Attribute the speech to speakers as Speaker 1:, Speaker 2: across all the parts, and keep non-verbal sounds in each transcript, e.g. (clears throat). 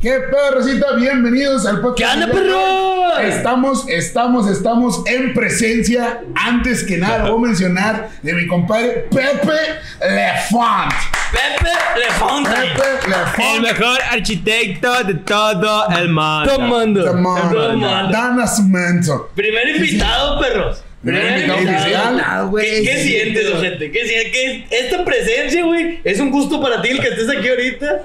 Speaker 1: ¿Qué pedo, Rosita? Bienvenidos al podcast.
Speaker 2: ¿Qué onda,
Speaker 1: de-
Speaker 2: perro?
Speaker 1: Estamos, estamos, estamos en presencia. Antes que nada, voy a mencionar de mi compadre Pepe Lefont.
Speaker 2: Pepe Lefonte.
Speaker 1: Pepe
Speaker 3: El
Speaker 1: Lefont.
Speaker 3: mejor arquitecto de todo el mundo.
Speaker 2: Tomando.
Speaker 1: Tomando.
Speaker 2: Tomando.
Speaker 1: Dan Cemento.
Speaker 2: Primer invitado, perros.
Speaker 1: Primer invitado
Speaker 4: güey.
Speaker 2: ¿Qué, sientes, gente? ¿Qué sientes? ¿Qué- esta presencia, güey, es un gusto para ti el que estés aquí ahorita.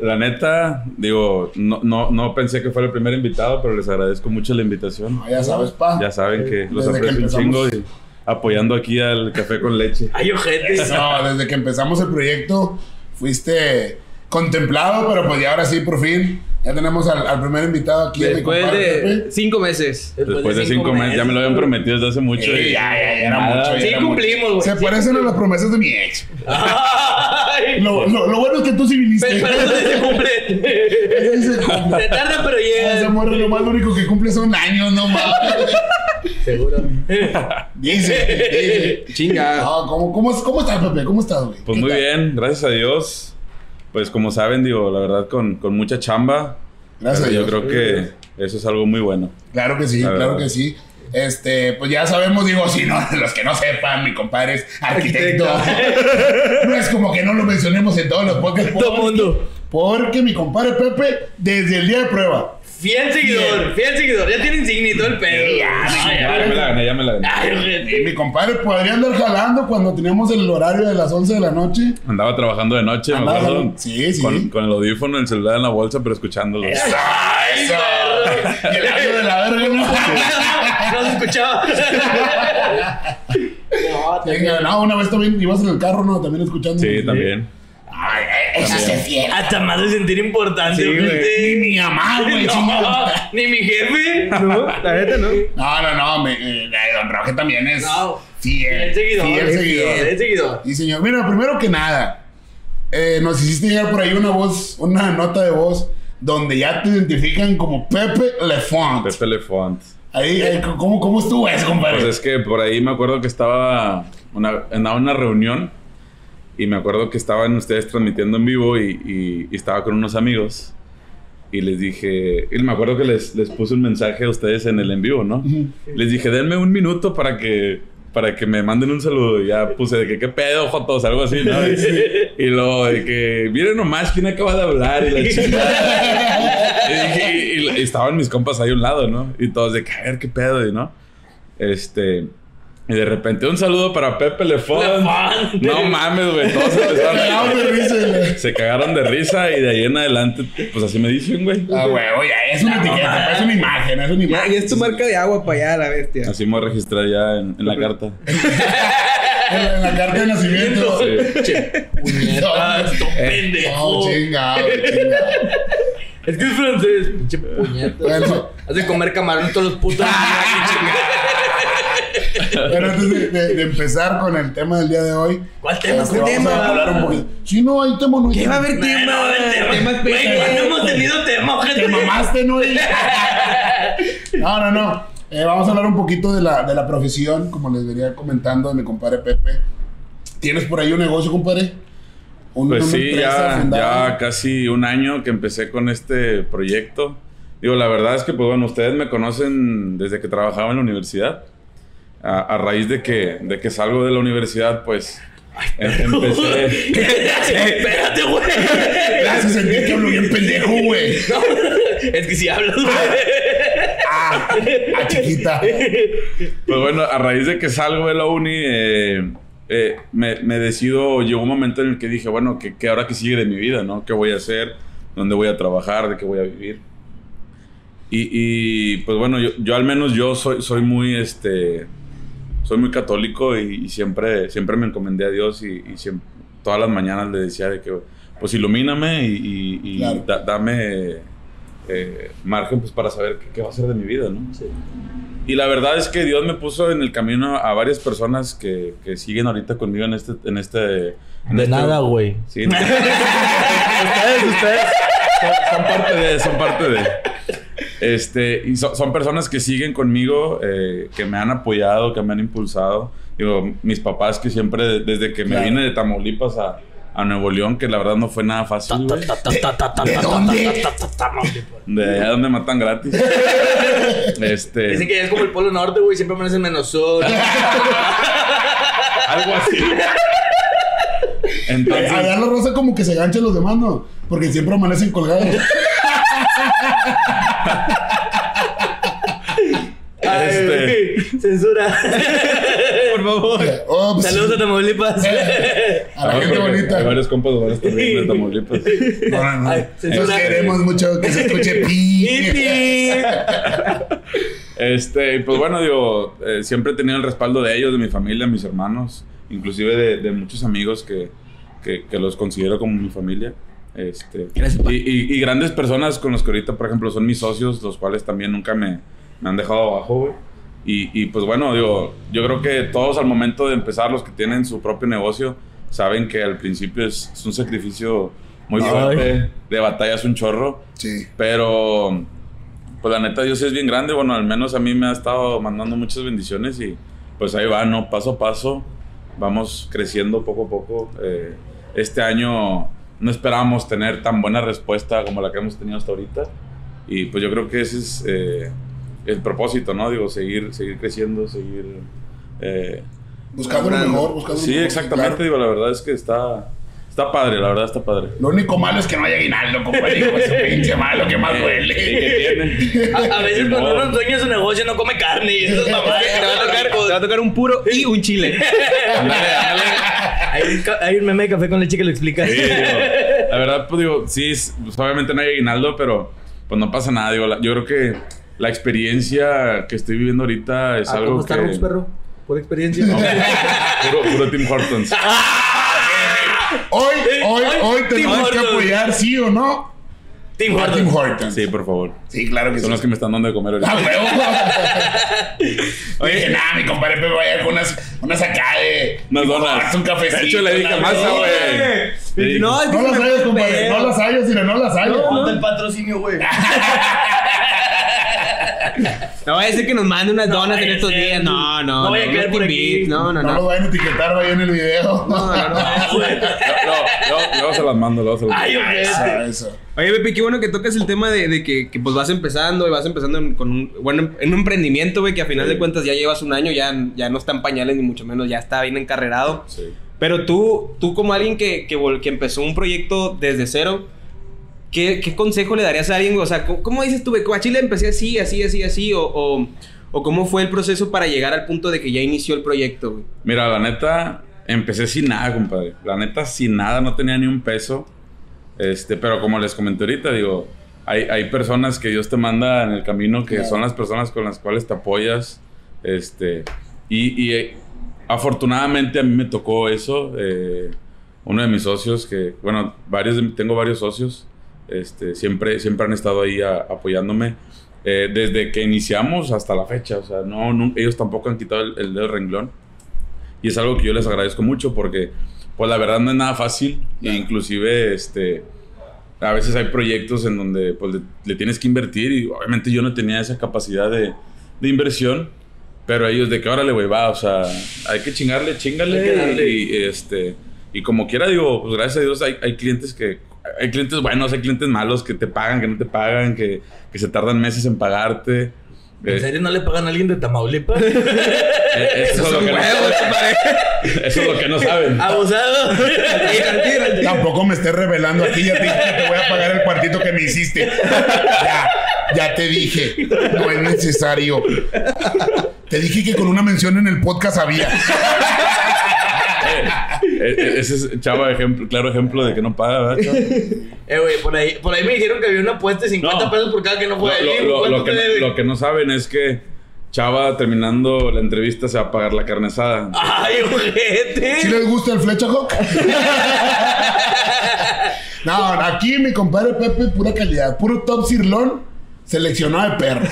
Speaker 5: La neta, digo, no, no, no pensé que fuera el primer invitado, pero les agradezco mucho la invitación.
Speaker 1: No, ya sabes, pa.
Speaker 5: Ya saben que los
Speaker 1: Desde que
Speaker 5: aprecio un
Speaker 1: empezamos.
Speaker 5: chingo y apoyando aquí al café con leche.
Speaker 2: Ay, ojete.
Speaker 1: No, desde que empezamos el proyecto fuiste contemplado, pero pues ya ahora sí, por fin, ya tenemos al, al primer invitado aquí. mi
Speaker 4: Después de cinco meses.
Speaker 5: Después de cinco meses, ya me lo habían prometido desde hace mucho.
Speaker 1: Sí,
Speaker 5: y-
Speaker 1: ya, ya, ya era
Speaker 5: nada.
Speaker 1: mucho, ya
Speaker 2: Sí
Speaker 1: era
Speaker 2: cumplimos, güey.
Speaker 1: Se
Speaker 2: Sí.
Speaker 1: parecen a las promesas de mi ex. Lo, lo, lo bueno es que tú sí viniste.
Speaker 2: Pero, pero eso sí se cumple.
Speaker 1: Ese se cumple.
Speaker 2: Se tarda, pero
Speaker 1: Ese
Speaker 2: llega.
Speaker 1: morro lo más lo único que cumple son años, no mames.
Speaker 2: Seguro.
Speaker 1: Dice, dice.
Speaker 4: Chinga.
Speaker 1: No, ¿cómo, cómo, ¿Cómo estás, Pepe? ¿Cómo estás, güey?
Speaker 5: Pues
Speaker 1: ¿Qué
Speaker 5: muy
Speaker 1: tal?
Speaker 5: bien, gracias a Dios. Pues como saben, digo, la verdad, con, con mucha chamba.
Speaker 1: Gracias a
Speaker 5: Pero
Speaker 1: Dios.
Speaker 5: Yo creo que eso es algo muy bueno.
Speaker 1: Claro que sí,
Speaker 5: La
Speaker 1: claro
Speaker 5: verdad.
Speaker 1: que sí. Este, pues ya sabemos, digo, si no, (laughs) los que no sepan, mi compadre es arquitecto. no es como que no lo mencionemos en todos los podcasts.
Speaker 2: Todo
Speaker 1: porque-
Speaker 2: mundo.
Speaker 1: Porque mi compadre Pepe, desde el día de prueba,
Speaker 2: Fiel seguidor, fiel seguidor. Ya tiene insignia y todo el pedo.
Speaker 1: Ya,
Speaker 2: Ay,
Speaker 5: Ya, ya me la gané, ya me la gané.
Speaker 2: Ay,
Speaker 1: mi compadre podría andar jalando cuando teníamos el horario de las 11 de la noche.
Speaker 5: Andaba trabajando de noche, me acuerdo.
Speaker 1: Sí, sí.
Speaker 5: Con, con el audífono, el celular en la bolsa, pero escuchándolo.
Speaker 2: Ay, perro.
Speaker 1: Y el audio de la verga, ¿no? (laughs)
Speaker 2: No se escuchaba. (laughs) No,
Speaker 1: no, una vez también ibas en el carro, ¿no? También escuchando.
Speaker 5: Sí, también.
Speaker 1: Ay, esa se.
Speaker 2: Hasta más de sentir importante,
Speaker 4: Sí, güey.
Speaker 2: ojete.
Speaker 1: Ni mi mamá, (laughs) güey,
Speaker 2: No, ni mi jefe.
Speaker 4: No, la neta no.
Speaker 1: No, no, no, me, eh, Don Roque también es
Speaker 2: No.
Speaker 1: fiel,
Speaker 2: Fiel seguidor.
Speaker 1: fiel seguidor.
Speaker 2: Fiel seguidor.
Speaker 1: Y señor, mira, primero que nada, eh, nos hiciste llegar por ahí una voz, una nota de voz donde ya te identifican como Pepe Lefont.
Speaker 5: Pepe Lefont.
Speaker 1: Ahí, ahí, ¿cómo, ¿cómo estuvo eso, compadre?
Speaker 5: Pues es que por ahí me acuerdo que estaba una, en una reunión y me acuerdo que estaban ustedes transmitiendo en vivo y, y- y estaba con unos amigos y les dije, y me acuerdo que les, les puse un mensaje a ustedes en el en vivo, ¿no? Les dije, denme un minuto para que, para que me manden un saludo y ya puse de que qué pedo, jotos, algo así, ¿no? Y, y luego de que, miren nomás quién acaba de hablar y la chingada. y, dije, y- y estaban mis compas ahí a un lado, ¿no? Y todos de que, a ver qué pedo, y ¿no? Este. Y de repente un saludo para Pepe. Lefont. No mames, güey. Todos empezaron
Speaker 1: Cagado de risa, güey.
Speaker 5: Se cagaron de risa y de ahí en adelante, pues así me dicen, güey.
Speaker 1: Ah, huevo, ya, es una etiqueta, pues, es una imagen, es una imagen.
Speaker 4: ya es tu marca de agua para allá, la bestia.
Speaker 5: Así me voy a registrar ya en, en la carta. (laughs)
Speaker 1: En la, carta de nacimiento.
Speaker 5: Sí.
Speaker 2: Puñetas, tu
Speaker 1: No,
Speaker 2: pendejo.
Speaker 1: chingado, chingado.
Speaker 2: Es que es francés. Pinche puñeta.
Speaker 1: Bueno,
Speaker 2: Has de comer camarón todos los putos. (laughs) (laughs)
Speaker 1: pero antes de, de- de empezar con el tema del día de hoy,
Speaker 2: ¿Cuál tema?
Speaker 1: este,
Speaker 2: ¿Cuál
Speaker 1: vamos
Speaker 2: tema?
Speaker 1: a hablar un poquito. Si no hay tema, no hay
Speaker 4: ¿Qué va a
Speaker 1: tema.
Speaker 4: haber tema?
Speaker 2: No, no, el tema.
Speaker 4: Temas
Speaker 2: Güey. ¿cuándo hemos tenido tema,
Speaker 1: Te mamaste, ¿no? No, no, no. Eh, vamos a hablar un poquito de la, de la profesión, como les venía comentando de mi compadre Pepe. ¿Tienes por ahí un negocio, compadre? Un-
Speaker 5: Pues sí, ya, ya casi un año que empecé con este proyecto. Digo, la verdad es que, pues bueno, ustedes me conocen desde que trabajaba en la universidad. A, a raíz de que, de que salgo de la universidad, pues em- empecé. (laughs)
Speaker 2: Espérate, güey.
Speaker 1: Gracias, sentí que hablo bien pendejo, güey.
Speaker 2: No, (laughs) es que si hablas, güey.
Speaker 1: Ah, ah, chiquita.
Speaker 5: Pues bueno, a raíz de que salgo de la uni, eh, eh, me, me decido, llegó un momento en el que dije, bueno, ¿qué, qué ahora que sigue de mi vida, no? ¿Qué voy a hacer? ¿Dónde voy a trabajar? ¿De qué voy a vivir? Y, y, pues bueno, yo, yo al menos yo soy, soy muy, este, soy muy católico y, y siempre, siempre me encomendé a Dios y, y siempre, todas las mañanas le decía de que, pues ilumíname y, y- y
Speaker 1: Claro.
Speaker 5: da- dame eh, margen pues para saber qué, qué va a ser de mi vida, ¿no? Y la verdad es que Dios me puso en el camino a varias personas que, que siguen ahorita conmigo en este... En este en
Speaker 3: De
Speaker 5: este-
Speaker 3: nada, güey.
Speaker 5: Sí. (laughs) ustedes, ustedes son, son parte de, son parte de. Este, y so- son personas que siguen conmigo, eh, que me han apoyado, que me han impulsado. Digo, mis papás que siempre, desde que me
Speaker 1: Claro.
Speaker 5: vine de Tamaulipas a, a Nuevo León, que la verdad no fue nada fácil.
Speaker 1: ¿De dónde?
Speaker 5: De allá donde matan gratis. (laughs) este.
Speaker 2: Dicen que ya es como el Polo Norte, güey. Siempre amanece en menos sol. (laughs)
Speaker 5: Algo así. (laughs) Entonces.
Speaker 1: Allá la rosa como que se ganchan los demás, ¿no? Porque siempre amanecen colgados.
Speaker 2: Ay,
Speaker 5: Este.
Speaker 2: Censura.
Speaker 4: Por favor.
Speaker 1: Oh, pues,
Speaker 2: Saludos a Tamaulipas.
Speaker 1: a la gente
Speaker 5: Hay
Speaker 1: bonita.
Speaker 5: varios compas de también de Tamaulipas.
Speaker 1: No, no, no.
Speaker 2: Ay,
Speaker 1: Los
Speaker 2: censura.
Speaker 1: queremos mucho que se escuche pi.
Speaker 5: Este, pues bueno, digo, eh, siempre he tenido el respaldo de ellos, de mi familia, mis hermanos, inclusive de, de muchos amigos que, que, que los considero como mi familia. Este, y, y- y grandes personas con los que ahorita, por ejemplo, son mis socios, los cuales también nunca me, me han dejado abajo, güey. Y, y pues bueno, digo, yo creo que todos al momento de empezar, los que tienen su propio negocio, saben que al principio es, es un sacrificio muy
Speaker 2: Ay.
Speaker 5: fuerte, de batallas un chorro.
Speaker 1: Sí.
Speaker 5: Pero, pues la neta, Dios es bien grande. Bueno, al menos a mí me ha estado mandando muchas bendiciones y pues ahí va, ¿no? Paso a paso. Vamos creciendo poco a poco. Eh, este año no esperábamos tener tan buena respuesta como la que hemos tenido hasta ahorita. Y pues yo creo que ese es eh, el propósito, ¿no? Digo, seguir, seguir creciendo, seguir... eh,
Speaker 1: Buscando lo mejor, buscando
Speaker 5: sí,
Speaker 1: mejor,
Speaker 5: exactamente.
Speaker 1: claro.
Speaker 5: Digo, la verdad es que está, está padre, la verdad está padre.
Speaker 1: Lo único malo es que no haya aguinaldo, compadre. Hijo de su (laughs) pinche malo, que más
Speaker 5: Eh, ¿qué
Speaker 1: duele.
Speaker 5: tiene?
Speaker 2: A, a veces cuando uno dueña su negocio no come carne y. (laughs)
Speaker 4: Te va, a tocar, te va a tocar un puro y un chile.
Speaker 2: Hay un, hay un meme de café con leche que lo explica.
Speaker 5: Sí, digo, (laughs) la verdad, pues digo, sí, es- pues, obviamente no hay aguinaldo, pero pues no pasa nada. Digo, la- yo creo que la experiencia que estoy viviendo ahorita es
Speaker 2: Ah,
Speaker 5: algo
Speaker 2: ¿Cómo está
Speaker 5: que...
Speaker 2: Rux, perro? Por experiencia.
Speaker 5: No, puro, puro Tim Hortons.
Speaker 1: Hoy, tenemos que
Speaker 2: Hortons.
Speaker 1: apoyar, sí o no,
Speaker 2: Tim
Speaker 1: a Tim
Speaker 2: Hortons.
Speaker 1: Hortons.
Speaker 5: Sí, por favor.
Speaker 1: Sí, claro que
Speaker 5: Son
Speaker 1: sí.
Speaker 5: los que me están dando de comer
Speaker 1: ¡Ah,
Speaker 5: ahorita.
Speaker 1: huevo! (laughs) Oye, nada, mi compadre Pepe vaya con unas, unas acá de.
Speaker 5: Unas donas.
Speaker 1: un cafecito.
Speaker 5: De hecho, le dije a Masa, güey.
Speaker 4: No, es que
Speaker 1: No las hayas, compadre. No las hayas, sino no las hayas.
Speaker 2: Ponte el patrocinio, güey. (laughs) (laughs)
Speaker 4: No vaya a ser que nos mande unas donas en estos días. No, no.
Speaker 2: No vaya a
Speaker 4: no
Speaker 2: caer por aquí.
Speaker 4: invites. No, no,
Speaker 1: No lo
Speaker 4: no.
Speaker 1: vayan a etiquetar ahí en el video.
Speaker 4: No, no, no. (laughs)
Speaker 5: Luego, luego- luego se las mando, luego se las
Speaker 2: Ay,
Speaker 5: mando.
Speaker 1: Eso,
Speaker 2: ojete.
Speaker 1: eso.
Speaker 4: Oye, Pepe, qué bueno que tocas el tema de, de que, que, pues vas empezando y vas empezando en- con un, bueno, en un emprendimiento, güey, que a final de cuentas ya llevas un año, ya, ya no está en pañales ni mucho menos, ya está bien encarrerado.
Speaker 5: Sí.
Speaker 4: Pero tú, tú como alguien que, que, vol- que empezó un proyecto desde cero, ¿qué, qué consejo le darías a alguien? O sea, ¿cómo, cómo dices tú? ¿A Chile empecé así, así, así, así? O, o, o cómo fue el proceso para llegar al punto de que ya inició el proyecto, güey?
Speaker 5: Mira, la neta, empecé sin nada, compadre. La neta, sin nada, no tenía ni un peso. Este, pero como les comenté ahorita, digo, hay, hay personas que Dios te manda en el camino que
Speaker 1: Claro.
Speaker 5: son las personas con las cuales te apoyas. Este, y, y, eh, afortunadamente a mí me tocó eso. eh, uno de mis socios, que, bueno, varios de- tengo varios socios, este, siempre, siempre han estado ahí a- apoyándome. eh, desde que iniciamos hasta la fecha, o sea, no, no- ellos tampoco han quitado el, el dedo renglón. Y es algo que yo les agradezco mucho porque, pues la verdad no es nada fácil. E inclusive, este, a veces hay proyectos en donde pues, le, le tienes que invertir y obviamente yo no tenía esa capacidad de, de inversión. Pero ellos de que ahora le güey, va, o sea, hay que chingarle, chingale.
Speaker 2: Hay que darle.
Speaker 5: Y, este, y como quiera, digo, pues gracias a Dios hay, hay clientes que, hay clientes buenos, hay clientes malos que te pagan, que no te pagan, que, que se tardan meses en pagarte.
Speaker 2: ¿En
Speaker 5: Eh,
Speaker 2: serio no le pagan a alguien de Tamaulipas? (laughs)
Speaker 5: eh, eso, es lo que no, eso es lo que no saben.
Speaker 2: Abusado. (laughs)
Speaker 1: Tampoco me estés revelando aquí. Ya te dije que te voy a pagar el cuartito que me hiciste. Ya, ya te dije. No es necesario. Te dije que con una mención en el podcast había.
Speaker 5: Eh, eh, ese es chava ejemplo, claro ejemplo de que no paga, ¿verdad? chava?
Speaker 2: Eh, güey, por ahí, por ahí me dijeron que había una apuesta de 50
Speaker 5: No.
Speaker 2: pesos por cada que no fue
Speaker 5: lo- lo-
Speaker 2: ¿Cuánto
Speaker 5: lo que,
Speaker 2: te debe?
Speaker 5: lo que no saben es que Chava terminando la entrevista se va a pagar la carne asada.
Speaker 2: Ay, ojete.
Speaker 1: ¿Sí les gusta el flecha hawk? (laughs) No, aquí mi compadre Pepe, pura calidad. Puro top sirlón, seleccionado de perro. (laughs)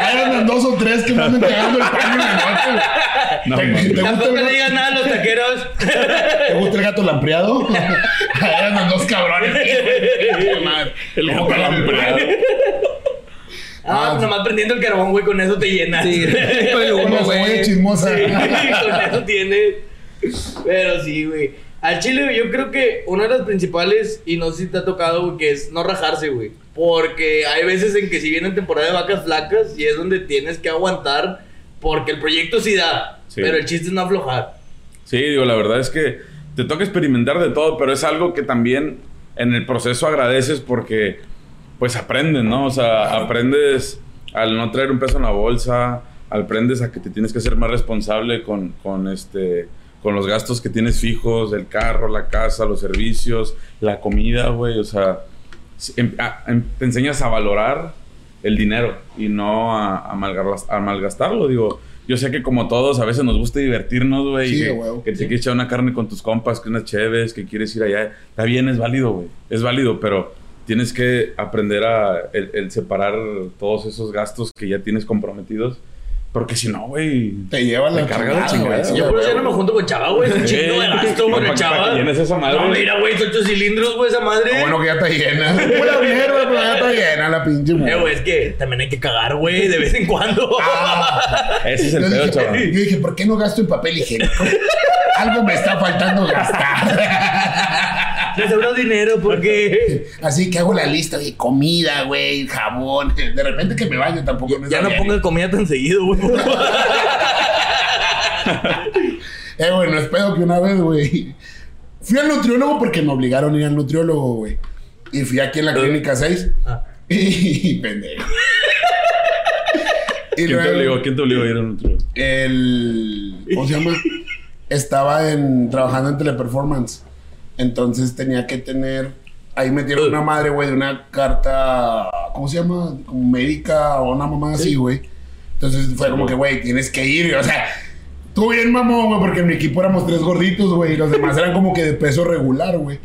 Speaker 1: Hay unas dos, o tres que me andan cagando el pan en la noche.
Speaker 5: No,
Speaker 1: ¿Te, te gusta
Speaker 2: Tampoco
Speaker 1: el
Speaker 2: le digan nada a los taqueros.
Speaker 1: ¿Te gusta el gato lampreado? (laughs) Unos dos cabrones.
Speaker 5: El
Speaker 1: ¿Cómo
Speaker 5: gato lampreado.
Speaker 2: Ah,
Speaker 1: Ah,
Speaker 2: pues nomás prendiendo el carbón, güey, con eso te llenas.
Speaker 4: Sí, (laughs) con el humo, güey.
Speaker 1: chismosa.
Speaker 2: con eso tienes. Pero sí, güey. Al Chile, yo creo que una de las principales, y no sé si te ha tocado, güey, que es no rajarse, güey. Porque hay veces en que si vienen temporada de vacas flacas y es donde tienes que aguantar, porque el proyecto sí da,
Speaker 5: Sí.
Speaker 2: pero el chiste es no aflojar.
Speaker 5: Sí, digo, la verdad es que te toca experimentar de todo, pero es algo que también en el proceso agradeces porque pues aprendes, ¿no? O sea, aprendes al no traer un peso en la bolsa, aprendes a que te tienes que ser más responsable con, con este con los gastos que tienes fijos, el carro, la casa, los servicios, la comida, güey, o sea, te enseñas a valorar el dinero y no a, a, malgar- a malgastarlo, digo. Yo sé que como todos a veces nos gusta divertirnos, güey,
Speaker 1: Sí,
Speaker 5: que,
Speaker 1: huevo.
Speaker 5: que te quieres echar una carne con tus compas, que unas cheves, que quieres ir allá. Está bien, es válido, güey. Es válido, pero tienes que aprender a el, el separar todos esos gastos que ya tienes comprometidos. Porque si no, güey.
Speaker 1: Te lleva la
Speaker 5: carga la
Speaker 1: chingada,
Speaker 2: Yo por eso ya no me junto con Chava, güey. Es un chingo de gasto, güey, Chava.
Speaker 5: que llenes esa madre.
Speaker 2: No, mira, güey, ocho cilindros, güey, esa madre.
Speaker 1: Bueno que ya está llena. (laughs) Pura mierda, pero ya está llena la pinche
Speaker 2: Eh,
Speaker 1: mujer.
Speaker 2: güey, es que también hay que cagar, güey, de vez en cuando. (laughs)
Speaker 5: Ese es el
Speaker 1: Yo
Speaker 5: pedo,
Speaker 1: dije,
Speaker 5: chaval.
Speaker 1: yo dije, ¿por qué no gasto en papel higiénico? Algo me está faltando gastar. (laughs)
Speaker 2: Me sobra dinero porque (laughs)
Speaker 1: Así que hago la lista de comida, güey, jabón. De repente que me baño tampoco. me
Speaker 2: ya no
Speaker 1: sabía.
Speaker 2: ponga (laughs) comida tan seguido, güey. (laughs)
Speaker 1: Eh, güey, no es pedo que una vez, güey. Fui al nutriólogo porque me obligaron a ir al nutriólogo, güey. Y fui aquí en la clínica 6.
Speaker 2: Ah.
Speaker 1: Y pendejo. y
Speaker 5: ¿Quién te obligó? ¿Quién te obligó a ir a un otro?
Speaker 1: el. ¿Cómo se llama? Estaba en, trabajando en teleperformance. Entonces tenía que tener. Ahí metieron una madre, güey, de una carta. ¿Cómo se llama? Como médica o una mamá así, güey. Entonces fue como que, güey, tienes que ir. O sea, tú bien mamón, güey, porque en mi equipo éramos tres gorditos, güey. Y los demás eran como que de peso regular, güey.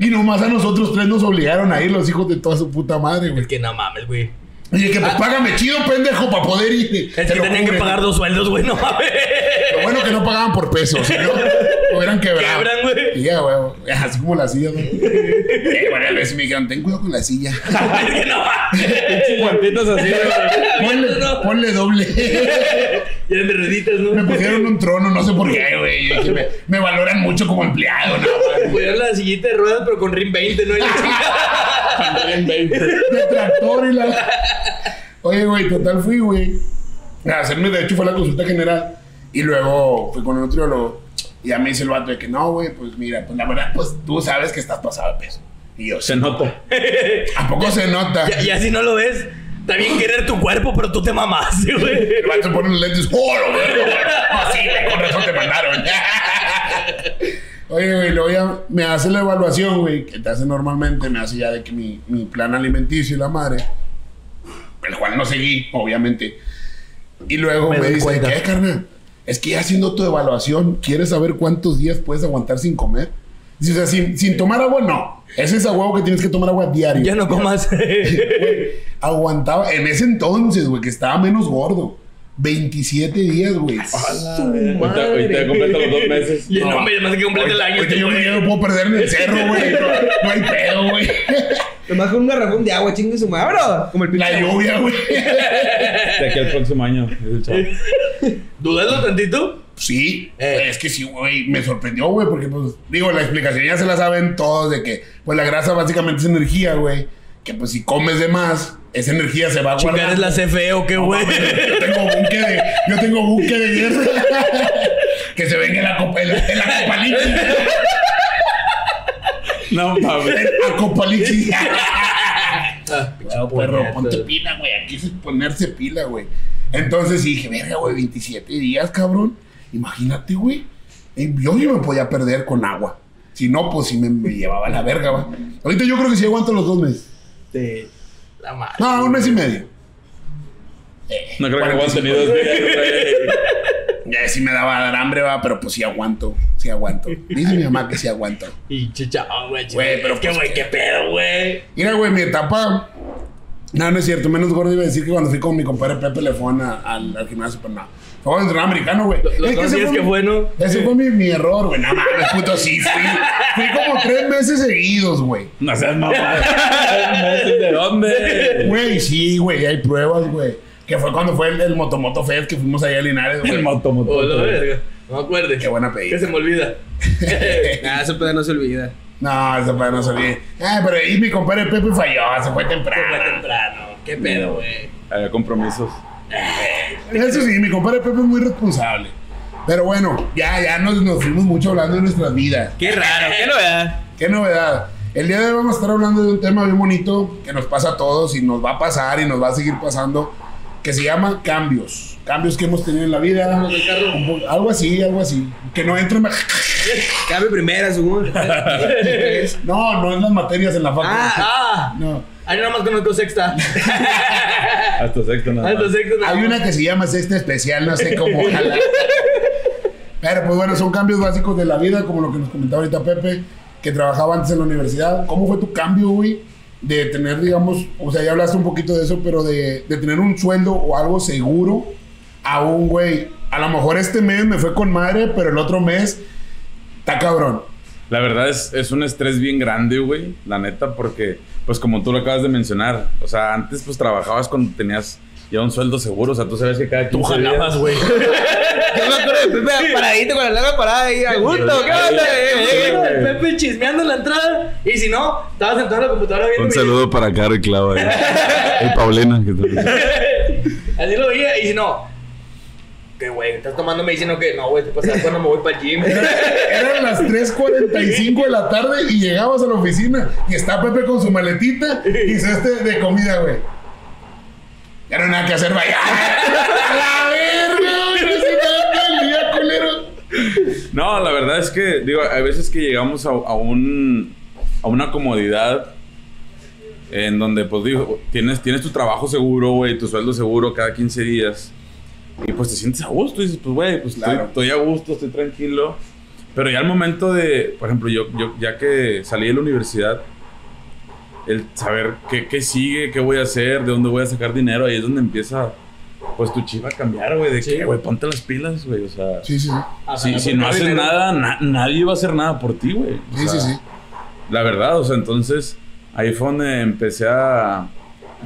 Speaker 1: Y nomás a nosotros tres nos obligaron a ir, los hijos de toda su puta madre, güey.
Speaker 2: Es que no mames, güey.
Speaker 1: Y dije, pues págame chido, pendejo, para poder ir.
Speaker 2: Es
Speaker 1: Te
Speaker 2: que tenían que pagar dos sueldos, güey, no mames.
Speaker 1: Lo bueno que no pagaban por pesos, si no, hubieran (laughs) quebrado.
Speaker 2: Quebran, güey.
Speaker 1: Y ya, güey, así como la silla, güey. Eh, bueno, a veces me dijeron, ten cuidado con la silla. (laughs)
Speaker 2: Es que no.
Speaker 5: Guantitos así, güey.
Speaker 1: Ponle, ponle doble.
Speaker 2: Y eran de rueditas,
Speaker 1: Me
Speaker 2: ¿no?
Speaker 1: pusieron un trono, no sé por qué, güey. Me, me valoran mucho como empleado, ¿no?
Speaker 2: Pusieron la sillita de ruedas, pero con RIM 20, ¿no? Y la chingada.
Speaker 1: De tractor y la... Oye, güey, total fui, güey. A hacerme, de hecho, fue la consulta general. Y luego fui con el nutriólogo. Y ya me dice el vato de que no, güey, pues mira, pues la verdad, pues tú sabes que estás pasado de peso. Y yo,
Speaker 5: Se nota. (laughs)
Speaker 1: ¿a poco se nota?
Speaker 2: Ya si no lo ves, está bien querer tu cuerpo, pero tú te mamaste, güey.
Speaker 1: El vato pone los lentes. ¡Oh, lo vergo, güey! No, sí, güey, con razón te mandaron. (laughs) Oye, güey, luego ya me hace la evaluación, güey, que te hace normalmente. Me hace ya de que mi, mi plan alimenticio y la madre. El cual no seguí, obviamente. Y luego
Speaker 2: Me
Speaker 1: me, dice,
Speaker 2: cuenta.
Speaker 1: ¿qué, carnal? Es que ya haciendo tu evaluación, ¿quieres saber cuántos días puedes aguantar sin comer? Dice, o sea, sin, sin tomar agua, no. Es esa huevo que tienes que tomar agua diario.
Speaker 2: Ya no comas. (laughs)
Speaker 1: Aguantaba, en ese entonces, güey, que estaba menos gordo. 27 días, güey.
Speaker 5: Ahorita, ahorita completa los dos meses.
Speaker 2: Y no, me más que complete el año. Este
Speaker 1: yo no puedo perder en el cerro, güey. (laughs) No, hay pedo, güey.
Speaker 4: Nomás con un garrafón de agua, chingue su madre. Como el
Speaker 1: La lluvia, güey. (laughs)
Speaker 5: De aquí al próximo año. (laughs)
Speaker 2: ¿Dudalo tantito?
Speaker 1: Sí,
Speaker 2: Eh.
Speaker 1: es que sí, güey, me sorprendió, güey, porque, pues, digo, la explicación ya se la saben todos de que, pues, la grasa básicamente es energía, güey. Que, pues, si comes de más, esa energía se va a guardar.
Speaker 2: ¿Chingar es la CFE o qué, güey?
Speaker 1: Yo tengo buque de, yo tengo buque de guerra. (laughs) que se venga en la copa, en la, en la copalixi.
Speaker 5: No mames.
Speaker 1: A copalixi.
Speaker 2: Ah,
Speaker 1: Perro, ponte pila, güey. Aquí es ponerse pila, güey. Entonces dije, verga, güey, 27 días, cabrón. Imagínate, güey. Yo yo me podía perder con agua. Si no, pues si me, me llevaba a la verga, va. Ahorita yo creo que sí aguanto los dos meses.
Speaker 2: La madre.
Speaker 1: No, un mes y medio.
Speaker 5: No creo que
Speaker 1: 45
Speaker 5: aguanten ni dos días, güey. (laughs)
Speaker 1: Ya sí me daba a dar hambre, va, pero pues sí aguanto. Sí aguanto. Dice mi mamá que sí aguanto.
Speaker 2: Y chicha, güey.
Speaker 1: Güey, pero
Speaker 2: es que,
Speaker 1: pues
Speaker 2: güey, qué pedo, güey.
Speaker 1: Mira, güey, mi etapa. No, no es cierto. Menos gordo iba a decir que cuando fui con mi compadre Pepe le fue a- al, al gimnasio, pero no. Fue a entrenar americano, güey. Es que ese fue
Speaker 2: que
Speaker 1: mi-
Speaker 2: fue, ¿no?
Speaker 1: Ese fue mi, mi error, güey. No mames, puto, sí. Fui, fui como tres meses seguidos, güey.
Speaker 5: No seas mamá. (laughs) ¿De dónde?
Speaker 1: Güey, sí, güey. Hay pruebas, güey. Que fue cuando fue el, el Motomoto Fest que fuimos allá a Linares, güey.
Speaker 5: El moto, moto.
Speaker 2: Oh, la verga. No me acuerdes.
Speaker 1: Qué buena pedida.
Speaker 2: Que se me olvida. (laughs)
Speaker 4: Ah, ese pedo no se olvida.
Speaker 1: No, eso para no salir. Ah, pero ahí mi compadre Pepe falló, se fue
Speaker 2: Se
Speaker 1: temprano.
Speaker 2: fue temprano. ¿Qué pedo, güey?
Speaker 5: Había compromisos.
Speaker 1: Eso sí, mi compadre Pepe es muy responsable. Pero bueno, ya, ya nos, nos fuimos mucho hablando de nuestras vidas.
Speaker 3: Qué raro, qué novedad.
Speaker 1: Qué novedad. El día de hoy vamos a estar hablando de un tema bien bonito que nos pasa a todos y nos va a pasar y nos va a seguir pasando, que se llama cambios. Cambios que hemos tenido en la vida. Un Algo así, algo así. Que no entren.
Speaker 4: Cambio primera, segundo. (laughs)
Speaker 1: No, no en las materias en la facultad.
Speaker 2: Ah,
Speaker 1: No.
Speaker 2: Ahí nada más conozco sexta. (laughs)
Speaker 5: Hasta sexto nada
Speaker 2: Hasta
Speaker 5: más.
Speaker 2: sexta. nada
Speaker 1: Hay una que se llama sexta especial, no sé cómo. (laughs) ojalá. Pero pues bueno, son cambios básicos de la vida, como lo que nos comentaba ahorita Pepe, que trabajaba antes en la universidad. ¿Cómo fue tu cambio, güey? De tener, digamos, o sea, ya hablaste un poquito de eso, pero de, de tener un sueldo o algo seguro a un güey. A lo mejor este mes me fue con madre, pero el otro mes está cabrón.
Speaker 5: La verdad es, es un estrés bien grande, güey. La neta, porque, pues como tú lo acabas de mencionar, o sea, antes pues trabajabas cuando tenías ya un sueldo seguro, o sea, tú sabes que cada 15 días-
Speaker 3: güey. (laughs)
Speaker 4: Yo me acuerdo de Pepe paradito con la larga parada ahí, a gusto, ¿qué onda?
Speaker 2: El Pepe chismeando en la entrada. Y si no, estaba sentado en la computadora viendo.
Speaker 5: Un saludo para Caro y Clau ahí. (laughs) y Paulina. Que
Speaker 2: Así lo veía. Y si no, ¿qué güey? ¿Estás tomando medicina o qué? No, güey, te pasa cuando me voy para el gym. (laughs)
Speaker 1: Eran las 3.45 de la tarde y llegabas a la oficina y está Pepe con su maletita y se este de comida, güey. Ya no hay nada que hacer, vaya. (laughs) ¡A la verga! No se día, culero.
Speaker 5: No, la verdad es que, digo, hay veces que llegamos a, a un, a una comodidad en donde, pues, digo, tienes, tienes tu trabajo seguro, güey, tu sueldo seguro cada 15 días. Y pues te sientes a gusto. Y dices, pues, güey, pues estoy-
Speaker 1: Claro.
Speaker 5: estoy, a gusto, estoy tranquilo. Pero ya al momento de, por ejemplo, yo, yo ya que salí de la universidad, el saber qué, qué sigue, qué voy a hacer, de dónde voy a sacar dinero, ahí es donde empieza, pues, tu chiva a cambiar, güey. De
Speaker 2: Sí.
Speaker 5: que, güey, ponte las pilas, güey, o sea...
Speaker 1: Sí, sí, sí.
Speaker 2: Ajá,
Speaker 5: Si, si no haces
Speaker 2: dinero-
Speaker 5: nada, na- nadie va a hacer nada por ti, güey.
Speaker 1: Sí,
Speaker 5: sea,
Speaker 1: sí, sí.
Speaker 5: La verdad, o sea, entonces ahí fue donde empecé a...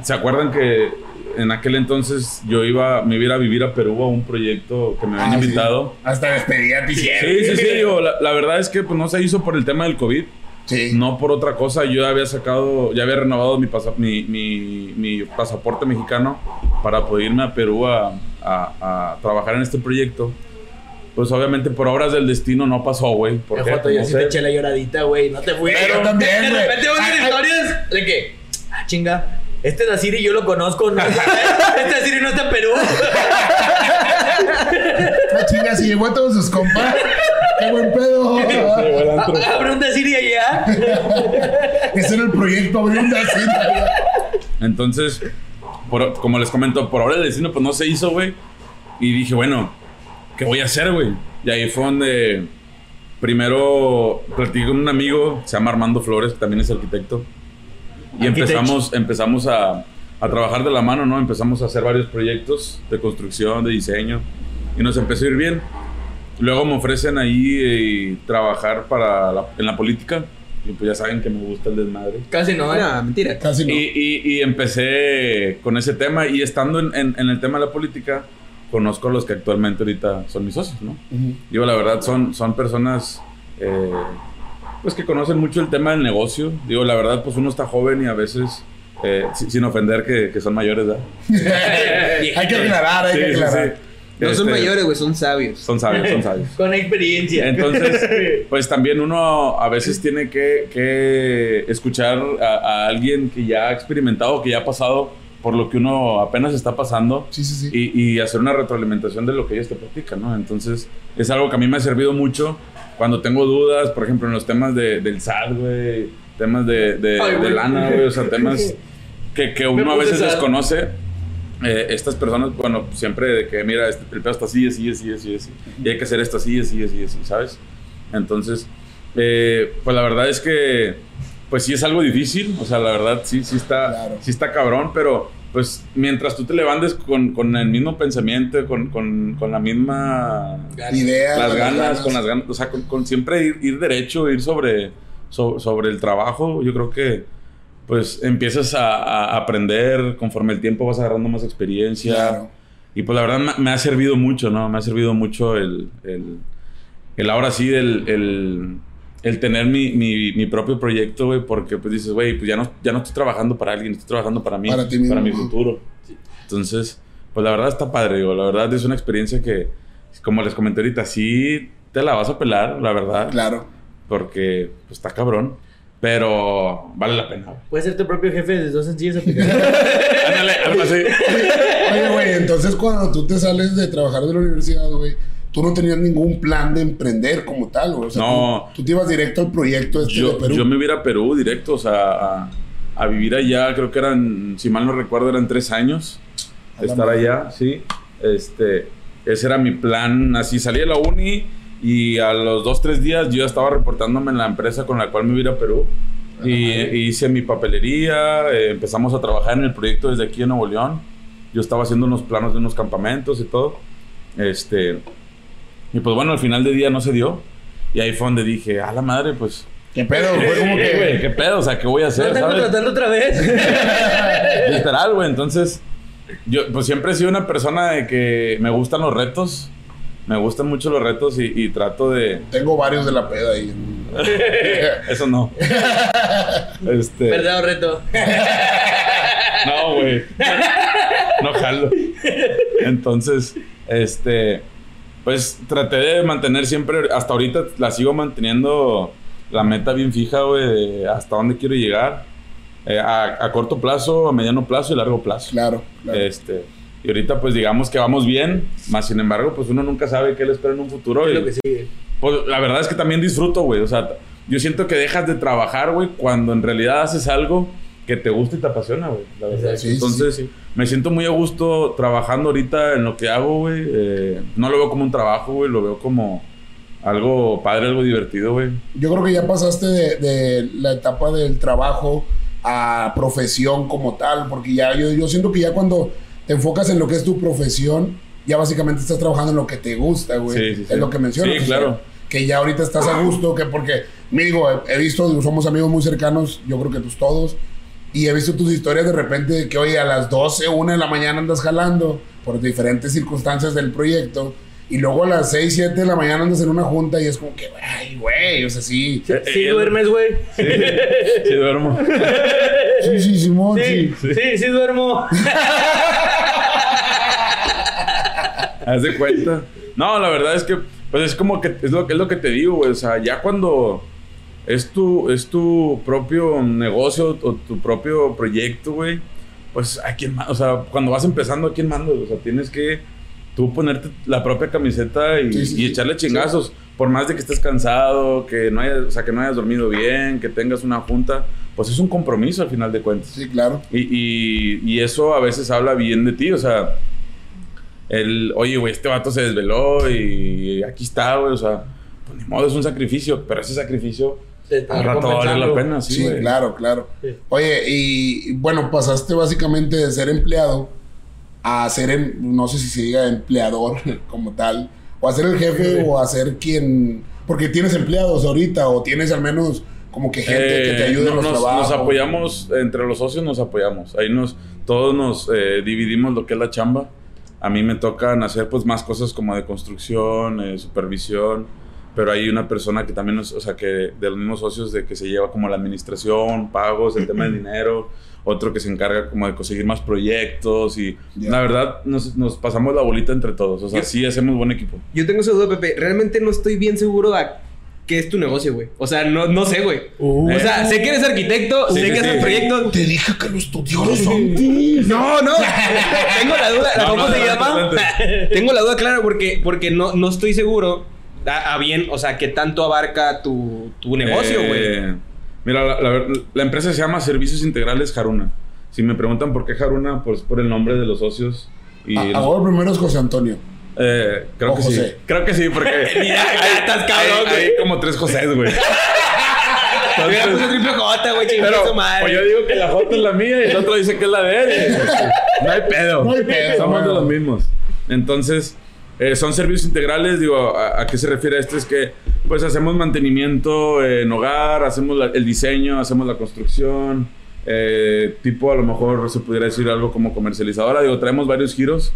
Speaker 5: ¿Se acuerdan que en aquel entonces yo iba, me iba a ir a vivir a Perú a un proyecto que me habían
Speaker 1: Ah, sí.
Speaker 5: invitado?
Speaker 1: Hasta despedida te hicieron.
Speaker 5: Sí, sí, sí, digo, la, la verdad es que pues, no se hizo por el tema del COVID,
Speaker 1: Sí.
Speaker 5: no por otra cosa. Yo ya había sacado, ya había renovado mi, pasa- mi, mi- mi pasaporte mexicano para poder irme a Perú a, a- a trabajar en este proyecto. Pues obviamente por obras del destino no pasó, güey. Porque
Speaker 2: Joto, yo
Speaker 5: no
Speaker 2: sí
Speaker 5: sé.
Speaker 2: te eché la lloradita, güey. No te fui.
Speaker 1: Yo también,
Speaker 2: De repente van a historias de que, ah, chinga, este Dasiri yo lo conozco. ¿no? (laughs) este Dasiri no está en Perú.
Speaker 1: La chinga, si llegó a todos sus compas. ¡Qué buen pedo!
Speaker 2: Abre un Dasiri allá.
Speaker 1: Ese era el proyecto, abrir un Dacin.
Speaker 5: Entonces, por- como les comento, por ahora el destino pues no se hizo, güey. Y dije, bueno, ¿qué voy a hacer, güey? Y ahí fue donde primero platiqué con un amigo, se llama Armando Flores, que también es arquitecto. Y empezamos, empezamos a, a trabajar de la mano, ¿no? Empezamos a hacer varios proyectos de construcción, de diseño. Y nos empezó a ir bien. Luego me ofrecen ahí eh, trabajar para la- en la política. Y pues ya saben que me gusta el desmadre.
Speaker 2: Casi no, ¿eh?
Speaker 4: No, mentira.
Speaker 1: Casi no.
Speaker 5: Y, y- y empecé con ese tema y estando en, en- en el tema de la política, conozco a los que actualmente ahorita son mis socios, ¿no?
Speaker 1: Ujú.
Speaker 5: Digo, la verdad, son, son personas eh, pues que conocen mucho el tema del negocio. Digo, la verdad, pues uno está joven y a veces, eh, si- sin ofender que, que son mayores, ¿verdad? (laughs)
Speaker 1: hay que aclarar, hay
Speaker 5: Sí,
Speaker 1: que
Speaker 5: sí,
Speaker 1: aclarar.
Speaker 5: sí.
Speaker 4: No son
Speaker 5: Este,
Speaker 4: mayores, güey, son sabios.
Speaker 5: Son sabios, son sabios. (laughs)
Speaker 2: Con experiencia.
Speaker 5: Entonces, (laughs) pues también uno a veces tiene que, que escuchar a, a alguien que ya ha experimentado, que ya ha pasado por lo que uno apenas está pasando
Speaker 1: Sí, sí, sí.
Speaker 5: y, y hacer una retroalimentación de lo que ellos te platican, ¿no? Entonces, es algo que a mí me ha servido mucho cuando tengo dudas, por ejemplo, en los temas de, del SAT, güey, temas de, de,
Speaker 2: Ay,
Speaker 5: de lana, güey, o sea, temas (laughs) que, que uno a veces desconoce. Eh, estas personas, bueno, siempre de que, mira, este, el pedo está así, así, así, así, así, y hay que hacer esto así, así, así, así, ¿sabes? Entonces, eh, pues la verdad es que, pues sí es algo difícil, o sea, la verdad sí, sí está,
Speaker 1: Claro.
Speaker 5: sí está cabrón, pero pues mientras tú te levantes con, con el mismo pensamiento, con, con, con la misma...
Speaker 1: Idea,
Speaker 5: Las ganas, con las ganas, o sea, con, con siempre ir, ir derecho, ir sobre, so- sobre el trabajo, yo creo que pues empiezas a, a aprender, conforme el tiempo vas agarrando más experiencia.
Speaker 1: Claro.
Speaker 5: Y pues la verdad me, me ha servido mucho, ¿no? Me ha servido mucho el, el, el ahora sí, el, el, el tener mi, mi, mi propio proyecto, güey, porque pues dices, güey, pues ya no, ya no estoy trabajando para alguien, estoy trabajando para mí,
Speaker 1: Para ti mismo.
Speaker 5: mi futuro. Entonces, pues la verdad está padre, digo, la verdad es una experiencia que, como les comenté ahorita, sí te la vas a pelar, la verdad,
Speaker 1: Claro.
Speaker 5: porque pues está cabrón, pero vale la pena.
Speaker 2: Puedes ser tu propio jefe de dos sencillas aplicaciones. (laughs)
Speaker 5: Ándale, algo así.
Speaker 1: Oye, güey, entonces cuando tú te sales de trabajar de la universidad, güey, tú no tenías ningún plan de emprender como tal. O sea,
Speaker 5: No.
Speaker 1: Tú, tú te ibas directo al proyecto este de
Speaker 5: Yo,
Speaker 1: Perú.
Speaker 5: yo me iba a Perú directo, o sea, a, a vivir allá, creo que eran, si mal no recuerdo, eran tres años de estar
Speaker 1: madre.
Speaker 5: allá, sí. Este, ese era mi plan, así salí de la uni y a los dos, tres días yo ya estaba reportándome en la empresa con la cual me iba a Perú. Y, y hice mi papelería, eh, empezamos a trabajar en el proyecto desde aquí en Nuevo León. Yo estaba haciendo unos planos de unos campamentos y todo. Este, y pues bueno, al final del día no se dio. Y ahí fue donde dije, a la madre, pues
Speaker 1: ¿Qué pedo? (laughs) Fue como
Speaker 5: ¿Qué, güey?
Speaker 1: que...
Speaker 5: ¿Qué pedo? O sea, ¿qué voy a
Speaker 2: ¿No
Speaker 5: hacer?
Speaker 2: están
Speaker 5: ¿sabes?
Speaker 2: contratando otra vez? (laughs)
Speaker 5: Literal, güey. Entonces, yo pues siempre he sido una persona de que me gustan los retos. Me gustan mucho los retos y, y trato de...
Speaker 1: Tengo varios de la peda ahí. (laughs)
Speaker 5: Eso no. Este...
Speaker 2: Verdad o reto.
Speaker 5: No, güey. No jalo. Entonces, este... Pues traté de mantener siempre... Hasta ahorita la sigo manteniendo la meta bien fija, güey, de hasta dónde quiero llegar. Eh, a, a corto plazo, a mediano plazo y largo plazo.
Speaker 1: Claro, claro.
Speaker 5: Este, y ahorita pues digamos que vamos bien, más sin embargo pues uno nunca sabe qué le espera en un futuro. Y,
Speaker 2: lo que sigue.
Speaker 5: pues la verdad es que también disfruto, güey. O sea, yo siento que dejas de trabajar, güey, cuando en realidad haces algo que te gusta y te apasiona, güey. La verdad.
Speaker 1: Sí, sí,
Speaker 5: Entonces,
Speaker 1: sí.
Speaker 5: me siento muy a gusto trabajando ahorita en lo que hago, güey. Eh, no lo veo como un trabajo, güey, lo veo como algo padre, algo divertido, güey.
Speaker 1: Yo creo que ya pasaste de, de la etapa del trabajo a profesión como tal, porque ya yo, yo siento que ya cuando te enfocas en lo que es tu profesión, ya básicamente estás trabajando en lo que te gusta, güey.
Speaker 5: Sí, sí,
Speaker 1: Es lo que mencionas.
Speaker 5: Sí,
Speaker 1: o sea,
Speaker 5: claro.
Speaker 1: que ya ahorita estás a gusto, que porque, me digo, he, he visto, somos amigos muy cercanos, yo creo que pues todos, y he visto tus historias de repente de que, oye, a las 12, 1 de la mañana andas jalando por diferentes circunstancias del proyecto, y luego a las 6, 7 de la mañana andas en una junta y es como que, ay, güey, o sea, sí.
Speaker 2: Sí,
Speaker 5: Eh,
Speaker 2: sí
Speaker 5: eh,
Speaker 2: duermes, güey.
Speaker 5: Sí, sí duermo.
Speaker 1: Sí, sí, Simón, sí.
Speaker 2: Sí, sí, sí duermo. (laughs)
Speaker 5: Haz de cuenta. No, la verdad es que, pues es como que, es lo, es lo que te digo, güey. O sea, ya cuando es tu, es tu propio negocio o tu propio proyecto, güey, pues a quién más, o sea, cuando vas empezando, ¿a quién mandas? O sea, tienes que tú ponerte la propia camiseta y,
Speaker 1: Sí, sí,
Speaker 5: y
Speaker 1: sí.
Speaker 5: echarle chingazos. Por más de que estés cansado, que no hayas, o sea, que no hayas dormido bien, que tengas una junta, pues es un compromiso al final de cuentas.
Speaker 1: Sí, claro.
Speaker 5: Y, y, y eso a veces habla bien de ti, o sea, el, oye, güey, este vato se desveló y aquí está, güey, o sea, pues ni modo, es un sacrificio, pero ese sacrificio al rato vale la pena, sí,
Speaker 1: Sí,
Speaker 5: güey.
Speaker 1: claro, claro.
Speaker 2: Sí.
Speaker 1: Oye, y bueno, pasaste básicamente de ser empleado a ser, em- no sé si se diga empleador (laughs) como tal, o a ser el jefe o a ser quien, porque tienes empleados ahorita o tienes al menos como que gente que te
Speaker 5: Eh,
Speaker 1: ayude en
Speaker 5: no-
Speaker 1: los
Speaker 5: nos,
Speaker 1: trabajos.
Speaker 5: nos apoyamos, entre los socios nos apoyamos, ahí nos, todos nos eh, dividimos lo que es la chamba. A mí me tocan hacer pues más cosas como de construcción, eh, supervisión, pero hay una persona que también, nos, o sea, que de los mismos socios de que se lleva como la administración, pagos, el tema del (clears throat) dinero, otro que se encarga como de conseguir más proyectos y
Speaker 1: Ya.
Speaker 5: la verdad nos, nos pasamos la bolita entre todos, o sea,
Speaker 4: Yo-
Speaker 5: sí hacemos buen equipo.
Speaker 4: Yo tengo esa duda, Pepe. Realmente no estoy bien seguro a qué es tu negocio, güey. O sea, no, no sé, güey.
Speaker 1: Uh.
Speaker 4: O sea, sé que eres arquitecto,
Speaker 5: Sí,
Speaker 4: sé
Speaker 5: sí,
Speaker 4: que
Speaker 5: sí.
Speaker 4: haces proyectos.
Speaker 1: Te dije que lo estudios antes.
Speaker 4: No, no. (laughs) Tengo la duda.
Speaker 5: No,
Speaker 4: ¿Cómo
Speaker 5: no,
Speaker 4: se
Speaker 5: adelante,
Speaker 4: llama? Tengo la duda clara porque, porque no, no estoy seguro a, a bien, o sea, qué tanto abarca tu, tu negocio, güey.
Speaker 5: Eh, Mira, la, la- la empresa se llama Servicios Integrales Haruna. Si me preguntan por qué Haruna, pues por el nombre de los socios. Y
Speaker 1: A-
Speaker 5: los-
Speaker 1: Ahora primero es José Antonio.
Speaker 5: eh, creo
Speaker 1: o
Speaker 5: que
Speaker 1: José.
Speaker 5: sí. Creo que sí, porque (laughs)
Speaker 4: Mira, ya estás cabrón,
Speaker 5: hay, hay
Speaker 4: güey.
Speaker 5: como tres José, güey. (laughs)
Speaker 4: Triple J, güey,
Speaker 5: Pero
Speaker 4: chingada su madre.
Speaker 5: pues yo digo que la foto es la mía y el otro dice que es la de él. (laughs) No hay pedo.
Speaker 1: No hay pedo,
Speaker 5: Somos de los mismos. Entonces, eh, son servicios integrales. Digo, ¿a, a qué se refiere esto? Es que, pues, hacemos mantenimiento en hogar, hacemos la- el diseño, hacemos la construcción. eh, tipo, a lo mejor se pudiera decir algo como comercializadora. Digo, traemos varios giros.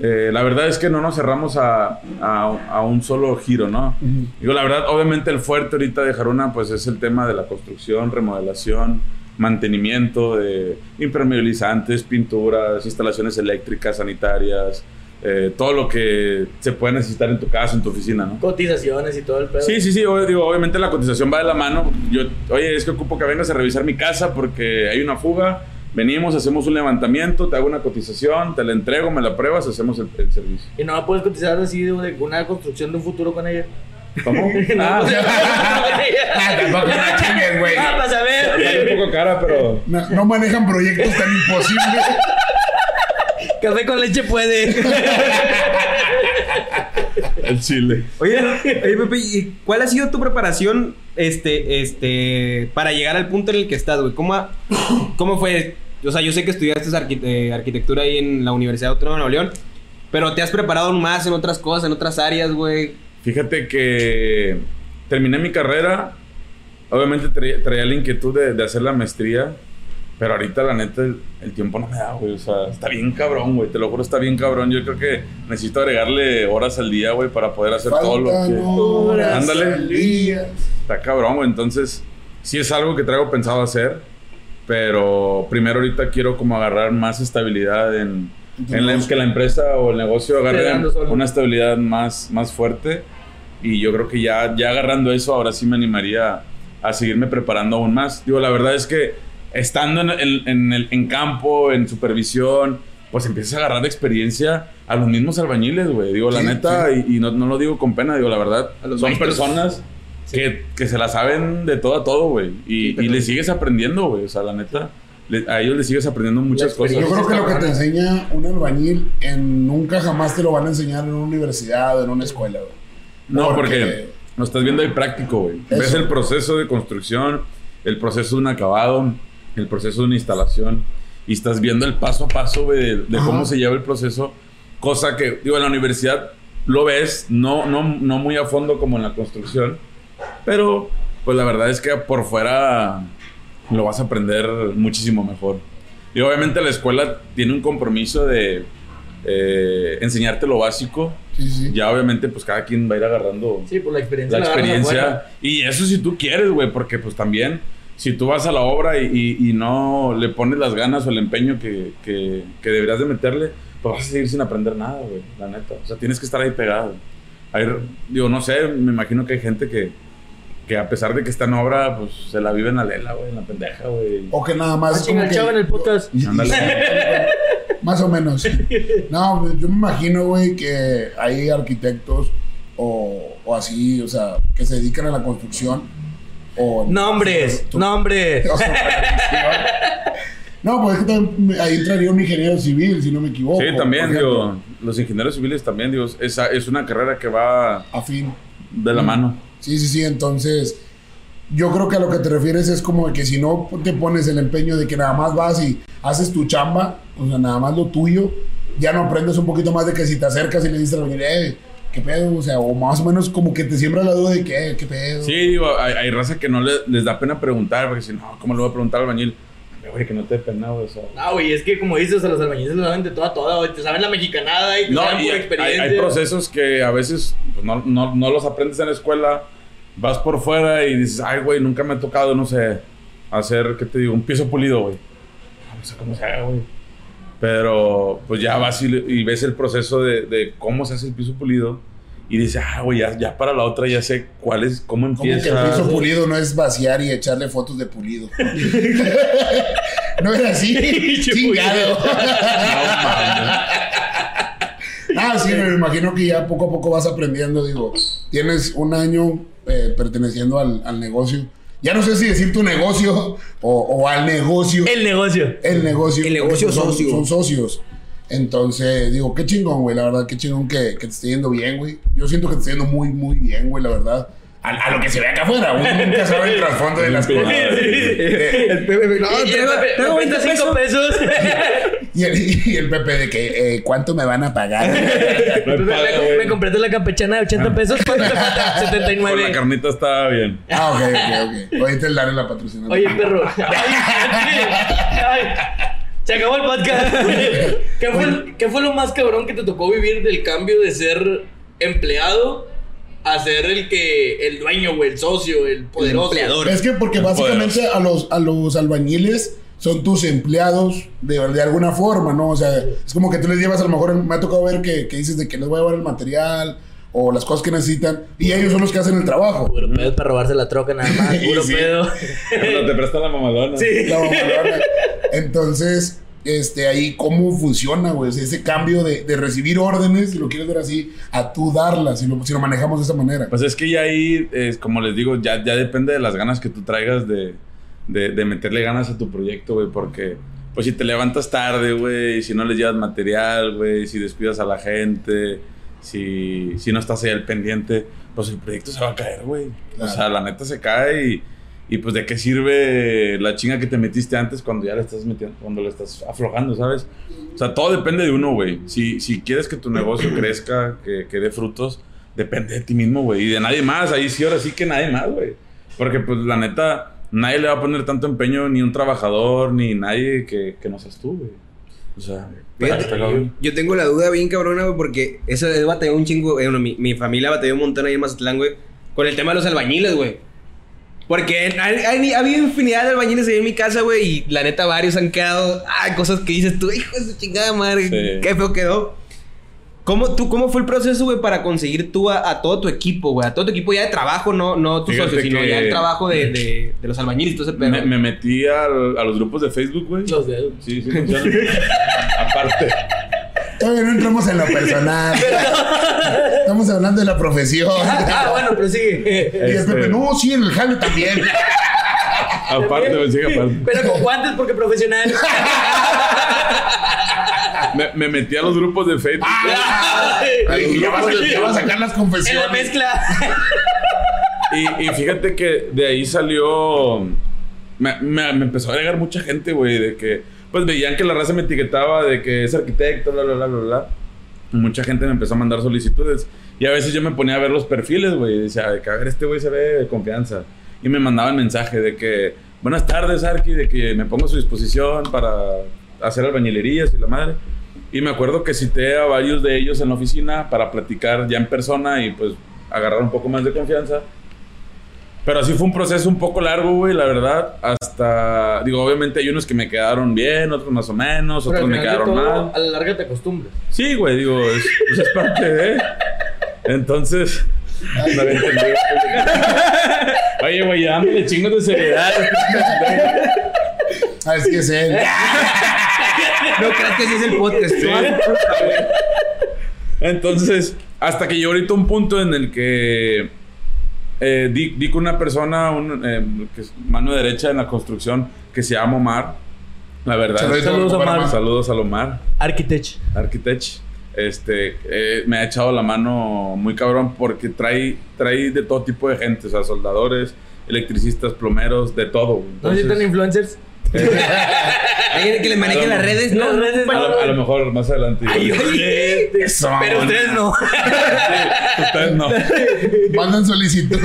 Speaker 5: eh, la verdad es que no nos cerramos a, a- a un solo giro, ¿no? Digo, la verdad, obviamente el fuerte ahorita de Jaruna, pues es el tema de la construcción, remodelación, mantenimiento de impermeabilizantes, pinturas, instalaciones eléctricas, sanitarias, eh, todo lo que se puede necesitar en tu casa, en tu oficina, ¿no?
Speaker 2: Cotizaciones y todo el pedo.
Speaker 5: Sí, sí, sí, digo, obviamente la cotización va de la mano. Yo, oye, es que ocupo que vengas a revisar mi casa porque hay una fuga. Venimos, hacemos un levantamiento, te hago una cotización, te la entrego, me la pruebas, hacemos el, el servicio.
Speaker 2: Y no me puedes cotizar así de una construcción de un futuro con ella.
Speaker 5: ¿Cómo? (laughs) Ah,
Speaker 1: Ah, tampoco no chingues, güey.
Speaker 2: Ah, para
Speaker 5: sale
Speaker 2: saber.
Speaker 5: un poco cara, pero...
Speaker 1: No, no manejan proyectos tan imposibles.
Speaker 2: Café con leche puede. (laughs)
Speaker 5: El chile.
Speaker 4: Oye, oye, Pepe, ¿y ¿cuál ha sido tu preparación este, este, para llegar al punto en el que estás, güey? ¿Cómo, ha- ¿Cómo fue? O sea, yo sé que estudiaste eh, arquitectura ahí en la Universidad Autónoma de Nuevo León, pero te has preparado más en otras cosas, en otras áreas, güey.
Speaker 5: Fíjate que terminé mi carrera. Obviamente traía, traía la inquietud de, de hacer la maestría. Pero ahorita, la neta, el, el tiempo no me da, güey. O sea, está bien cabrón, güey. Te lo juro, está bien cabrón. Yo creo que necesito agregarle horas al día, güey, para poder hacer todo lo que.
Speaker 1: horas
Speaker 5: Ándale.
Speaker 1: al día.
Speaker 5: Está cabrón, güey. Entonces, sí es algo que traigo pensado hacer. Pero primero ahorita quiero como agarrar más estabilidad en, en la- que la empresa o el negocio agarre una estabilidad más, más fuerte. Y yo creo que ya, ya agarrando eso, ahora sí me animaría a seguirme preparando aún más. Digo, la verdad es que estando en, en- en el, en campo, en supervisión, pues empiezas a agarrar de experiencia a los mismos albañiles, güey. Digo, la
Speaker 1: Sí,
Speaker 5: neta, y, y no, no lo digo con pena, digo, la verdad,
Speaker 4: A los
Speaker 5: son
Speaker 4: maestros.
Speaker 5: personas que, que se la saben de todo a todo, güey. Y, y le sigues aprendiendo, güey. O sea, la neta, le- a ellos les sigues aprendiendo muchas cosas.
Speaker 1: Yo creo que lo que te enseña un albañil en nunca jamás te lo van a enseñar en una universidad o en una escuela, güey.
Speaker 5: No, porque,
Speaker 1: Porque-
Speaker 5: lo estás viendo ahí práctico, güey. Ves el proceso de construcción, el proceso de un acabado, el proceso de una instalación. Y estás viendo el paso a paso, güey, de, cómo se lleva el proceso. Cosa que, digo, en la universidad lo ves, no, no, no muy a fondo como en la construcción. Pero, pues la verdad es que por fuera lo vas a aprender muchísimo mejor. Y obviamente la escuela tiene un compromiso de eh, enseñarte lo básico.
Speaker 1: Sí, sí.
Speaker 5: Ya obviamente pues cada quien va a ir agarrando
Speaker 2: Sí, por la experiencia.
Speaker 5: la experiencia. Y eso si tú quieres, güey, porque pues también si tú vas a la obra y, y- y no le pones las ganas o el empeño que, que- que deberías de meterle, pues vas a seguir sin aprender nada, güey, la neta. O sea, tienes que estar ahí pegado. Hay, digo, no sé, me imagino que hay gente que, que a pesar de que está en obra, pues se la vive en la lela, güey, en la pendeja, güey.
Speaker 1: O que nada más.
Speaker 2: Ah,
Speaker 1: como
Speaker 2: el
Speaker 1: que-
Speaker 2: chavo en el podcast.
Speaker 5: Ándale.
Speaker 1: Más o menos. No, yo me imagino, güey, que hay arquitectos o, o así, o sea, que se dedican a la construcción. O
Speaker 2: Nombres, nombres.
Speaker 1: o No, pues es que también ahí entraría un ingeniero civil, si no me equivoco.
Speaker 5: Sí, también, digo, los ingenieros civiles también, digo, esa es una carrera que va
Speaker 1: Afín.
Speaker 5: de la mano.
Speaker 1: Sí, sí, sí, entonces yo creo que a lo que te refieres es como que si no te pones el empeño de que nada más vas y haces tu chamba, o sea, nada más lo tuyo, ya no aprendes un poquito más de que si te acercas y le dices al eh, qué pedo, o sea, o más o menos como que te siembra la duda de eh, qué pedo.
Speaker 5: Sí, digo, hay, hay raza que no le- les da pena preguntar, porque dicen, no, ¿cómo le voy a preguntar al albañil? Güey, que no te dé pena, güey, o sea.
Speaker 2: Ah, güey, es que como dices, a los albañiles lo saben de toda toda, güey. Te saben la mexicanada y te
Speaker 5: No,
Speaker 2: saben
Speaker 5: y
Speaker 2: por
Speaker 5: hay,
Speaker 2: experiencia.
Speaker 5: hay procesos que a veces pues, no, no, no los aprendes en la escuela, vas por fuera y dices, ay, güey, nunca me ha tocado, no sé, hacer, ¿qué te digo? Un piso pulido, güey. No sé cómo se haga, güey. Pero pues ya vas y, y ves el proceso de, de cómo se hace el piso pulido y dices, ah, güey, ya, ya para la otra ya sé cuál es, cómo
Speaker 1: Como que el
Speaker 5: empieza.
Speaker 1: piso pulido no es vaciar y echarle fotos de pulido. (laughs) no era así. (laughs) Chingado. (laughs) Ah, sí, me imagino que ya poco a poco vas aprendiendo. Digo, tienes un año eh, perteneciendo al, al negocio. Ya no sé si decir tu negocio o, o al negocio.
Speaker 2: El negocio.
Speaker 1: El negocio.
Speaker 4: El negocio
Speaker 1: son,
Speaker 4: socio.
Speaker 1: Son socios. Entonces, digo, qué chingón, güey. La verdad, qué chingón que, que te esté yendo bien, güey. Yo siento que te está yendo muy, muy bien, güey, la verdad. A, a lo que se ve acá afuera. Uno nunca sabe el trasfondo de las
Speaker 5: Sí,
Speaker 1: cosas.
Speaker 5: sí,
Speaker 1: Eh,
Speaker 4: El Pepe, no,
Speaker 2: Y el
Speaker 4: traigo,
Speaker 2: Pepe,
Speaker 4: traigo
Speaker 2: me
Speaker 4: 20
Speaker 2: presta cinco
Speaker 4: pesos.
Speaker 2: pesos. (laughs)
Speaker 1: y, el, y el Pepe de que, eh, ¿cuánto me van a pagar? (laughs)
Speaker 2: Me, me- la campechana de 80 pesos. ¿Cuánto te falta? (laughs)
Speaker 5: Con la
Speaker 2: 79.
Speaker 5: carnita está bien.
Speaker 1: ah, ok, ok, ok. Ahorita el Dare la patrocinadora.
Speaker 2: Oye, perro. Ay, ay, Se acabó el podcast. (laughs) ¿Qué fue, ¿Qué fue lo más cabrón que te tocó vivir del cambio de ser empleado a ser el que el dueño, güey, el socio, el poderoso?
Speaker 4: empleador.
Speaker 1: Es que porque básicamente a los, a los albañiles son tus empleados de, de alguna forma, ¿no? O sea, es como que tú les llevas, a lo mejor me ha tocado ver que, que dices de que les voy a llevar el material o las cosas que necesitan y ellos son los que hacen el trabajo.
Speaker 2: Puro pedo para robarse la troca nada más, (laughs) puro
Speaker 1: Sí.
Speaker 2: pedo.
Speaker 5: Cuando (laughs) te prestan la mamadona.
Speaker 2: Sí.
Speaker 1: La mamalona. Entonces, este, ahí cómo funciona, güey, O sea, ese cambio de, de recibir órdenes, si lo quieres ver así, a tú darlas, si lo, si lo manejamos de esa manera.
Speaker 5: Pues es que ya ahí, es, como les digo, ya, ya depende de las ganas que tú traigas de, de, de meterle ganas a tu proyecto, güey, porque pues si te levantas tarde, güey, si no les llevas material, güey, si descuidas a la gente, si, si no estás ahí al pendiente, pues el proyecto se va a caer, güey. O sea, la neta se cae y, y pues de qué sirve la chinga que te metiste antes cuando ya le estás metiendo, cuando le estás aflojando, ¿sabes? O sea, todo depende de uno, güey. Si, si quieres que tu negocio crezca, que, que dé frutos, depende de ti mismo, güey. Y de nadie más. Ahí sí, ahora sí que nadie más, güey. Porque, pues, la neta, nadie le va a poner tanto empeño, ni un trabajador, ni nadie que, que no seas tú, güey. O sea,
Speaker 4: Fíjate,
Speaker 5: cabrón.
Speaker 4: Yo tengo la duda bien cabrona, güey, porque eso es batalló un chingo. eh, bueno, mi, mi familia batalló un montón ahí en Mazatlán, güey, con el tema de los albañiles, güey. Porque hay, hay- ha habido infinidad de albañiles ahí en mi casa, güey, y la neta varios han quedado, ay, cosas que dices tú, hijo de su chingada madre,
Speaker 5: Sí.
Speaker 4: qué feo quedó. ¿Cómo, tú, ¿Cómo fue el proceso, güey, para conseguir tú a, a todo tu equipo, güey? A todo tu equipo ya de trabajo, no, no tu
Speaker 5: Fíjate
Speaker 4: socio, sino
Speaker 5: que-
Speaker 4: ya el trabajo de, de, de los albañiles y todo ese pedo.
Speaker 5: Me, me metí al- a los grupos de Facebook, güey.
Speaker 2: Los dedos.
Speaker 5: Sí, sí, funciona. (laughs) Aparte.
Speaker 1: Todavía no entramos en lo personal. (laughs) Estamos hablando de la profesión.
Speaker 2: Ah, bueno, pero sigue.
Speaker 1: Y el
Speaker 5: Este-
Speaker 1: Pepe, no, sí, en el jale también.
Speaker 5: Aparte, güey, sí, aparte.
Speaker 2: Pero con guantes porque profesional.
Speaker 5: Me, me metí a los grupos de Facebook.
Speaker 1: Ay, ya, vas a, ya vas a sacar las
Speaker 2: En la
Speaker 1: confesiones.
Speaker 2: mezcla.
Speaker 5: Y, y fíjate que de ahí salió. Me, me- me empezó a agregar mucha gente, güey, de que. Pues veían que la raza me etiquetaba de que es arquitecto, bla, bla, bla, bla, bla. Mucha gente me empezó a mandar solicitudes. Y a veces yo me ponía a ver los perfiles, güey. Y decía, de a ver, este güey se ve de confianza. Y me mandaban mensaje de que, buenas tardes, Arqui, de que me pongo a su disposición para hacer albañilerías y la madre. Y me acuerdo que cité a varios de ellos en la oficina para platicar ya en persona y pues agarrar un poco más de confianza. Pero así fue un proceso un poco largo, güey, la verdad. Hasta, digo, obviamente hay unos que me quedaron bien, otros más o menos,
Speaker 2: Pero
Speaker 5: otros me quedaron
Speaker 2: todo,
Speaker 5: mal.
Speaker 2: A la larga te acostumbras.
Speaker 5: Sí, güey, digo, es, pues es parte de. Entonces, no había entendido. (laughs) Oye, güey, ya dándole chingos de seriedad.
Speaker 1: Así es él. (laughs)
Speaker 4: No creas que así es el podcast.
Speaker 5: Sí. Entonces, hasta que llegó ahorita un punto en el que eh, di, di con una persona, un, eh, que es mano derecha en la construcción, que se llama Omar. La verdad.
Speaker 1: Saludos,
Speaker 2: Saludos,
Speaker 1: Omar.
Speaker 2: Omar.
Speaker 5: Saludos al Omar.
Speaker 2: Architect.
Speaker 5: Architect, este, eh, me ha echado la mano muy cabrón porque trae, trae de todo tipo de gente, o sea, soldadores, electricistas, plomeros, de todo. güey.
Speaker 2: ¿No necesitan
Speaker 5: Entonces,
Speaker 2: influencers? (laughs)
Speaker 4: Alguien que le maneje las redes, ¿no?
Speaker 2: Las redes,
Speaker 5: a, lo, a lo mejor más adelante.
Speaker 2: Ay, oye.
Speaker 1: Eso, (laughs)
Speaker 2: Pero ustedes no.
Speaker 5: Sí, ustedes no. (laughs)
Speaker 1: Mandan solicitud.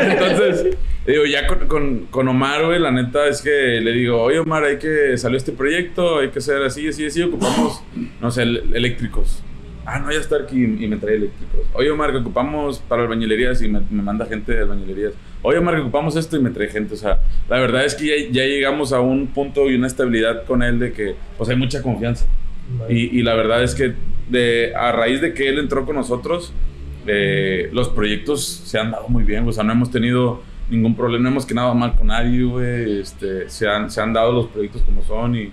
Speaker 5: Entonces, digo, ya con, con, con Omar, güey, la neta es que le digo, oye Omar, hay que salió este proyecto, hay que hacer así, así, así, ocupamos, no sé, el- eléctricos. Ah, no, ya está aquí y me trae eléctricos. Oye Omar, que ocupamos para albañilerías y me, me manda gente de albañilerías. Oye que ocupamos esto y me trae gente. O sea, la verdad es que ya, ya llegamos a un punto y una estabilidad con él de que, pues hay mucha confianza. Y, y la verdad es que de, a raíz de que él entró con nosotros, eh, los proyectos se han dado muy bien. O sea, no hemos tenido ningún problema, no hemos quedado mal con nadie, güey. Este, se, han, se han dado los proyectos como son y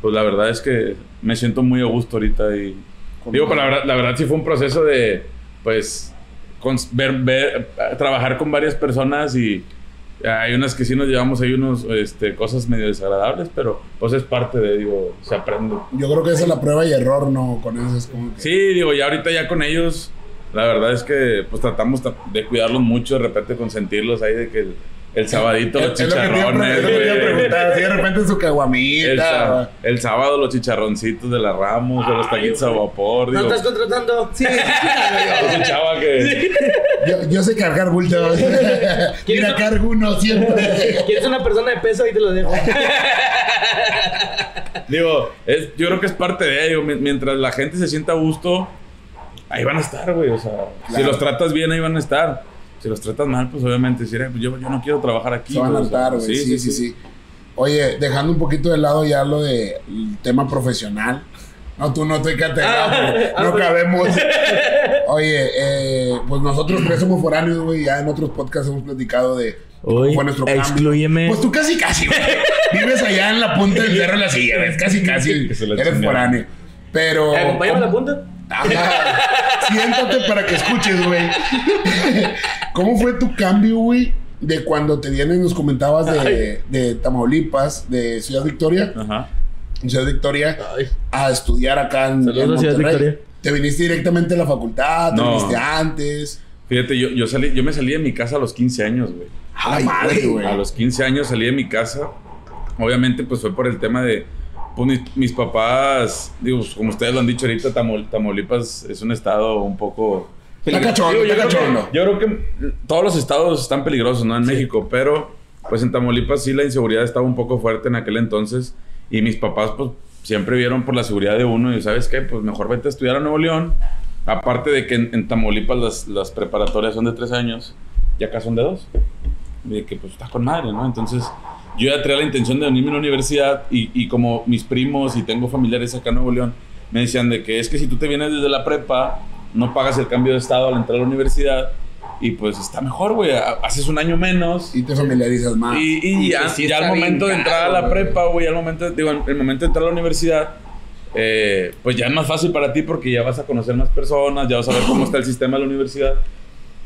Speaker 5: pues la verdad es que me siento muy a gusto ahorita. Y digo, pero la verdad, la verdad sí fue un proceso de, pues, ver, ver, trabajar con varias personas y hay unas que sí nos llevamos, hay unos, este, cosas medio desagradables, pero pues es parte de, digo, se aprende.
Speaker 1: Yo creo que esa es la prueba y error, ¿no? Con eso es como que...
Speaker 5: Sí, digo, ya ahorita ya con ellos, la verdad es que pues tratamos ta- de cuidarlos mucho, de repente consentirlos ahí de que el, sabadito los chicharrones,
Speaker 1: es lo que te iba a
Speaker 5: güey.
Speaker 1: de repente su
Speaker 5: El,
Speaker 1: caguamita.
Speaker 5: sa- el sábado los chicharroncitos de la Ramos, o los
Speaker 2: Ay,
Speaker 5: taquitos a vapor,
Speaker 2: ¿No
Speaker 5: digo.
Speaker 2: estás contratando? Sí. (laughs)
Speaker 5: Chava que...
Speaker 1: Yo, yo sé cargar bultos. (laughs) Mira, cargo uno siempre.
Speaker 2: ¿Quieres una persona de peso? Ahí te lo dejo. (laughs)
Speaker 5: Digo, es, yo creo que es parte de ello. Mi- Mientras la gente se sienta a gusto, ahí van a estar, güey. O sea, si los tratas bien, ahí van a estar. Si los tratas mal, pues obviamente decir, "Eh, pues yo, yo no quiero trabajar aquí.
Speaker 1: Se van a
Speaker 5: güey". O sea,
Speaker 1: hartar, güey. Sí, sí, sí, Oye, dejando un poquito de lado ya lo del tema profesional. No, tú no estoy catedral,
Speaker 2: Ah,
Speaker 1: no
Speaker 2: pues.
Speaker 1: cabemos. (laughs) Oye, eh, pues nosotros tres somos foráneos, güey. Ya en otros podcasts hemos platicado de cómo
Speaker 3: Uy,
Speaker 1: fue nuestro cambio.
Speaker 3: exclúyeme.
Speaker 1: Pues tú casi, casi, güey. (laughs) Vives allá en la punta del cerro de la silla, ves. Casi, casi. (laughs) Eres foráneo. Pero.
Speaker 2: ¿Te acompañamos a la punta?
Speaker 1: Siéntate para que escuches, güey. (laughs) ¿Cómo fue tu cambio, güey? De cuando te vienen, nos comentabas de, de Tamaulipas, de Ciudad Victoria,
Speaker 5: Ajá.
Speaker 1: Ciudad Victoria,
Speaker 2: Ay.
Speaker 1: a estudiar acá en, en
Speaker 3: a Ciudad
Speaker 1: Monterrey.
Speaker 3: Victoria.
Speaker 1: ¿Te viniste directamente a la facultad? ¿Te
Speaker 5: No.
Speaker 1: viniste antes?
Speaker 5: Fíjate, yo, yo, salí, yo me salí de mi casa a los 15 años, güey.
Speaker 1: A la madre, güey.
Speaker 5: A los 15 años salí de mi casa. Obviamente, pues fue por el tema de. Pues mis, mis papás, digo, pues, como ustedes lo han dicho ahorita, Tamau- Tamaulipas es un estado un poco. Digo, yo, yo creo que todos los estados están peligrosos, ¿no? En México, pero pues en Tamaulipas sí la inseguridad estaba un poco fuerte en aquel entonces. Y mis papás, pues siempre vieron por la seguridad de uno. Y ¿sabes qué? Pues mejor vete a estudiar a Nuevo León. Aparte de que en, en Tamaulipas las, las preparatorias son de tres años, y acá son de dos. Y de que pues está con madre, ¿no? Entonces yo ya traía la intención de venirme a la universidad y, y como mis primos y tengo familiares acá en Nuevo León, me decían de que es que si tú te vienes desde la prepa, no pagas el cambio de estado al entrar a la universidad y pues está mejor, güey, ha- haces un año menos.
Speaker 1: Y te familiarizas más.
Speaker 5: Y, y
Speaker 2: Y
Speaker 5: ya,
Speaker 2: sí
Speaker 5: ya al momento de entrar a la prepa, güey, al momento, digo, el momento de entrar a la universidad, eh, pues ya es más fácil para ti porque ya vas a conocer más personas, ya vas a ver cómo está el sistema de la universidad.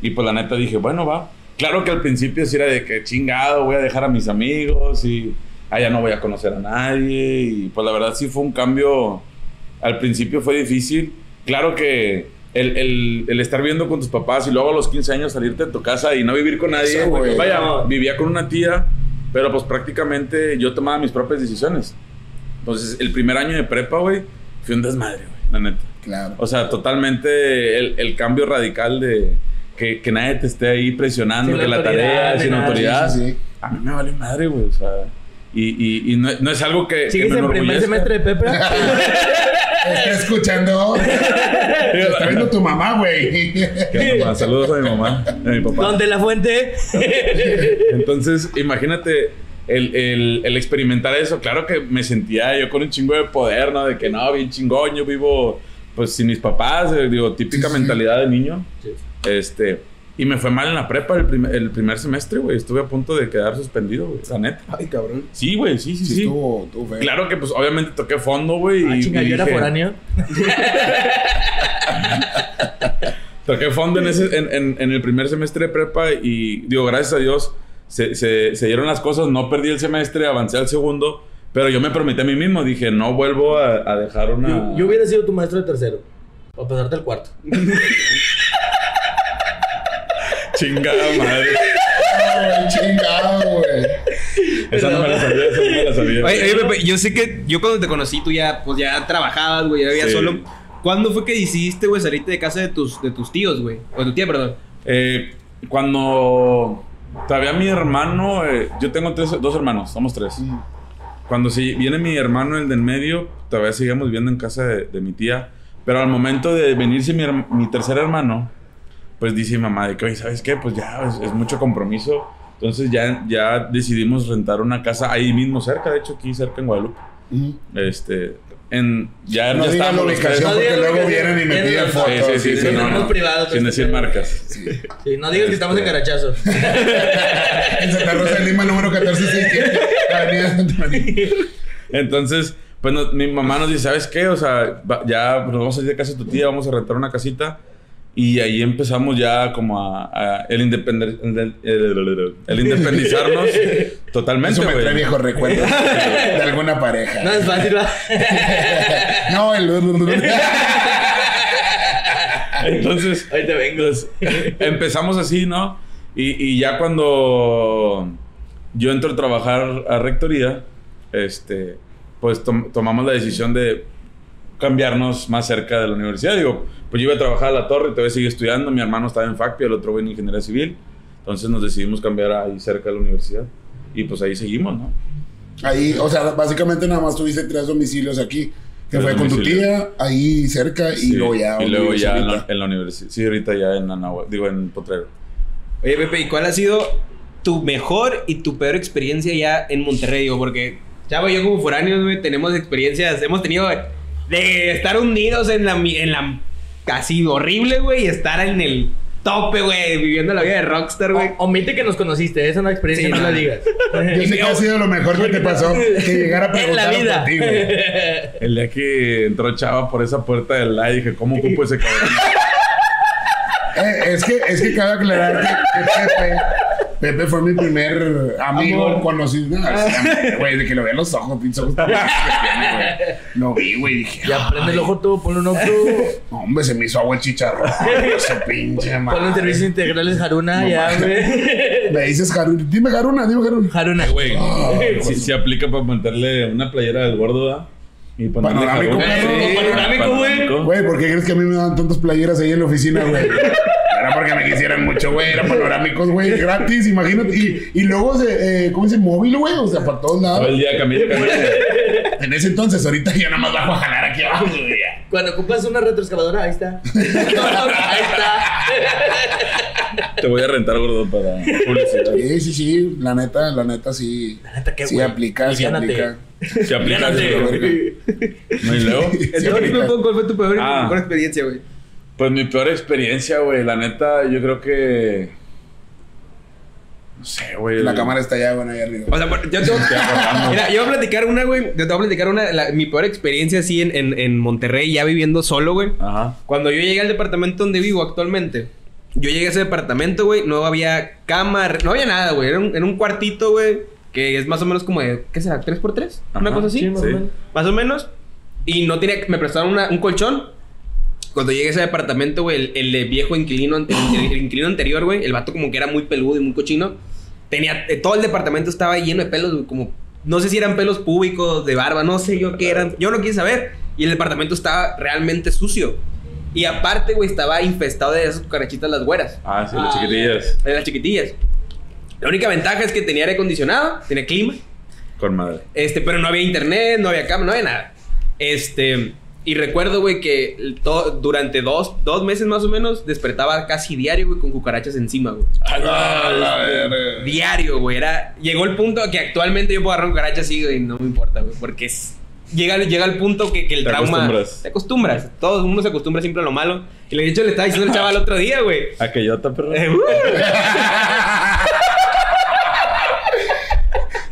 Speaker 5: Y pues la neta dije, bueno, va. Claro que al principio sí era de que chingado, voy a dejar a mis amigos y allá no voy a conocer a nadie. Y pues la verdad sí fue un cambio. Al principio fue difícil. Claro que el, el- el estar viviendo con tus papás y luego a los 15 años salirte de tu casa y no vivir con nadie.
Speaker 1: Eso.
Speaker 5: Vaya,
Speaker 2: No.
Speaker 5: vivía con una tía, pero pues prácticamente yo tomaba mis propias decisiones. Entonces, el primer año de prepa, güey, fue un desmadre, güey, la neta.
Speaker 1: Claro.
Speaker 5: O sea, totalmente el, el cambio radical de que, que nadie te esté ahí presionando,
Speaker 2: Sin
Speaker 5: que la
Speaker 2: autoridad,
Speaker 5: tarea, sin
Speaker 2: nada.
Speaker 5: autoridad.
Speaker 1: Sí, sí, sí.
Speaker 5: A mí me vale madre, güey, o sea. Y, y, y no, no es algo que. que
Speaker 2: ¿Sigues
Speaker 5: me
Speaker 2: en primer semestre de Pepra? (laughs)
Speaker 1: Está escuchando. Te está viendo tu mamá, güey.
Speaker 5: Saludos a mi mamá, a mi papá.
Speaker 2: ¿Dónde la fuente?
Speaker 5: Entonces, imagínate el, el- el experimentar eso. Claro que me sentía yo con un chingo de poder, ¿no? De que no, bien chingón, yo vivo pues sin mis papás, eh, digo, típica
Speaker 1: Sí, sí.
Speaker 5: mentalidad de niño.
Speaker 2: Sí.
Speaker 5: Este, y me fue mal en la prepa el, primer- el primer semestre, güey. Estuve a punto de quedar suspendido, güey, la neta.
Speaker 1: Ay, cabrón.
Speaker 5: Sí, güey, sí, sí,
Speaker 1: Sí,
Speaker 5: sí.
Speaker 1: estuvo, estuvo feo.
Speaker 5: Claro que pues obviamente toqué fondo, güey.
Speaker 2: Ah,
Speaker 5: y-
Speaker 2: chinga,
Speaker 5: y
Speaker 2: yo era foráneo. (laughs)
Speaker 5: Toqué fondo en, ese, en, en- en el primer semestre de prepa y digo, gracias a Dios se, se- se dieron las cosas, no perdí el semestre, avancé al segundo, pero yo me prometí a mí mismo, dije, no vuelvo a, a dejar una...
Speaker 2: Yo, yo hubiera sido tu maestro de tercero. O pasarte al cuarto. (laughs)
Speaker 5: Chingada madre.
Speaker 1: Ay, chingado, güey.
Speaker 5: Esa no me la sabía, esa no me la sabía.
Speaker 4: Oye, oye, Pepe, yo sé que yo cuando te conocí, tú ya, pues ya trabajabas, güey, ya vivías
Speaker 5: Sí.
Speaker 4: solo. ¿Cuándo fue que decidiste, güey, salirte de casa de tus, de tus tíos, güey? O de tu tía, perdón.
Speaker 5: Eh, cuando todavía mi hermano, eh, yo tengo tres- dos hermanos, somos tres. Cuando se viene mi hermano, el del medio, todavía seguíamos viviendo en casa de, de mi tía. Pero al momento de venirse mi, mi tercer hermano, pues dice mi mamá de que, oye, ¿sabes qué? Pues ya es, es mucho compromiso. Entonces ya, ya decidimos rentar una casa ahí mismo cerca, de hecho aquí cerca en Guadalupe.
Speaker 1: Ujú.
Speaker 5: Este, en, ya,
Speaker 1: No
Speaker 5: ya
Speaker 1: la ubicación.
Speaker 5: tres.
Speaker 1: porque luego vienen y me piden fotos.
Speaker 5: Sí, sí, sí, sí,
Speaker 1: no,
Speaker 5: no, no.
Speaker 2: privados,
Speaker 5: Sin decir
Speaker 2: este,
Speaker 5: marcas.
Speaker 2: Sí, no digas que estamos en Carachazo. (laughs)
Speaker 1: En Santa Rosa de Lima, número 1467. Avenida Santa María.
Speaker 5: Entonces, pues no- mi mamá nos dice, ¿sabes qué? O sea, va- ya nos vamos a ir de casa de tu tía, vamos a rentar una casita. Y ahí empezamos ya como a, a el, independer- el, el- el independizarnos (laughs) totalmente,
Speaker 1: Eso me trae viejos recuerdos de alguna pareja.
Speaker 2: No es fácil.
Speaker 1: No, (laughs) el. (laughs)
Speaker 5: Entonces,
Speaker 2: Ahí te vengo.
Speaker 5: empezamos así, ¿no? Y, y ya cuando yo entro a trabajar a rectoría, este, pues tom- tomamos la decisión de cambiarnos más cerca de la universidad. Digo, pues yo iba a trabajar a la torre, todavía sigue estudiando, mi hermano estaba en FACPI, el otro güey en ingeniería civil. Entonces nos decidimos cambiar ahí cerca de la universidad. Y pues ahí seguimos, ¿no?
Speaker 1: Ahí, o sea, básicamente nada más tuviste tres domicilios aquí. Que
Speaker 5: Tres
Speaker 1: fue con tu tía, ahí cerca, y
Speaker 5: Sí,
Speaker 1: luego ya.
Speaker 5: y luego ya en la,
Speaker 1: ahorita.
Speaker 5: en la universidad. Sí, ahorita ya en Anahuac, digo en Potrero.
Speaker 4: Oye, Pepe, ¿y cuál ha sido tu mejor y tu peor experiencia ya en Monterrey? Digo, porque, chavo, yo como foráneos, güey, tenemos experiencias, hemos tenido de estar hundidos en la, mi- en la casi horrible, güey, y estar en el tope, güey, viviendo la vida de rockstar, güey.
Speaker 2: O- Omite que nos conociste, esa no experiencia,
Speaker 4: Sí,
Speaker 2: no
Speaker 4: no.
Speaker 2: la digas.
Speaker 1: Yo sé que ha sido lo mejor que te pasó. Que llegara a (laughs)
Speaker 2: en la
Speaker 1: preguntar
Speaker 2: vida.
Speaker 1: ti. (laughs)
Speaker 5: El día que entró Chava por esa puerta del la dije, ¿cómo ocupo ese cabrón?
Speaker 1: Eh, es que, es que cabe aclarar que, que Pepe, Pepe fue mi primer amigo
Speaker 2: Amor.
Speaker 1: conocido. No, sí, Güey, de que lo vean los ojos, pinche ojos. (laughs) güey. Lo vi, güey, y dije.
Speaker 2: Ya prende el ojo tú, ponle un ojo.
Speaker 1: No, hombre, se me hizo agua el chicharrón. Ese (laughs) pinche
Speaker 2: Ponle
Speaker 1: madre.
Speaker 2: servicios integrales Haruna,
Speaker 1: No
Speaker 2: ya,
Speaker 1: mames.
Speaker 2: güey.
Speaker 1: Me dices Haruna. Dime Haruna, dime Haruna.
Speaker 2: Haruna.
Speaker 5: Güey,
Speaker 1: Ay,
Speaker 5: sí, sí aplica para meterle una playera del gordo, ¿da? Y ponerle
Speaker 1: Panorámico, perro.
Speaker 5: Sí,
Speaker 2: Panorámico, güey.
Speaker 1: Güey, ¿por qué crees que a mí me dan tantas playeras ahí en la oficina, güey? Era porque me quisieran mucho, güey. Eran panorámicos, güey, gratis, imagínate. Y, y luego, se, eh, ¿cómo se dice? Móvil, güey. O sea, para todos
Speaker 5: Todo
Speaker 1: lados.
Speaker 5: el día camina.
Speaker 1: En ese entonces, ahorita yo nada más bajo a jalar aquí abajo, güey. ya.
Speaker 2: Cuando ocupas una retroexcavadora, ahí está. (laughs) ahí está.
Speaker 5: Te voy a rentar, gordo, para publicidad.
Speaker 1: Sí, sí, sí. La neta, la neta, sí.
Speaker 2: La neta, ¿qué,
Speaker 1: Sí aplica, sí
Speaker 2: Aliviánate.
Speaker 1: aplica.
Speaker 5: Se aplica. Sí,
Speaker 1: verga. (laughs)
Speaker 5: No, y luego.
Speaker 1: Sí
Speaker 4: Entonces, ¿cuál fue tu peor y tu
Speaker 5: Ah.
Speaker 4: mejor experiencia, güey?
Speaker 5: Pues mi peor experiencia, güey. La neta, yo creo que. No sé, güey.
Speaker 1: La cámara está allá, bueno, ahí arriba.
Speaker 4: O sea, yo te voy- Mira, yo voy a platicar una, güey. Yo te voy a platicar una, la- mi peor experiencia así en, en, en Monterrey, ya viviendo solo, güey.
Speaker 5: Ajá.
Speaker 4: Cuando yo llegué al departamento donde vivo actualmente, yo llegué a ese departamento, güey, no había cama, no había nada, güey. Era un, era un cuartito, güey, que es más o menos como de, ¿qué será? ¿3x3? Una cosa así.
Speaker 2: sí, más o menos.
Speaker 4: Más o menos. Y no tenía, me prestaron una- un colchón. Cuando llegué a ese departamento, güey, el, el viejo inquilino, el, el inquilino anterior, güey, el vato como que era muy peludo y muy cochino. Tenía, eh, todo el departamento estaba lleno de pelos, güey, como, no sé si eran pelos públicos, de barba, no sé yo qué eran. Yo no quise saber. Y el departamento estaba realmente sucio. Y aparte, güey, estaba infestado de esas cucarachitas las güeras.
Speaker 5: Ah, sí, las chiquitillas.
Speaker 4: De las chiquitillas. La única ventaja es que tenía aire acondicionado, tenía clima.
Speaker 5: Con madre.
Speaker 4: Este, pero no había internet, no había cámara, no había nada. Este, y recuerdo, güey, que durante dos, dos meses más o menos despertaba casi diario, güey, con cucarachas encima, güey.
Speaker 1: Ah.
Speaker 4: Diario, güey. Era, llegó el punto que actualmente yo puedo agarrar cucarachas así, güey, no me importa, güey, porque es, llega, llega el punto que, que el
Speaker 5: Te
Speaker 4: trauma.
Speaker 5: acostumbras.
Speaker 4: Te acostumbras. Todo el mundo se acostumbra siempre a lo malo. Y de hecho le estaba diciendo al chaval el otro día, güey.
Speaker 5: Aquellota, perro.
Speaker 4: Eh, uh. (laughs)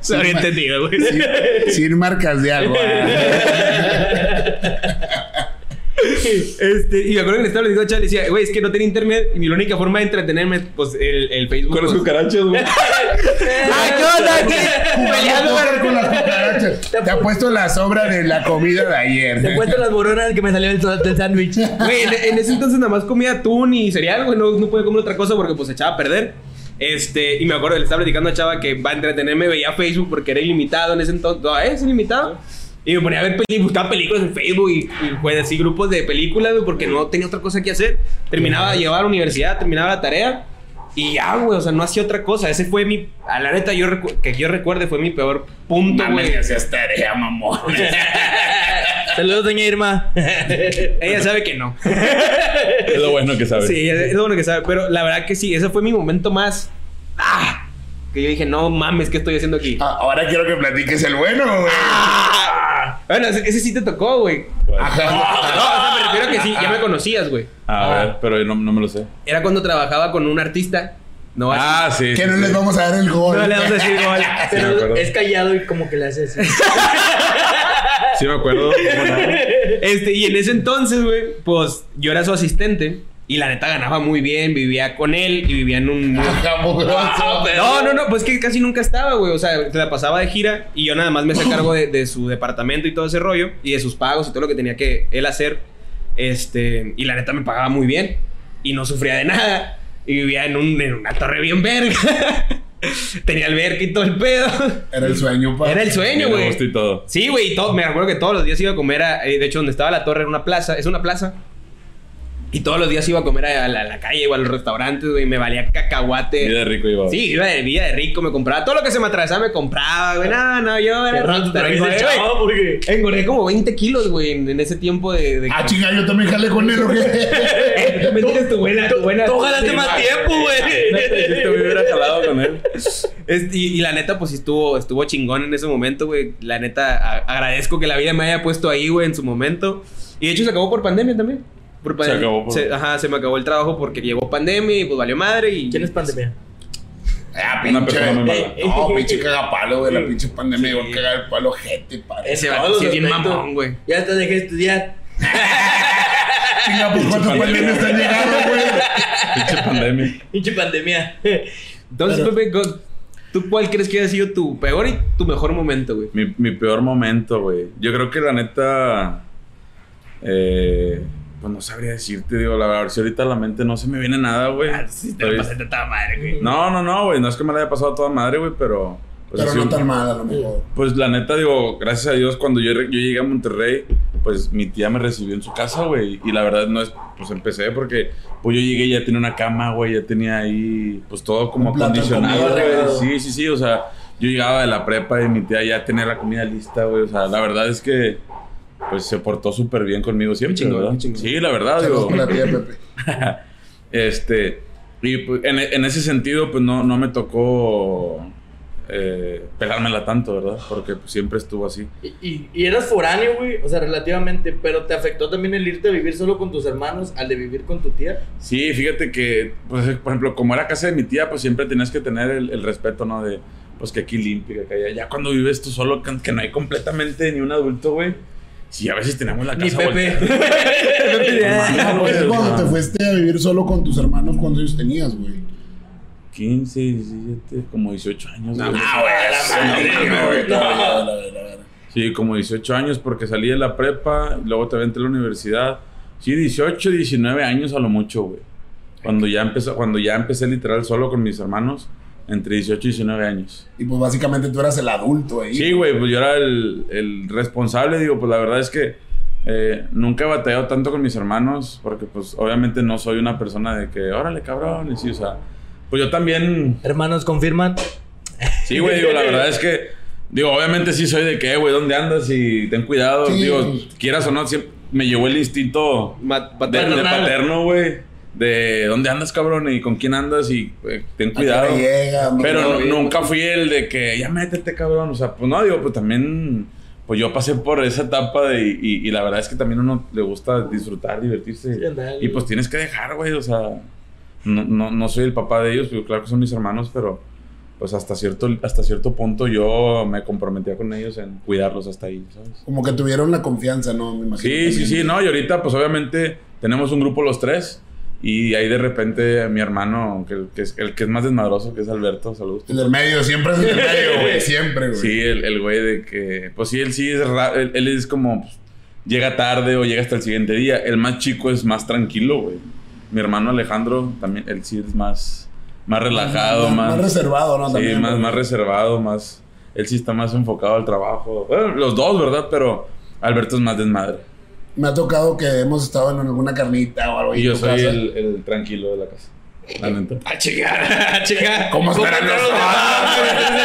Speaker 4: Se había entendido, güey.
Speaker 1: Sin, (laughs) sin marcas de agua. (laughs)
Speaker 4: Este, y me acuerdo que le estaba le digo a Chale, le decía, güey, es que no tenía internet y mi única forma de entretenerme, pues el, el Facebook.
Speaker 5: Con las
Speaker 4: pues,
Speaker 5: cucarachas, güey. (laughs)
Speaker 4: ¡Ay, qué onda! ¿Qué? Peleando
Speaker 1: con las cucarachas. Te ha puesto la sobra de la comida de
Speaker 2: Te
Speaker 1: ayer.
Speaker 2: cuento las boronas que me salió del, sándwich.
Speaker 4: Güey, en, en ese entonces nada más comía atún y cereal, güey, no, no podía comer otra cosa porque pues se echaba a perder. Este, y me acuerdo, le estaba platicando a Chava que va a entretenerme, veía Facebook porque era ilimitado en ese entonces. Es ilimitado. Y me ponía a ver películas, buscaba películas en Facebook y, y pues así grupos de películas, güey, porque no tenía otra cosa que hacer. Terminaba, llegaba a la universidad, terminaba la tarea y ya, güey, o sea, no hacía otra cosa. Ese fue mi, a la neta, yo que yo recuerde, fue mi peor punto, güey.
Speaker 1: ya seas tarea, mamón. (laughs)
Speaker 2: Saludos, doña Irma. (laughs)
Speaker 4: Ella sabe que no.
Speaker 5: Es lo bueno que sabes.
Speaker 4: Sí, es lo bueno que sabe. Pero la verdad que sí, ese fue mi momento más. ¡Ah! Que yo dije, no mames, ¿qué estoy haciendo aquí?
Speaker 1: Ah, Ahora quiero que platiques el bueno, güey.
Speaker 4: Ah. Bueno, ese, ese sí te tocó, güey.
Speaker 1: Ajá. (laughs)
Speaker 4: No, o sea, me refiero a que sí, ya me conocías, güey.
Speaker 5: A ver, pero no, no me lo sé.
Speaker 4: Era cuando trabajaba con un artista. No,
Speaker 5: Ah, sí.
Speaker 1: Que
Speaker 5: sí,
Speaker 1: no
Speaker 5: sí.
Speaker 1: les vamos a dar el gol.
Speaker 4: no le vamos a decir gol. (laughs)
Speaker 2: Pero es callado y como que le hace así.
Speaker 5: Sí, me acuerdo. (laughs)
Speaker 4: Este, y en ese entonces, güey, pues yo era su asistente. Y la neta ganaba muy bien, vivía con él y vivía en un... (laughs) No, no, no, pues que casi nunca estaba, güey. O sea, se la pasaba de gira y yo nada más me hacía cargo de, de su departamento y todo ese rollo y de sus pagos y todo lo que tenía que él hacer. Este, y la neta me pagaba muy bien y no sufría de nada. Y vivía en, un, en una torre bien verga. (laughs) tenía alberca y todo el pedo.
Speaker 1: Era el sueño, pa.
Speaker 4: Era el sueño,
Speaker 5: Me
Speaker 4: güey.
Speaker 5: gusta y todo.
Speaker 4: Sí, güey, me acuerdo que todos los días iba a comer a, eh, de hecho, donde estaba la torre era una plaza, es una plaza. Y todos los días iba a comer a la, a la calle o a los restaurantes, güey. Me valía cacahuate.
Speaker 5: Vida de rico iba.
Speaker 4: Sí, iba de vida de rico, me compraba todo lo que se me atravesaba, me compraba, güey. No, no, yo era.
Speaker 2: habías
Speaker 4: engordé,
Speaker 2: echado, porque...
Speaker 4: güey. Engordé como 20 kilos, güey, en, en ese tiempo de. de
Speaker 1: Ah, chinga, yo también jalé con él.
Speaker 4: Eh, (laughs) tú también tienes tu buena, tu buena.
Speaker 2: Tú jalaste más tiempo, güey. (laughs)
Speaker 5: Si te hubiera jalado con él.
Speaker 4: Es- y, y la neta, pues sí estuvo, estuvo chingón en ese momento, güey. La neta, a- agradezco que la vida me haya puesto ahí, güey, en su momento. Y de hecho se acabó por pandemia también. Por
Speaker 5: Se acabó por-
Speaker 4: Se- ajá, se me acabó el trabajo porque llegó pandemia y pues valió madre y...
Speaker 2: ¿Quién es pandemia?
Speaker 1: Ah,
Speaker 5: Una
Speaker 1: pinche.
Speaker 5: persona muy mala.
Speaker 2: Eh,
Speaker 1: No, pinche cagapalo, güey. La pinche pandemia
Speaker 4: Sí.
Speaker 1: iba a cagar el palo, gente, padre.
Speaker 4: Ese sí
Speaker 2: los
Speaker 4: es bien mamón, güey.
Speaker 2: Ya te dejé estudiar. (laughs)
Speaker 1: Chinga, pues cuántas pandemias te han llegado, güey.
Speaker 5: Pinche pandemia.
Speaker 2: Pinche pandemia.
Speaker 4: Entonces,
Speaker 2: Pero-
Speaker 4: Pepe, ¿tú cuál crees que haya sido tu peor y tu mejor momento, güey?
Speaker 5: Mi, mi peor momento, güey. Yo creo que la neta. Eh, pues no sabría decirte, digo, la verdad, si ahorita a la mente no se me viene nada, güey.
Speaker 4: Ah, sí, te lo pasaste toda madre, güey.
Speaker 5: No, no, no, güey. No es que me la haya pasado a toda madre, güey, pero. pues,
Speaker 1: Pero
Speaker 5: así
Speaker 1: no tan mal, a lo mejor.
Speaker 5: Pues la neta, digo, gracias a Dios, cuando yo, yo llegué a Monterrey, pues mi tía me recibió en su casa, güey. Y la verdad no es, pues empecé porque, pues yo llegué y ya tenía una cama, güey, ya tenía ahí, pues todo como acondicionado, güey. Sí, sí, sí, o sea, yo llegaba de la prepa y mi tía ya tenía la comida lista, güey. O sea, la verdad es que, pues se portó súper bien conmigo siempre,
Speaker 4: Qué chingón,
Speaker 5: ¿verdad?
Speaker 4: qué chingón.
Speaker 5: Sí, la verdad, digo.
Speaker 1: la tía Pepe. (laughs)
Speaker 5: Este, y pues, en, en ese sentido, pues no, no me tocó eh, pelármela tanto, ¿verdad? Porque pues, siempre estuvo así.
Speaker 2: Y, y, y eras foráneo, güey. O sea, relativamente. Pero te afectó también el irte a vivir solo con tus hermanos al de vivir con tu tía.
Speaker 5: Sí, fíjate que, pues, por ejemplo, como era casa de mi tía, pues siempre tenías que tener el, el respeto, ¿no? De, pues que aquí limpia, que allá. Ya cuando vives tú solo, que que no hay completamente ni un adulto, güey. Sí, a veces tenemos la casa
Speaker 2: Pepe. (laughs)
Speaker 1: Pues,
Speaker 5: volteada.
Speaker 1: cuando te fuiste a vivir solo con tus hermanos, ¿cuántos años tenías, güey?
Speaker 5: 15, 17, como 18 años.
Speaker 4: No,
Speaker 5: güey.
Speaker 1: Ah,
Speaker 2: la madre.
Speaker 5: Sí, como 18 años porque salí de la prepa, y luego te entré a la universidad. Sí, 18, 19 años a lo mucho, güey. Cuando ya empezó, cuando ya empecé literal solo con mis hermanos, entre 18 y 19 años.
Speaker 1: Y pues básicamente tú eras el adulto ahí.
Speaker 5: Sí, güey, pues yo era el, el responsable, digo, pues la verdad es que eh, nunca he batallado tanto con mis hermanos, porque pues obviamente no soy una persona de que, órale, cabrón, y sí, o sea, pues yo también
Speaker 2: Hermanos, confirman.
Speaker 5: Sí, güey, digo, la verdad es que, digo, obviamente sí soy de que, "Eh, güey, ¿dónde andas? Y ten cuidado,
Speaker 1: Sí.
Speaker 5: digo, quieras o no, siempre me llevó el instinto
Speaker 4: Ma-
Speaker 5: de, de
Speaker 4: paterno.
Speaker 5: paterno, güey, de ¿dónde andas, cabrón? Y con quién andas y eh, ten
Speaker 1: ¿A qué
Speaker 5: cuidado.
Speaker 1: llega? No,
Speaker 5: Pero
Speaker 1: no,
Speaker 5: nu- nunca fui el de que ya métete, cabrón. O sea, pues no, digo, pues también, pues yo pasé por esa etapa de, y, y- y la verdad es que también a uno le gusta disfrutar, divertirse.
Speaker 2: Sí,
Speaker 5: y pues tienes que dejar, güey, o sea, no, no, no soy el papá de ellos, pero claro que son mis hermanos, pero pues hasta cierto, hasta cierto punto yo me comprometía con ellos en cuidarlos hasta ahí, ¿sabes?
Speaker 1: Como que tuvieron la confianza, ¿no? Me imagino.
Speaker 5: Sí, sí, sí, no, y ahorita pues obviamente tenemos un grupo los tres y ahí de repente mi hermano, que, el que es, el que es más desmadroso, que es Alberto, saludos.
Speaker 1: El del medio, siempre es el del medio, (laughs) güey. Siempre, güey.
Speaker 5: Sí, el, el güey de que, pues sí, él sí es, él, él es como, pues, llega tarde o llega hasta el siguiente día. El más chico es más tranquilo, güey. Mi hermano Alejandro también, él sí es más, más relajado,
Speaker 1: más,
Speaker 5: más,
Speaker 1: más reservado, ¿no?
Speaker 5: sí,
Speaker 1: También,
Speaker 5: más,
Speaker 1: güey.
Speaker 5: más reservado, más, él sí está más enfocado al trabajo. Bueno, los dos, ¿verdad? Pero Alberto es más desmadre.
Speaker 1: Me ha tocado que hemos estado en alguna carnita o algo.
Speaker 5: Y yo soy
Speaker 1: casa.
Speaker 5: el, el tranquilo de la casa. La neta.
Speaker 4: A chingar, a chingar.
Speaker 1: ¿Cómo estarán los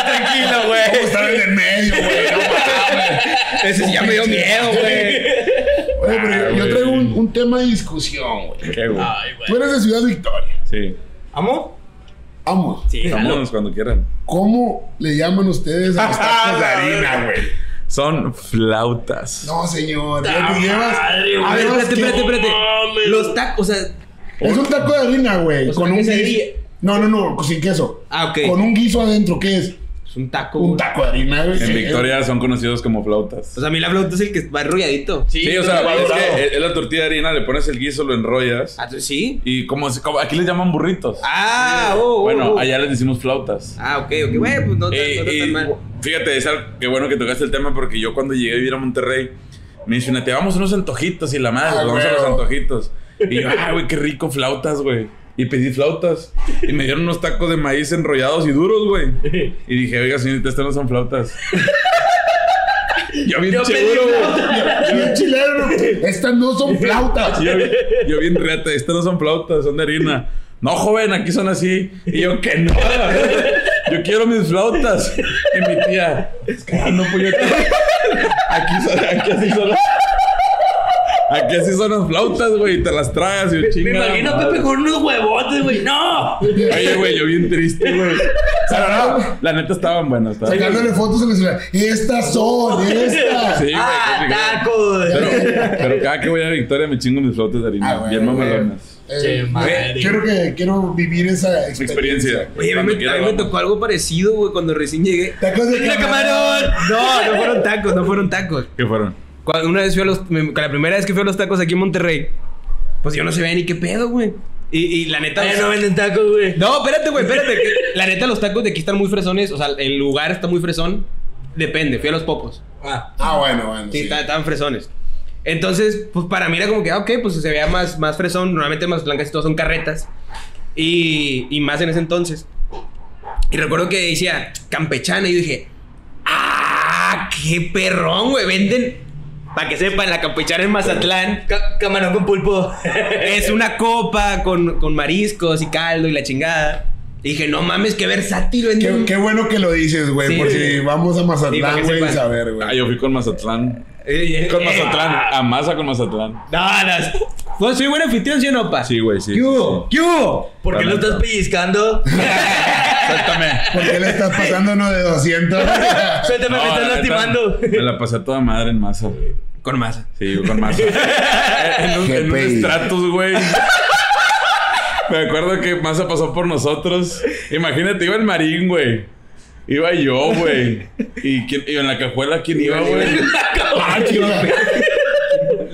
Speaker 4: Tranquilo, güey.
Speaker 1: ¿Cómo estar en el medio, güey? No (laughs) mames.
Speaker 4: Ese sí ya me dio miedo, güey.
Speaker 1: Oye, pero
Speaker 5: Ah,
Speaker 1: yo
Speaker 5: güey.
Speaker 1: traigo un, un tema de discusión, güey.
Speaker 5: ¿Qué, güey?
Speaker 2: Ay, güey.
Speaker 1: Tú eres de Ciudad Victoria.
Speaker 5: Sí.
Speaker 2: ¿Amo?
Speaker 1: Vamos.
Speaker 4: Sí.
Speaker 5: Vámonos cuando quieran.
Speaker 1: ¿Cómo le llaman ustedes a (laughs) los tacos de harina, güey?
Speaker 5: Son flautas.
Speaker 1: No, señor. Ya
Speaker 2: ¡Ta
Speaker 1: te llevas.
Speaker 4: A ver, espérate, espérate, espérate. Los tacos, o sea.
Speaker 1: Es un taco de harina, güey. Con un guiso. No, no, no, sin queso.
Speaker 4: Ah, ok.
Speaker 1: Con un guiso adentro, ¿qué es?
Speaker 4: Es un taco.
Speaker 1: Un taco de harina, güey.
Speaker 5: En Victoria son conocidos como flautas.
Speaker 4: O sea, a mí la flauta es el que va enrolladito.
Speaker 5: Sí, o sea, es
Speaker 2: valorado.
Speaker 5: que es la tortilla de harina, le pones el guiso, lo enrollas.
Speaker 4: Ah, sí.
Speaker 5: Y como, como- aquí les llaman burritos.
Speaker 4: Ah, oh, oh,
Speaker 5: bueno,
Speaker 4: oh.
Speaker 5: allá les decimos flautas.
Speaker 4: Ah, ok, ok. Bueno, pues no, no
Speaker 5: y
Speaker 4: tan mal.
Speaker 5: fíjate, es algo- qué bueno que tocaste el tema porque yo cuando llegué a vivir a Monterrey, me dicen, te vamos a unos antojitos y la madre,
Speaker 1: Ah,
Speaker 5: vamos a los antojitos. Y yo, ah, güey, qué rico flautas, güey. Y pedí flautas. Y me dieron unos tacos de maíz enrollados y duros, güey. Y dije, oiga, señorita, estas no son flautas. Yo bien
Speaker 2: Yo
Speaker 5: seguro,
Speaker 2: flauta.
Speaker 1: Bien chileno. Estas no son flautas.
Speaker 5: Yo, yo bien reata, estas no son flautas, son de harina. No, joven, aquí son así. Y yo, que no. Yo quiero mis flautas. Y mi tía, es que no puñeta. Aquí, son, aquí así son. Aquí así son las flautas, güey. y Te las tragas y
Speaker 2: Me
Speaker 5: chinga.
Speaker 2: imagino. Pepe con unos huevotes, güey. ¡No!
Speaker 5: Oye, güey, yo bien triste, güey. Pero no, la neta estaban buenas. Estaban
Speaker 1: Sacándole fotos en el celular. Estas son, estas.
Speaker 5: Sí, güey.
Speaker 2: ¡Ah, tacos!
Speaker 5: Pero, pero cada que voy a Victoria me chingo mis flautas de harina.
Speaker 1: Ah, bueno,
Speaker 5: bien mamalonas.
Speaker 1: Eh,
Speaker 2: madre.
Speaker 1: quiero que quiero vivir esa experiencia.
Speaker 5: Experiencia.
Speaker 4: Oye, a mí, me-
Speaker 5: quiera,
Speaker 4: a mí me
Speaker 5: vamos.
Speaker 4: tocó algo parecido, güey, cuando recién llegué.
Speaker 1: Tacos de
Speaker 2: ¡Mira,
Speaker 1: camarón.
Speaker 2: camarón!
Speaker 4: No, no fueron tacos, no fueron tacos.
Speaker 5: ¿Qué fueron?
Speaker 4: Cuando una vez fui a los. la primera vez que fui a los tacos aquí en Monterrey, pues yo no sabía ni qué pedo, güey. Y, y la neta.
Speaker 2: Ay, no venden tacos, güey.
Speaker 4: No, espérate, güey, espérate. la neta, los tacos de aquí están muy fresones. O sea, el lugar está muy fresón. Depende, fui a los popos.
Speaker 2: Ah.
Speaker 1: Ah, bueno, bueno.
Speaker 4: Sí,
Speaker 1: sí.
Speaker 4: está- estaban fresones. Entonces, pues para mí era como que, ah, ok, pues se veía más, más fresón. Normalmente más blancas y todos son carretas. Y, y más en ese entonces. Y recuerdo que decía campechana y yo dije, ah, qué perrón, güey. Venden, para que sepan, la campechana en Mazatlán.
Speaker 2: Ca- camarón con pulpo. (laughs)
Speaker 4: Es una copa con, con mariscos y caldo y la chingada. Y dije, no mames, qué versátil
Speaker 1: Qué, qué bueno que lo dices, güey.
Speaker 4: Sí,
Speaker 1: por
Speaker 4: sí.
Speaker 1: si vamos a
Speaker 4: Sí,
Speaker 1: Mazatlán, güey,
Speaker 4: sepan.
Speaker 1: saber, güey.
Speaker 5: Ah, yo fui con Mazatlán.
Speaker 4: Eh, eh,
Speaker 5: Con
Speaker 4: eh,
Speaker 5: Mazatlán. A masa con Mazatlán.
Speaker 4: No, no. Pues soy buen anfitrión, ¿sí o no, pa?
Speaker 5: Sí, güey, sí.
Speaker 4: ¿Qué hubo? ¿Qué hubo?
Speaker 2: ¿Por qué lo estás pellizcando? (laughs) (laughs)
Speaker 5: Suéltame.
Speaker 1: ¿Por qué le estás pasando uno de 200? (laughs)
Speaker 2: Suéltame, me
Speaker 5: No,
Speaker 2: estás lastimando.
Speaker 5: Me la pasé a toda madre en masa.
Speaker 4: Con masa.
Speaker 5: Sí, con masa. en un, en un estratus, güey. Me acuerdo que Masa pasó por nosotros. Imagínate, iba el marín, güey. Iba yo, güey. ¿Y, quién, y en la cajuela quién iba, güey?
Speaker 1: Ah,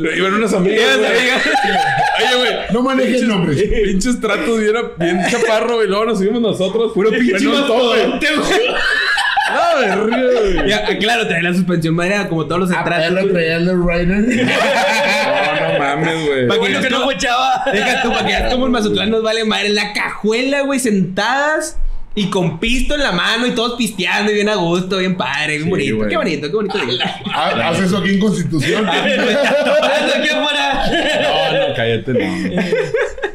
Speaker 1: chica.
Speaker 5: Iban unas amigas. Oye, güey.
Speaker 1: No manejes nombres.
Speaker 5: Pinches tratos bien, bien chaparro, güey. Luego nos subimos nosotros. Puro
Speaker 4: pinche mastodonte,
Speaker 5: No, río, güey.
Speaker 4: Ya, claro, trae la suspensión madera como todos los
Speaker 1: Ah, él lo traía el Rider. (laughs)
Speaker 5: No, no mames, güey.
Speaker 4: Pa' que no
Speaker 2: que no, chava.
Speaker 4: Deja tú, para que veas cómo el Mazatlán nos vale madre. En la cajuela, güey, sentadas y con pisto en la mano y todos pisteando y bien a gusto, bien padre, bien
Speaker 5: Sí,
Speaker 4: bonito. Qué bonito, qué bonito. día.
Speaker 1: Ah, Haz eso aquí en Constitución.
Speaker 2: Aquí afuera.
Speaker 5: No, no, cállate, no.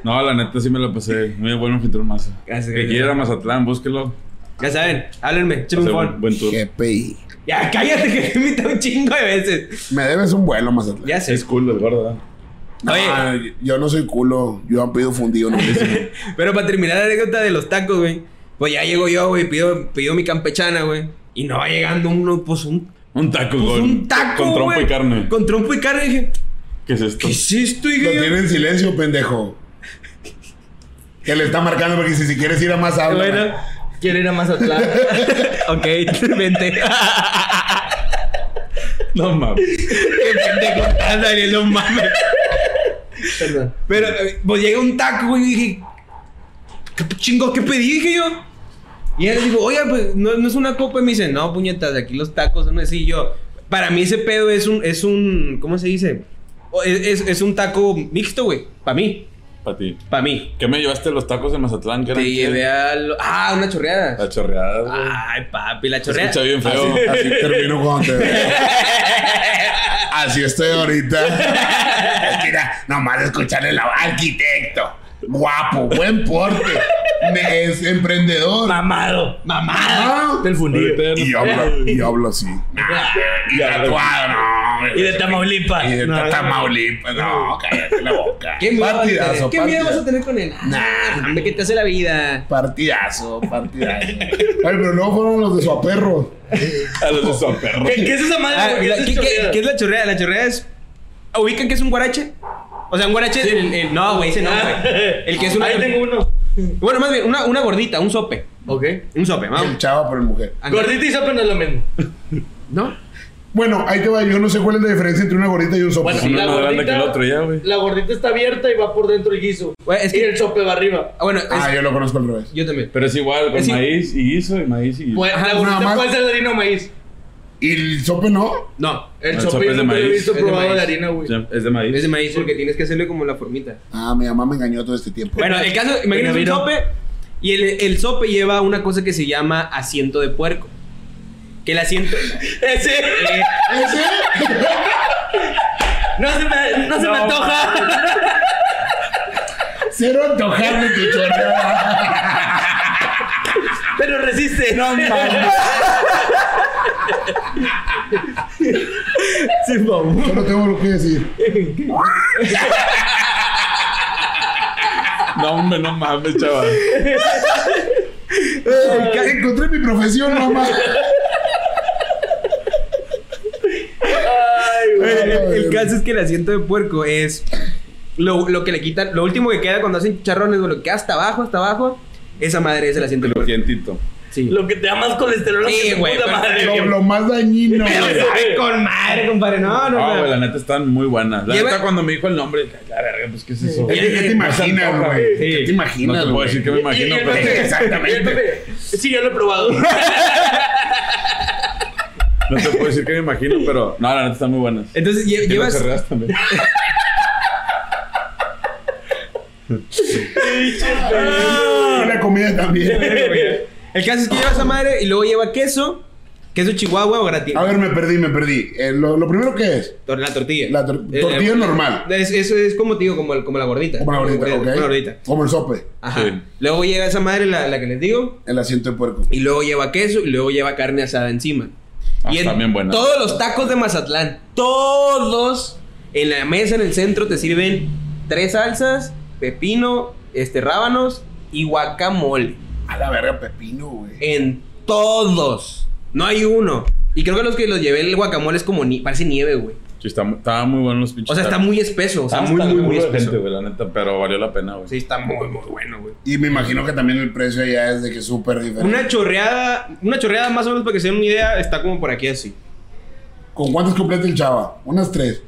Speaker 5: No, la neta sí me la pasé. Muy bueno anfitrión Masa.
Speaker 4: Gracias,
Speaker 5: Que quiera Mazatlán, búsquelo.
Speaker 4: Ya saben, háblenme,
Speaker 5: Hace
Speaker 4: un
Speaker 5: buen,
Speaker 4: phone.
Speaker 5: buen tour.
Speaker 1: GPI.
Speaker 4: Ya, cállate que me invita un chingo de veces.
Speaker 1: Me debes un vuelo, Mazatlán.
Speaker 4: Ya sé.
Speaker 5: Es cool, el gordo.
Speaker 1: No,
Speaker 4: Oye.
Speaker 1: yo no soy culo. Yo han pedido fundido, no (laughs)
Speaker 4: Pero para terminar la anécdota de los tacos, güey. Pues ya llego yo, güey, pido, pido mi campechana, güey. Y no va llegando uno, pues un,
Speaker 5: Un taco
Speaker 4: pues
Speaker 5: con,
Speaker 4: un taco.
Speaker 5: con trompo y carne.
Speaker 4: Con trompo y carne. Dije,
Speaker 5: ¿Qué es esto?
Speaker 4: ¿qué es esto? Y
Speaker 1: Lo tiene en silencio, pendejo. Que le está marcando porque dice, si quieres ir a más habla.
Speaker 4: bueno,
Speaker 2: Quiero ir a Mazatlán. (laughs)
Speaker 4: ok, vente.
Speaker 5: No mames.
Speaker 4: Qué pendejo estás, Daniel, no mames.
Speaker 2: Perdón.
Speaker 4: Pero, pues llega un taco, güey, y dije, ¿qué chingo, qué pedí? Dije yo. Y él dijo, oye, pues no, no es una copa. Y me dice, no, puñetas, aquí los tacos son así. Y yo, para mí ese pedo es un, es un, ¿cómo se dice? Es, es- es un taco mixto, güey. Para mí,
Speaker 5: Para ti.
Speaker 4: para mí.
Speaker 5: ¿Qué me llevaste los tacos de Mazatlán? ¿Qué
Speaker 4: Te
Speaker 5: eran?
Speaker 4: llevé a lo- Ah, una chorreada.
Speaker 5: La chorreada, güey.
Speaker 4: Ay, papi, la
Speaker 5: Se
Speaker 4: chorreada.
Speaker 5: escucha bien feo.
Speaker 1: Así, así (laughs) termino cuando te veo. (laughs) Así estoy ahorita. (laughs) Mira, nomás escuchar el arquitecto. Guapo, buen porte. Me- Es emprendedor.
Speaker 2: Mamado.
Speaker 1: Ah,
Speaker 2: Del fundido.
Speaker 5: No-
Speaker 1: Y yo hablo, y yo hablo así. (laughs) Y tatuado, no.
Speaker 2: Y de Tamaulipas.
Speaker 1: Y de
Speaker 2: No,
Speaker 1: Tamaulipas. No, cállate la boca.
Speaker 4: ¿Qué miedo?
Speaker 1: Partidazo,
Speaker 4: ¿Qué miedo vas a tener con él? Nah, hombre, ¿qué te hace la vida?
Speaker 1: Partidazo, partidazo. (laughs) Ay, pero luego fueron los de su aperro. (laughs)
Speaker 5: A los de su perro.
Speaker 2: ¿Qué, qué es esa madre?
Speaker 4: Ah,
Speaker 2: ¿Por qué
Speaker 4: la-
Speaker 2: es
Speaker 4: ¿qué, qué-
Speaker 2: chorreada?
Speaker 4: qué es la chorreada? La chorreada es. ¿Ubican que es un guarache? O sea, un guarache. el- el- no, güey, ese no, güey. El que es una.
Speaker 2: Ahí tengo uno. (laughs)
Speaker 4: Bueno, más bien, una, una gordita, un sope.
Speaker 2: Ok.
Speaker 4: Un sope, vamos.
Speaker 1: El chavo por el mujer.
Speaker 2: Gordita y sopa no es lo mismo. (laughs)
Speaker 4: ¿No?
Speaker 1: Bueno, ahí te va. Yo no sé cuál es la diferencia entre una gordita y un.
Speaker 2: Bueno,
Speaker 5: Uno
Speaker 2: la
Speaker 5: es más grande
Speaker 2: gordita,
Speaker 5: que el otro ya, güey.
Speaker 2: la gordita está abierta y va por dentro el guiso.
Speaker 4: Güey, es
Speaker 2: Y
Speaker 4: que.
Speaker 2: el sope va arriba.
Speaker 4: Ah, bueno, es-
Speaker 1: Ah, yo lo conozco al revés.
Speaker 4: yo también.
Speaker 5: Pero es igual, con
Speaker 4: Es i-
Speaker 5: maíz y guiso y maíz y guiso.
Speaker 2: Pues,
Speaker 4: Ajá,
Speaker 2: la
Speaker 1: nada
Speaker 2: gordita
Speaker 1: más.
Speaker 2: puede ser de harina o maíz.
Speaker 1: ¿Y el sope no?
Speaker 4: No.
Speaker 2: El,
Speaker 5: El
Speaker 2: sope,
Speaker 5: es de
Speaker 2: nunca lo he
Speaker 5: maíz.
Speaker 2: visto
Speaker 4: Es de
Speaker 2: probado de
Speaker 4: maíz.
Speaker 2: harina, güey.
Speaker 5: Ya, Es de maíz.
Speaker 4: Es de maíz porque tienes que hacerle como la formita.
Speaker 1: Ah, mi mamá me engañó todo este tiempo.
Speaker 4: Bueno, el caso, imagínate un sope. Y el, el sope lleva una cosa que se llama asiento de puerco. Que el asiento. (laughs)
Speaker 2: Ese.
Speaker 1: ¿Ese? (laughs)
Speaker 2: No se me, no se me
Speaker 3: No,
Speaker 2: antoja.
Speaker 1: Cero antojarme tu chorreada.
Speaker 2: Pero resiste.
Speaker 1: No mames. (laughs)
Speaker 3: Sí, mamá.
Speaker 1: Solo tengo lo que decir.
Speaker 5: No, hombre, no mames, chaval.
Speaker 1: Eh, encontré mi profesión, mamá.
Speaker 2: Ay, güey.
Speaker 4: El, el- el caso es que el asiento de puerco es lo, lo que le quitan, lo último que queda cuando hacen chicharrones, güey, lo que queda hasta abajo, hasta abajo, esa madre es el asiento de puerco. Sí.
Speaker 2: Lo que te da más colesterol
Speaker 4: Sí, güey,
Speaker 2: madre.
Speaker 1: Lo, lo más dañino,
Speaker 4: Pero
Speaker 1: güey.
Speaker 4: sabe con madre, compadre. No, no,
Speaker 5: Ah,
Speaker 4: no.
Speaker 5: güey, la neta están muy buenas. La neta, cuando me dijo el nombre, la verga, pues, ¿qué es eso?
Speaker 1: ¿Qué, qué te imaginas, güey? ¿Qué te
Speaker 5: No
Speaker 1: imaginas,
Speaker 5: te puedo decir que me imagino,
Speaker 2: Y- y el
Speaker 5: pero.
Speaker 1: Exactamente.
Speaker 2: Sí, yo lo he probado. (laughs)
Speaker 5: No te puedo decir que me imagino, pero. No, la neta están muy buenas.
Speaker 4: Entonces lle-
Speaker 5: Y las
Speaker 4: llevas.
Speaker 5: cerradas también. (laughs)
Speaker 1: Y la comida también. (laughs)
Speaker 4: El caso es que lleva esa madre y luego lleva queso, queso chihuahua o gratina.
Speaker 1: A ver, me perdí, me perdí. Eh, lo, lo primero que es,
Speaker 4: La tortilla.
Speaker 1: La tor-
Speaker 4: Eh,
Speaker 1: tortilla
Speaker 4: eh,
Speaker 1: normal.
Speaker 4: Es, eso es como te digo, como, el- como la gordita.
Speaker 1: como la gordita,
Speaker 4: Como
Speaker 1: ¿ok?
Speaker 4: la gordita.
Speaker 1: Como el sope,
Speaker 4: Ajá.
Speaker 5: Sí.
Speaker 4: Luego lleva esa madre, la, la que les digo,
Speaker 1: el asiento de puerco.
Speaker 4: y luego lleva queso y luego lleva carne asada encima.
Speaker 5: Ah,
Speaker 4: y en
Speaker 5: buenas.
Speaker 4: todos los tacos de Mazatlán, todos en la mesa en el centro te sirven tres salsas, pepino, este rábanos y guacamole.
Speaker 1: A la verga, pepino, güey.
Speaker 4: En todos. No hay uno. Y creo que los que los llevé el guacamole es como ni parece nieve, güey.
Speaker 5: Sí, está, estaban muy buenos los pinches.
Speaker 4: O sea, está muy espeso, o sea,
Speaker 5: Hasta
Speaker 4: muy muy muy espeso.
Speaker 5: gente, güey, la neta, pero valió la pena, güey.
Speaker 4: Sí, está muy muy bueno, güey.
Speaker 1: Y me imagino que también el precio allá es de que es súper diferente.
Speaker 4: Una chorreada, una chorreada más o menos para que se den una idea, está como por aquí así.
Speaker 1: ¿Con cuántos completa el chava? Unas tres.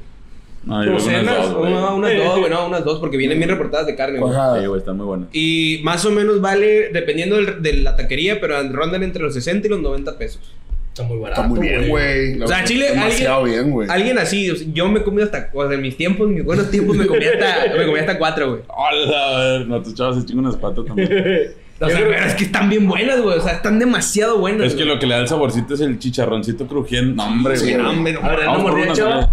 Speaker 5: No, yo creo que unas dos, güey.
Speaker 4: Unas dos, güey, no, unas dos, porque vienen bien reportadas de carne, güey.
Speaker 5: Sí, güey, están muy buenas.
Speaker 4: Y más o menos vale, dependiendo del- de la taquería, pero rondan entre los 60 y los 90 pesos.
Speaker 2: Está muy barato.
Speaker 1: Está muy bien, güey.
Speaker 4: O sea, Chile,
Speaker 1: Demasiado
Speaker 4: alguien,
Speaker 1: bien, güey.
Speaker 4: alguien así, o sea, yo me he comido hasta, o sea, en mis tiempos, en mis buenos tiempos, me comía hasta, me comía hasta cuatro, güey.
Speaker 5: Hola, (laughs) a ver, no, tus chavos se chingan unas patas también. (laughs)
Speaker 4: O sea, pero es que están bien buenas, güey, o sea, están demasiado buenas.
Speaker 5: es que
Speaker 4: güey.
Speaker 5: lo que le da el saborcito es el chicharroncito crujiente. No, hombre,
Speaker 1: Sí,
Speaker 5: güey.
Speaker 1: no,
Speaker 4: hombre, no.
Speaker 2: ¿no
Speaker 5: Vamos por
Speaker 2: mordía,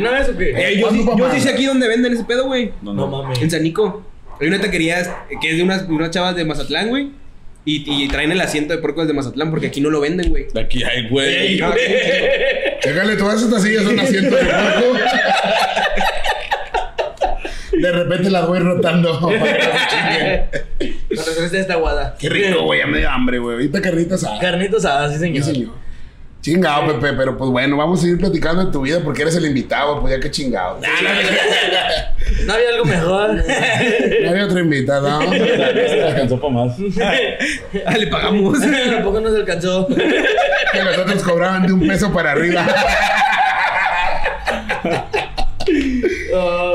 Speaker 5: una,
Speaker 2: vez o qué?
Speaker 4: Eh, yo,
Speaker 1: ¿Cuándo,
Speaker 4: sí, yo sé aquí donde venden ese pedo, güey.
Speaker 5: No,
Speaker 2: No
Speaker 5: no.
Speaker 2: mames.
Speaker 4: En Sanico. Hay una taquería que es de unas, unas chavas de Mazatlán, güey. Y, y traen el asiento de puerco de Mazatlán porque aquí no lo venden, güey.
Speaker 5: De aquí hay, güey.
Speaker 4: No, no.
Speaker 1: Chécale, todas estas sillas son asientos de puerco. (laughs) De repente las voy rotando. (laughs) para que no se chinguen.
Speaker 2: Cuando se esta aguada.
Speaker 1: Qué rico, güey. Ya me dio hambre, güey. Ahorita carnitas asada.
Speaker 2: Carnitos asadas, sí,
Speaker 1: Sí,
Speaker 2: señor.
Speaker 1: señor. Chingado, Pepe, pero pues bueno, vamos a seguir platicando de tu vida porque eres el invitado, pues ya que chingado.
Speaker 2: No había algo mejor. (laughs)
Speaker 1: No había otro invitado. (laughs)
Speaker 5: Este alcanzó para más.
Speaker 4: Ah, le pagamos.
Speaker 2: Tampoco nos alcanzó.
Speaker 1: Que los otros cobraban de un peso para arriba.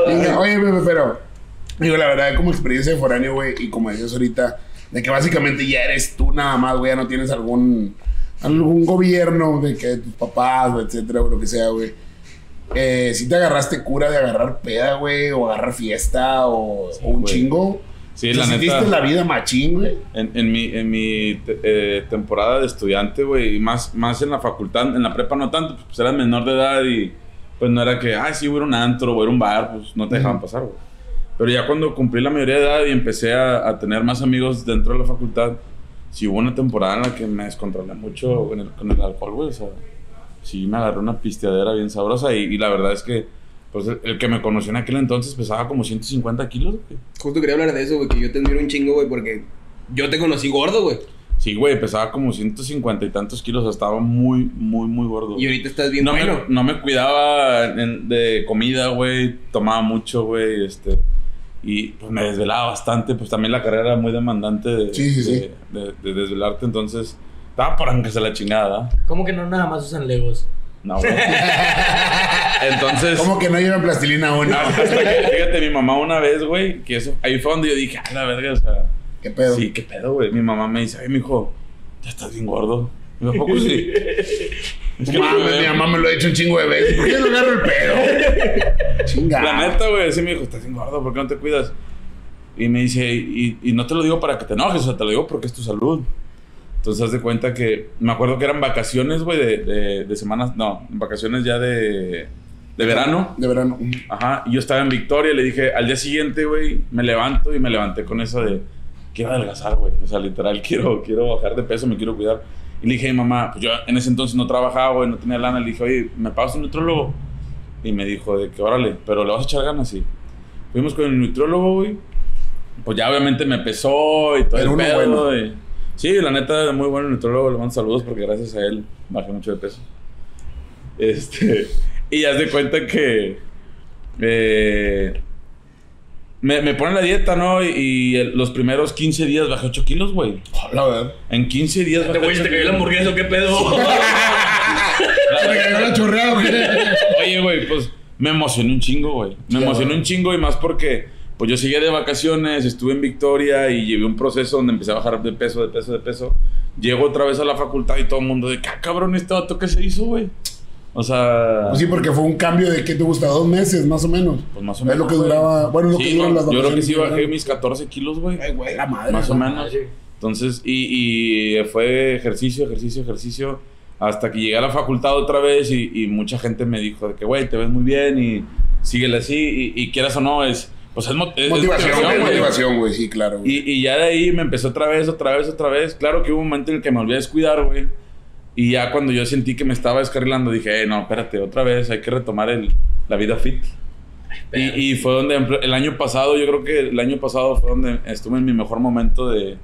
Speaker 1: Venga, Oye, Pepe, pero digo, la verdad, como experiencia de foráneo, güey, y como decías ahorita, de que básicamente ya eres tú nada más, güey, ya no tienes algún algún gobierno de que tus papás, etcétera, o lo que sea, güey. Eh, si te agarraste cura de agarrar peda, güey, o agarrar fiesta, o, o un chingo.
Speaker 5: Sí, la neta.
Speaker 1: sentiste la vida machín, güey.
Speaker 5: En, en mi, en mi eh, temporada de estudiante, güey, y más, más en la facultad, en la prepa no tanto, pues eras menor de edad y pues no era que, ah, sí, hubiera un antro o era un bar, pues no te dejaban pasar, güey. Pero ya cuando cumplí la mayoría de edad y empecé a, a tener más amigos dentro de la facultad, sí hubo una temporada en la que me descontrolé mucho con el, con el alcohol, güey, o sea, sí me agarré una pisteadera bien sabrosa y, y la verdad es que, pues el, el que me conoció en aquel entonces pesaba como 150 kilos, güey.
Speaker 4: Justo quería hablar de eso, güey, que yo te admiro un chingo, güey, porque yo te conocí gordo, güey.
Speaker 5: Sí, güey, pesaba como 150 y tantos kilos, estaba muy, muy, muy gordo.
Speaker 4: Y ahorita estás bien
Speaker 5: no,
Speaker 4: bueno.
Speaker 5: me, no me cuidaba en- de comida, güey, tomaba mucho, güey, este... Y pues me desvelaba bastante, pues también la carrera era muy demandante de,
Speaker 1: Sí, sí, sí.
Speaker 5: de, de- de desvelarte, entonces estaba por se la chingada, ¿verdad?
Speaker 2: ¿Cómo que no nada más usan legos?
Speaker 5: No, güey. (laughs) Entonces...
Speaker 1: ¿Cómo que no llevan plastilina?
Speaker 5: No, hasta que- fíjate, mi mamá una vez, güey, que eso, ahí fue donde yo dije, ah, la verga, o sea...
Speaker 1: ¿Qué pedo?
Speaker 5: Sí, qué pedo, güey. Mi mamá me dice, ay, mijo, ya estás bien gordo. Y yo, ¿a poco sí? (laughs) Es
Speaker 1: mi mamá me lo ha hecho un chingo de veces. ¿Por qué no agarro el pedo? (laughs) Chingada.
Speaker 5: La neta, güey, sí me dijo, estás bien gordo, ¿por qué no te cuidas? Y me dice, y, y no te lo digo para que te enojes, o sea, te lo digo porque es tu salud. Entonces, haz de cuenta que me acuerdo que eran vacaciones, güey, de, de, de semanas, no, vacaciones ya de, de verano.
Speaker 1: De verano.
Speaker 5: Ajá, y yo estaba en Victoria y le dije, al día siguiente, güey, me levanto y me levanté con eso de, quiero adelgazar, güey. O sea, literal, (laughs) quiero, quiero bajar de peso, me quiero cuidar. Y le dije mamá, pues yo en ese entonces no trabajaba, güey, no tenía lana. Le dije, oye, ¿me pagas un nutrólogo? Y me dijo de que, órale, pero le vas a echar ganas, sí. Fuimos con el nutrólogo, güey. Pues ya obviamente me pesó y todo
Speaker 1: Pero
Speaker 5: el pedo.
Speaker 1: bueno.
Speaker 5: Sí, la neta, muy bueno el nutrólogo. Le mando saludos porque gracias a él bajé mucho de peso. Este, (laughs) y haz de cuenta que eh, me, me ponen la dieta, ¿no? Y, y el- los primeros 15 días bajé 8 kilos, güey.
Speaker 1: La verdad.
Speaker 5: En 15 días bajé
Speaker 2: güey, te
Speaker 5: 8
Speaker 2: cayó la hamburguesa, ¿o ¿qué pedo? (laughs) (laughs)
Speaker 1: Se me cayó la chorreada, güey.
Speaker 5: Oye, güey, pues me emocioné un chingo, güey. Me
Speaker 1: Sí,
Speaker 5: emocioné un chingo y más porque pues yo seguía de vacaciones, estuve en Victoria y llevé un proceso donde empecé a bajar de peso, de peso, de peso. Llego otra vez a la facultad y todo el mundo de, "Ah, cabrón, este vato que se hizo, güey. O sea,
Speaker 1: Pues sí, porque fue un cambio de, ¿qué te gusta? Dos meses, más o menos.
Speaker 5: pues más o
Speaker 1: Es
Speaker 5: menos.
Speaker 1: lo que
Speaker 5: güey.
Speaker 1: duraba, bueno, lo que
Speaker 5: Sí,
Speaker 1: duran
Speaker 5: no,
Speaker 1: las
Speaker 5: Yo creo que sí
Speaker 1: de
Speaker 5: bajé mis 14 kilos, güey.
Speaker 1: Ay, güey, la madre.
Speaker 5: Más o
Speaker 1: ¿no?
Speaker 5: menos. Entonces, y, y fue ejercicio, ejercicio, ejercicio, hasta que llegué a la facultad otra vez y, y mucha gente me dijo de que, güey, te ves muy bien y síguele así, y, y quieras o no, es, pues es, mo- es-
Speaker 1: Motivación,
Speaker 5: es
Speaker 1: güey. motivación, güey, sí, claro. güey.
Speaker 5: Y, y ya de ahí me empezó otra vez, otra vez, otra vez. Claro que hubo un momento en el que me volví a descuidar, güey. Y ya cuando yo sentí que me estaba descarrilando, dije, eh, no, espérate, otra vez, hay que retomar el, la vida fit. Y, y fue donde el año pasado, yo creo que el año pasado fue donde estuve en mi mejor momento de...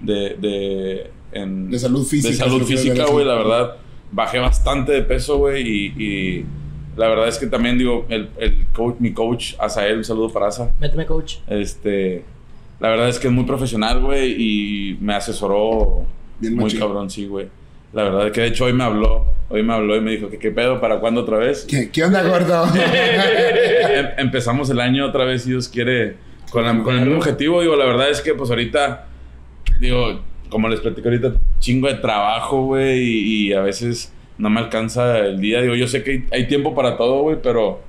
Speaker 5: De, de, en-
Speaker 1: De salud física,
Speaker 5: De salud física, güey, la verdad. Bajé bastante de peso, güey, y, y la verdad es que también, digo, el, el coach, mi coach, Asael, un saludo para Asa.
Speaker 2: Méteme, coach.
Speaker 5: Este, la verdad es que es muy profesional, güey, y me asesoró
Speaker 1: Bien
Speaker 5: muy
Speaker 1: machín.
Speaker 5: cabrón, sí, güey. La verdad es que de hecho hoy me habló, hoy me habló y me dijo que qué pedo, para cuándo otra vez.
Speaker 1: ¿Qué, qué onda, gordo? (laughs)
Speaker 5: Em- empezamos el año otra vez, si Dios quiere, con, la- con el mismo objetivo. Digo, la verdad es que pues ahorita, digo, como les platico ahorita, chingo de trabajo, güey, y, y a veces no me alcanza el día. Digo, yo sé que hay, hay tiempo para todo, güey, pero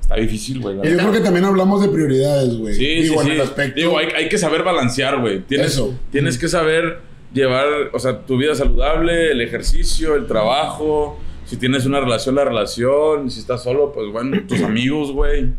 Speaker 5: está difícil, güey.
Speaker 1: Y yo creo que también hablamos de prioridades, güey.
Speaker 5: Sí,
Speaker 1: Digo,
Speaker 5: sí,
Speaker 1: en
Speaker 5: sí.
Speaker 1: el aspecto.
Speaker 5: Digo, hay, hay que saber balancear, güey. Tienes,
Speaker 1: Eso.
Speaker 5: tienes que saber llevar, o sea, tu vida saludable, el ejercicio, el trabajo. Si tienes una relación, la relación. Si estás solo, pues bueno, tus amigos, güey.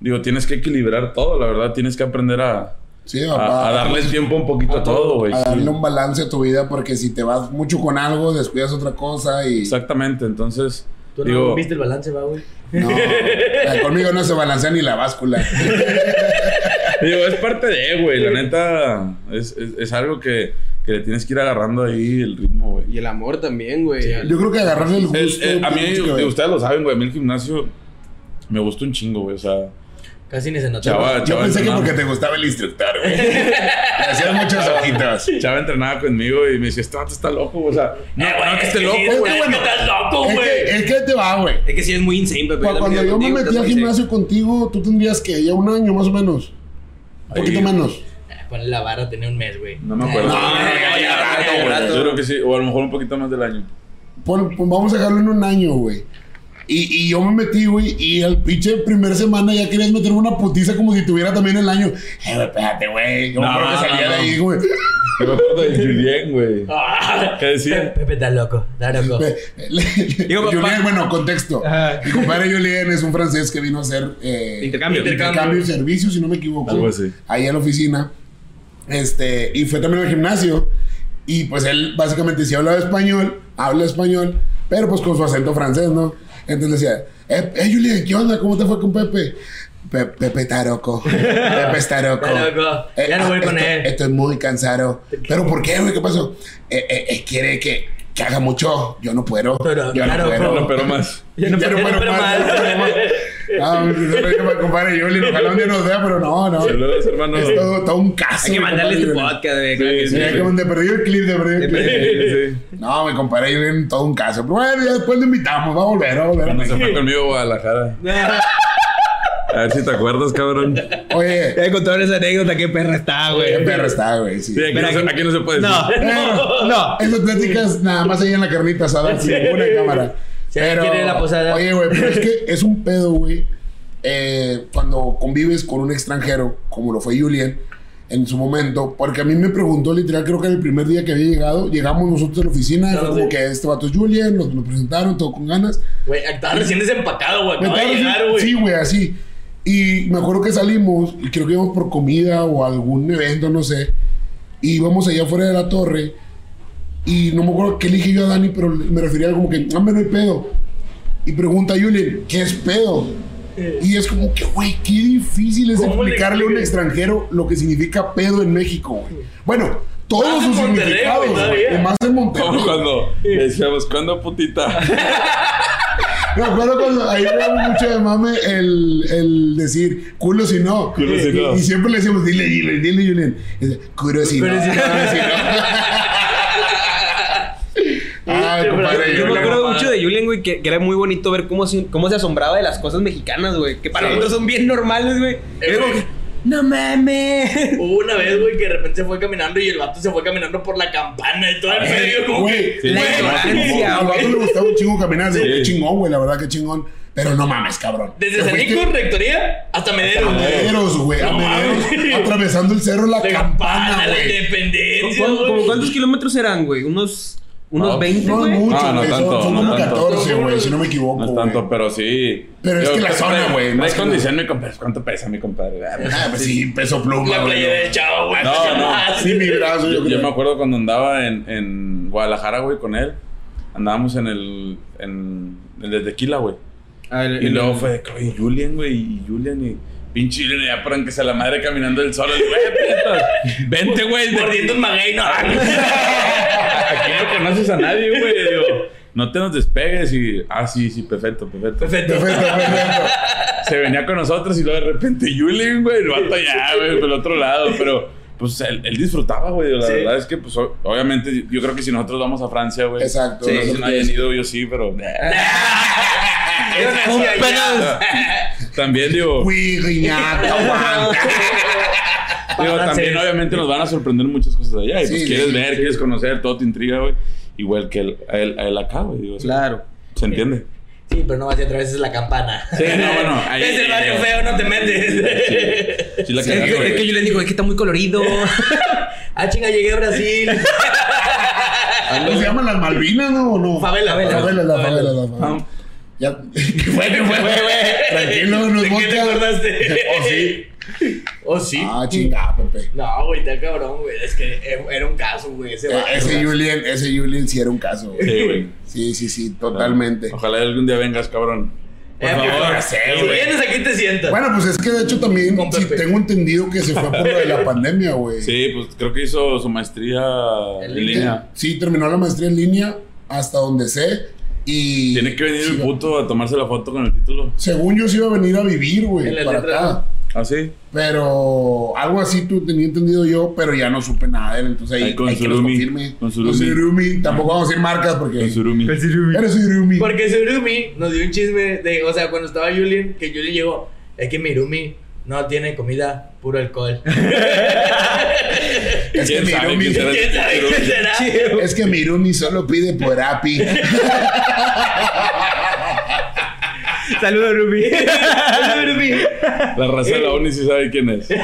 Speaker 5: Digo, tienes que equilibrar todo, la verdad. Tienes que aprender a,
Speaker 1: Sí,
Speaker 5: a, a darle tiempo un poquito a todo, güey.
Speaker 1: a
Speaker 5: sí.
Speaker 1: darle un balance a tu vida, porque si te vas mucho con algo, descuidas otra cosa y.
Speaker 5: Exactamente, entonces.
Speaker 2: Tú no
Speaker 5: digo,
Speaker 2: viste el balance, va, güey.
Speaker 1: No, (laughs) conmigo no se balancea ni la báscula. (laughs)
Speaker 5: digo, es parte de, güey. La neta, es, es, es algo que, que le tienes que ir agarrando ahí el ritmo, güey.
Speaker 4: Y el amor también, güey.
Speaker 1: Yo creo que agarrarle el gusto.
Speaker 5: Es- es- a mí, ustedes lo saben, güey. A mí el gimnasio me gusta un chingo, güey. O sea,
Speaker 2: Casi ni se notó.
Speaker 5: Chava,
Speaker 1: Yo pensé que porque te gustaba el instructor, güey. (laughs) Hacías muchos ojitos.
Speaker 5: Chava entrenaba conmigo y me decía, este vato está loco, güey. O sea, no,
Speaker 2: Eh, güey,
Speaker 5: no que esté
Speaker 2: es
Speaker 5: loco, güey.
Speaker 2: es que estás loco,
Speaker 1: Es
Speaker 2: güey.
Speaker 1: que, es que te va, güey.
Speaker 4: Es que sí es muy insane, también
Speaker 1: Cuando yo me metí al gimnasio contigo, tú tendrías que ya un año más o menos. Un poquito menos.
Speaker 2: Ponle la barra, tenía un mes, güey.
Speaker 5: No me acuerdo.
Speaker 2: No,
Speaker 1: no,
Speaker 2: no,
Speaker 1: ya,
Speaker 2: ya,
Speaker 1: rato,
Speaker 2: ya,
Speaker 1: güey.
Speaker 2: rato.
Speaker 5: Yo creo que sí, o a lo mejor un poquito más del año.
Speaker 1: Pon- pon- vamos a dejarlo en un año, güey. Y, y yo me metí, güey, y al pinche primer semana ya querías meter una putiza como si tuviera también el año. Eh, güey, espérate, güey. Yo
Speaker 5: No,
Speaker 1: creo que salía
Speaker 5: no.
Speaker 1: de ahí, güey.
Speaker 5: Me acuerdo de Julien, güey.
Speaker 2: Ah,
Speaker 5: ¿Qué decía?
Speaker 2: Pepe está loco, está loco.
Speaker 4: Digo,
Speaker 1: Julien,
Speaker 4: papá-
Speaker 1: bueno, contexto.
Speaker 4: Ajá.
Speaker 1: Mi compadre Julien es un francés que vino a hacer eh,
Speaker 4: Intercambio.
Speaker 1: intercambio y servicio, si no me equivoco.
Speaker 5: Algo así.
Speaker 1: Ahí en la oficina. Este, y fue también al gimnasio. Y pues él básicamente sí hablaba español, habla español, pero pues con su acento francés, ¿no? Entonces decía, eh, eh ¿qué onda? ¿Cómo te fue con Pepe? Pe- Pepe está loco. (laughs) Pepe está loco.
Speaker 2: Loco. Ya no voy con
Speaker 1: estoy,
Speaker 2: él.
Speaker 1: Estoy muy cansado. ¿Pero por qué, güey? ¿Qué pasó? Eh, eh, eh, quiere que, que haga mucho. Yo no puedo.
Speaker 2: Pero,
Speaker 1: yo
Speaker 2: claro,
Speaker 1: no puedo. (laughs)
Speaker 5: No, pero más.
Speaker 2: Ya no pero, (laughs) pero, (laughs) mal.
Speaker 1: Ah, me compadre Julien, ojalá un día nos vea, pero no, no.
Speaker 5: Saludos, hermano.
Speaker 1: Es todo, todo un caso.
Speaker 4: Hay que mandarle
Speaker 1: Julien.
Speaker 4: podcast, güey. claro que
Speaker 5: Sí,
Speaker 1: Sí,
Speaker 4: sí.
Speaker 1: hay que donde perdí el clip, de perdí el clip.
Speaker 5: Sí, sí.
Speaker 1: No, mi compadre Julien, todo un caso. Pero bueno, ya después lo invitamos, va a volver, va a volver.
Speaker 5: Cuando se fue conmigo a Guadalajara. (laughs) A ver si te acuerdas, cabrón.
Speaker 1: Oye,
Speaker 4: Ya contaron esa anécdota, qué perra está,
Speaker 1: qué
Speaker 4: güey.
Speaker 1: perro está, güey, sí.
Speaker 5: Sí, aquí, no se, aquí no se puede decir. (laughs)
Speaker 4: No, no, no.
Speaker 1: Esas pláticas nada más ahí en la carnita asada, sin ninguna cámara.
Speaker 2: Quiere la posada.
Speaker 1: Oye, güey, pero es que (laughs) es un pedo, güey. eh, cuando convives con un extranjero, como lo fue Julian, en su momento, porque a mí me preguntó literal, creo que el primer día que había llegado, llegamos nosotros a la oficina, y
Speaker 2: No,
Speaker 1: fue como
Speaker 2: sí.
Speaker 1: que este vato es Julian, nos, nos presentaron, todo con ganas.
Speaker 2: Güey, estaba recién desempacado, güey. Acaba de llegar, güey.
Speaker 1: Sí, güey, así. Y me acuerdo que salimos, y creo que íbamos por comida o algún evento, no sé. Y íbamos allá afuera de la torre. Y no me acuerdo qué le dije yo a Dani, pero me refería como que, hombre, no hay pedo. Y pregunta a Julian, ¿qué es pedo? Y es como que, güey, qué difícil es
Speaker 2: ¿Cómo le
Speaker 1: explicarle a un extranjero lo que significa pedo en México, güey. Bueno, todos sus significados, y más en Monterrey.
Speaker 5: Como cuando le decíamos, ¿cuándo putita? (laughs)
Speaker 1: Me acuerdo cuando ahí veíamos mucho de mame el, el decir culo si no.
Speaker 5: Culo si
Speaker 1: y,
Speaker 5: no.
Speaker 1: y siempre le decíamos, dile, dile, dile, dice, Culo si no.
Speaker 2: Culo si no. (laughs) (laughs)
Speaker 4: Yo me acuerdo mucho de Julian, güey, que, que era muy bonito ver cómo se, cómo se asombraba de las cosas mexicanas, güey. Que para
Speaker 2: Sí.
Speaker 4: nosotros son bien normales, güey. Era como que, no mames. (laughs)
Speaker 2: Hubo una vez, güey, que de repente se fue caminando y el vato se fue caminando por la campana y todo el medio, como
Speaker 1: Güey,
Speaker 2: que.
Speaker 5: Sí,
Speaker 4: La
Speaker 1: güey,
Speaker 4: ignorancia,
Speaker 1: al vato
Speaker 4: güey.
Speaker 1: le gustaba un chingo caminar.
Speaker 5: Sí.
Speaker 1: Qué chingón, güey, la verdad, qué chingón. Pero no mames, cabrón.
Speaker 2: Desde San Rectoría hasta Medero,
Speaker 1: a
Speaker 2: güey.
Speaker 1: Mederos, güey. a Mederos,
Speaker 2: mames.
Speaker 1: atravesando el cerro La
Speaker 2: La
Speaker 1: Campana,
Speaker 2: campana, la
Speaker 1: güey.
Speaker 2: independencia.
Speaker 4: ¿Cómo-
Speaker 2: güey.
Speaker 4: cómo ¿Cuántos kilómetros eran, güey? ¿Unos, unos
Speaker 5: No,
Speaker 4: 20,
Speaker 1: No es mucho,
Speaker 5: No, no
Speaker 1: güey. son-
Speaker 5: tanto,
Speaker 1: son
Speaker 5: no
Speaker 1: como
Speaker 5: tanto.
Speaker 1: 14, güey, si no me equivoco.
Speaker 5: No es tanto, pero sí.
Speaker 1: Pero es que la zona, güey,
Speaker 5: No es condición, mi compadre. ¿Cuánto pesa mi compadre?
Speaker 1: Ah, pues sí, peso pluma,
Speaker 2: La
Speaker 1: güey.
Speaker 2: playera del chavo, güey.
Speaker 5: No, no.
Speaker 2: Ah, (laughs)
Speaker 1: Sí, mi brazo, yo
Speaker 5: me acuerdo cuando andaba en, en Guadalajara, güey, con él. Andábamos en el, en el de tequila, güey.
Speaker 4: Ah,
Speaker 5: Y
Speaker 4: el-
Speaker 5: luego fue de Julian, güey, y Julian, y pinche Julian, ya por que se la madre caminando el solo. Y, güey, putas, vente, güey.
Speaker 2: Mordiendo un maguey, no. (laughs)
Speaker 5: Aquí no conoces a nadie, güey. Digo, no te nos despegues. Y, ah, sí, sí, perfecto, perfecto.
Speaker 2: Perfecto. (laughs)
Speaker 1: Perfecto, perfecto.
Speaker 5: Se venía con nosotros y luego de repente Julian, güey, el vato allá, güey, por el otro lado. Pero, pues, él, él disfrutaba, güey. La
Speaker 2: Sí.
Speaker 5: verdad es que, pues, obviamente, yo creo que si nosotros vamos a Francia, güey.
Speaker 1: Exacto.
Speaker 5: No
Speaker 1: es
Speaker 5: sé
Speaker 1: lo
Speaker 5: si no hayan ido, yo sí, pero. (laughs) También, digo. (laughs) (laughs) Digo, también obviamente nos van a sorprender muchas cosas allá. Y pues
Speaker 1: Sí,
Speaker 5: quieres
Speaker 1: sí,
Speaker 5: ver,
Speaker 1: sí.
Speaker 5: quieres conocer, todo te intriga, güey. Igual que él, a, él, a él acá, güey. digo,
Speaker 4: Claro.
Speaker 5: ¿Se entiende?
Speaker 2: Sí, pero no vas y atravesas la campana.
Speaker 5: Sí, no, (laughs) bueno, ahí-
Speaker 2: Es el barrio feo, no te metes.
Speaker 5: Sí, la (laughs)
Speaker 4: Es que, es
Speaker 5: güey.
Speaker 4: que Julian dijo, es que está muy colorido. (laughs)
Speaker 2: ah, chinga, llegué a Brasil.
Speaker 1: ¿Cómo se llaman las Malvinas, no? ¿O no?
Speaker 2: Favela,
Speaker 1: Favela,
Speaker 2: favela.
Speaker 1: la favela, la favela.
Speaker 5: Ah,
Speaker 1: Ya. ¿Qué fue? ¿Qué fue? Tranquilo, no
Speaker 2: ¿De qué te acordaste?
Speaker 1: ¿O sí? (laughs)
Speaker 2: ¿Oh, sí?
Speaker 1: Ah, chingada, Pepe.
Speaker 2: No, güey, está cabrón, güey. Es que era un caso, güey. Ese
Speaker 1: Eh, Ese. Julian, ese Julian sí era un caso, güey.
Speaker 5: Sí, güey.
Speaker 1: Sí, sí, sí, totalmente.
Speaker 5: Ojalá algún día vengas, cabrón.
Speaker 2: Eh,
Speaker 1: Por favor,
Speaker 2: Si vienes aquí te sientas.
Speaker 1: Bueno, pues es que de hecho también sí, tengo entendido que se fue por lo de la (laughs) pandemia, güey.
Speaker 5: Sí, pues creo que hizo su maestría
Speaker 2: En
Speaker 5: en
Speaker 2: línea.
Speaker 5: línea.
Speaker 1: Sí, terminó la maestría en línea hasta donde sé. Y.
Speaker 5: Tiene que venir
Speaker 1: sí,
Speaker 5: el puto a tomarse la foto con el título.
Speaker 1: Según yo sí iba a venir a vivir, güey,
Speaker 2: En la
Speaker 1: para
Speaker 2: letra.
Speaker 1: Acá.
Speaker 5: ¿Ah, sí?
Speaker 1: Pero algo así tú tenía entendido yo, pero ya no supe nada de él. Entonces ahí,
Speaker 5: Ahí con
Speaker 1: hay que nos
Speaker 5: Surumi.
Speaker 1: confirme.
Speaker 5: Con Surumi.
Speaker 1: Tampoco vamos a decir marcas porque.
Speaker 5: Con Surumi.
Speaker 1: Eres Surumi.
Speaker 2: Porque Surumi nos dio un chisme de, o sea, cuando estaba Julian, que Julian llegó, es que Mirumi no tiene comida, puro alcohol. (laughs)
Speaker 1: Es que
Speaker 5: ¿Quién sabe
Speaker 1: Mirumi.
Speaker 5: quién será?
Speaker 2: ¿Quién sabe qué será?
Speaker 1: Es que Mirumi solo pide por API. (laughs)
Speaker 4: Saludos, Ruby.
Speaker 2: Surumi. (laughs)
Speaker 5: La raza de la ONI sí sabe quién es.
Speaker 2: sí.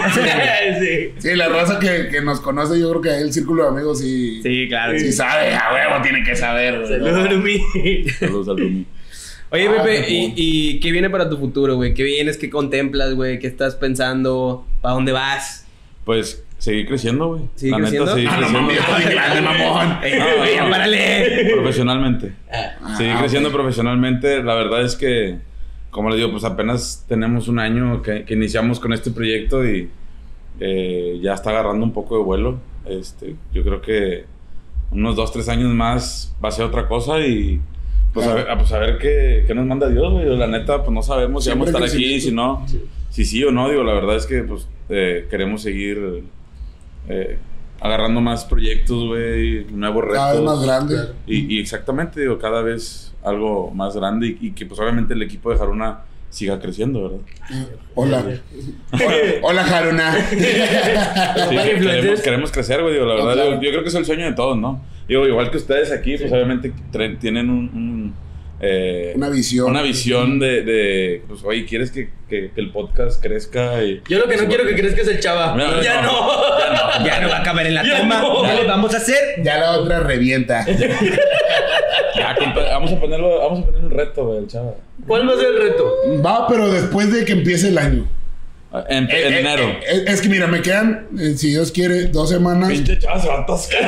Speaker 1: Sí, la raza que, que nos conoce, yo creo que el círculo de amigos sí,
Speaker 4: Sí, claro.
Speaker 1: sí sabe, a huevo tiene que saber.
Speaker 2: Saludos, Surumi.
Speaker 5: Saludos al Rumi.
Speaker 4: Oye,
Speaker 1: Ah,
Speaker 4: Pepe,
Speaker 1: qué
Speaker 4: ¿y,
Speaker 1: cool.
Speaker 4: ¿y qué viene para tu futuro, güey? ¿Qué vienes? ¿Qué contemplas, güey? ¿Qué estás pensando? ¿Para dónde vas?
Speaker 5: Pues seguir creciendo, güey.
Speaker 4: ¿Seguir
Speaker 5: La
Speaker 4: creciendo?
Speaker 5: neta, seguir
Speaker 1: Ah,
Speaker 5: creciendo.
Speaker 1: grande, mamón. (laughs)
Speaker 4: Ey,
Speaker 5: No,
Speaker 4: güey, ya
Speaker 5: no.
Speaker 4: párale.
Speaker 5: Profesionalmente.
Speaker 2: Ah,
Speaker 5: Seguir
Speaker 1: Ah,
Speaker 5: creciendo profesionalmente. La verdad es que, como les digo, pues apenas tenemos un año que, que iniciamos con este proyecto y eh, ya está agarrando un poco de vuelo. Este, yo creo que unos dos, tres años más va a ser otra cosa y pues, a, ver, a- pues a ver qué, qué nos manda Dios, güey. La neta, pues no sabemos si vamos a estar aquí, si no, si sí o no. Digo, la verdad es que pues eh, queremos seguir eh, agarrando más proyectos, güey, nuevos retos.
Speaker 1: Cada vez más grande.
Speaker 5: Y, y exactamente, digo, cada vez algo más grande y, y que pues obviamente el equipo de Jaruna siga creciendo, ¿verdad?
Speaker 1: Hola. (laughs) Hola, Jaruna. (laughs)
Speaker 5: Sí, queremos, queremos crecer, güey, digo, la
Speaker 1: No,
Speaker 5: verdad,
Speaker 1: claro.
Speaker 5: yo creo que es el sueño de todos, ¿no? Digo, igual que ustedes aquí, pues obviamente tienen un, un, eh,
Speaker 1: Una visión.
Speaker 5: Una visión de, de, pues, oye, ¿quieres que, que- que el podcast crezca? Y,
Speaker 2: Yo lo que no quiero que crezca es el chava.
Speaker 5: No,
Speaker 2: ya
Speaker 5: no.
Speaker 2: no.
Speaker 4: Ya no va a caber en la (laughs)
Speaker 2: Ya
Speaker 4: toma.
Speaker 2: no.
Speaker 4: ¿Qué le vamos a hacer?
Speaker 1: Ya la otra revienta. (laughs)
Speaker 5: Ya, vamos a ponerlo, vamos a poner un reto, güey, el chava.
Speaker 2: ¿Cuál va a ser el reto?
Speaker 1: Va, pero después de que empiece el año.
Speaker 5: En, en
Speaker 1: Eh, eh,
Speaker 5: enero.
Speaker 1: eh, es que mira, me quedan, eh, si Dios quiere, dos semanas.
Speaker 5: Pinche chava se va a atascar.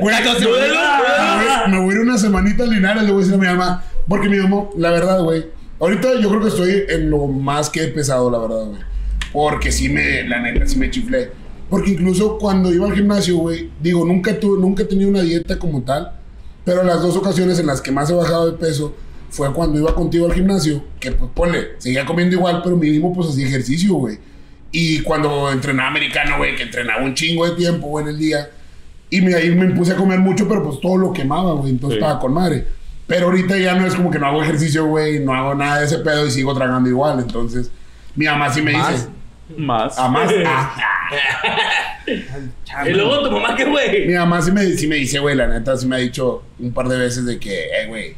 Speaker 1: Güey, (laughs) me, voy, me voy a ir una semanita a Linares, le voy a decir a mi mamá. Porque mi mamá, la verdad, güey. Ahorita yo creo que estoy en lo más que he pesado, la verdad, güey. Porque sí me, la neta, sí me chiflé. Porque incluso cuando iba al gimnasio, güey, digo, nunca, tuve, nunca he tenido una dieta como tal. Pero las dos ocasiones en las que más he bajado de peso fue cuando iba contigo al gimnasio. Que pues ponle, seguía comiendo igual, pero mínimo pues hacía ejercicio, güey. Y cuando entrenaba americano, güey, que entrenaba un chingo de tiempo, güey, en el día. Y me, ahí me puse a comer mucho, pero pues todo lo quemaba, güey. Entonces
Speaker 5: Sí.
Speaker 1: estaba con madre. Pero ahorita ya no es como que no hago ejercicio, güey. No hago nada de ese pedo y sigo tragando igual. Entonces, mi mamá sí me
Speaker 2: Más.
Speaker 1: dice.
Speaker 5: Más.
Speaker 1: A más. (laughs) ah,
Speaker 2: Y luego tu mamá, ¿qué güey?
Speaker 1: mi mamá sí me, sí me dice, güey, la neta, sí me ha dicho un par de veces de que, eh, güey,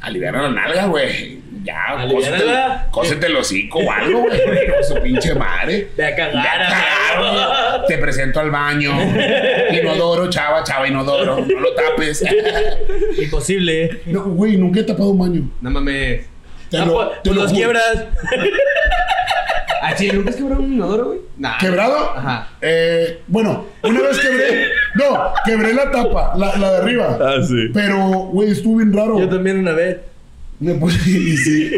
Speaker 1: aliviana la nalga, güey. Ya, cósete, cósete el hocico o algo, güey. Su pinche madre.
Speaker 2: A cagar,
Speaker 1: Te presento al baño. Inodoro, chava, chava, inodoro. No lo tapes.
Speaker 2: Imposible.
Speaker 1: No, güey, nunca he tapado un baño.
Speaker 4: No mames.
Speaker 1: Te
Speaker 2: Ah,
Speaker 1: lo-
Speaker 2: pues,
Speaker 1: te
Speaker 2: pues
Speaker 1: lo
Speaker 2: los
Speaker 1: juro.
Speaker 2: quiebras. (laughs)
Speaker 4: Ah, sí, ¿nunca has quebrado un inodoro, güey? Nah.
Speaker 1: ¿Quebrado?
Speaker 4: Ajá.
Speaker 1: Eh, bueno, una vez quebré. No, quebré la tapa, la, la de arriba.
Speaker 5: Ah, sí.
Speaker 1: Pero, güey, estuvo bien raro.
Speaker 2: Yo también una vez.
Speaker 1: Me puse, (laughs) y sí,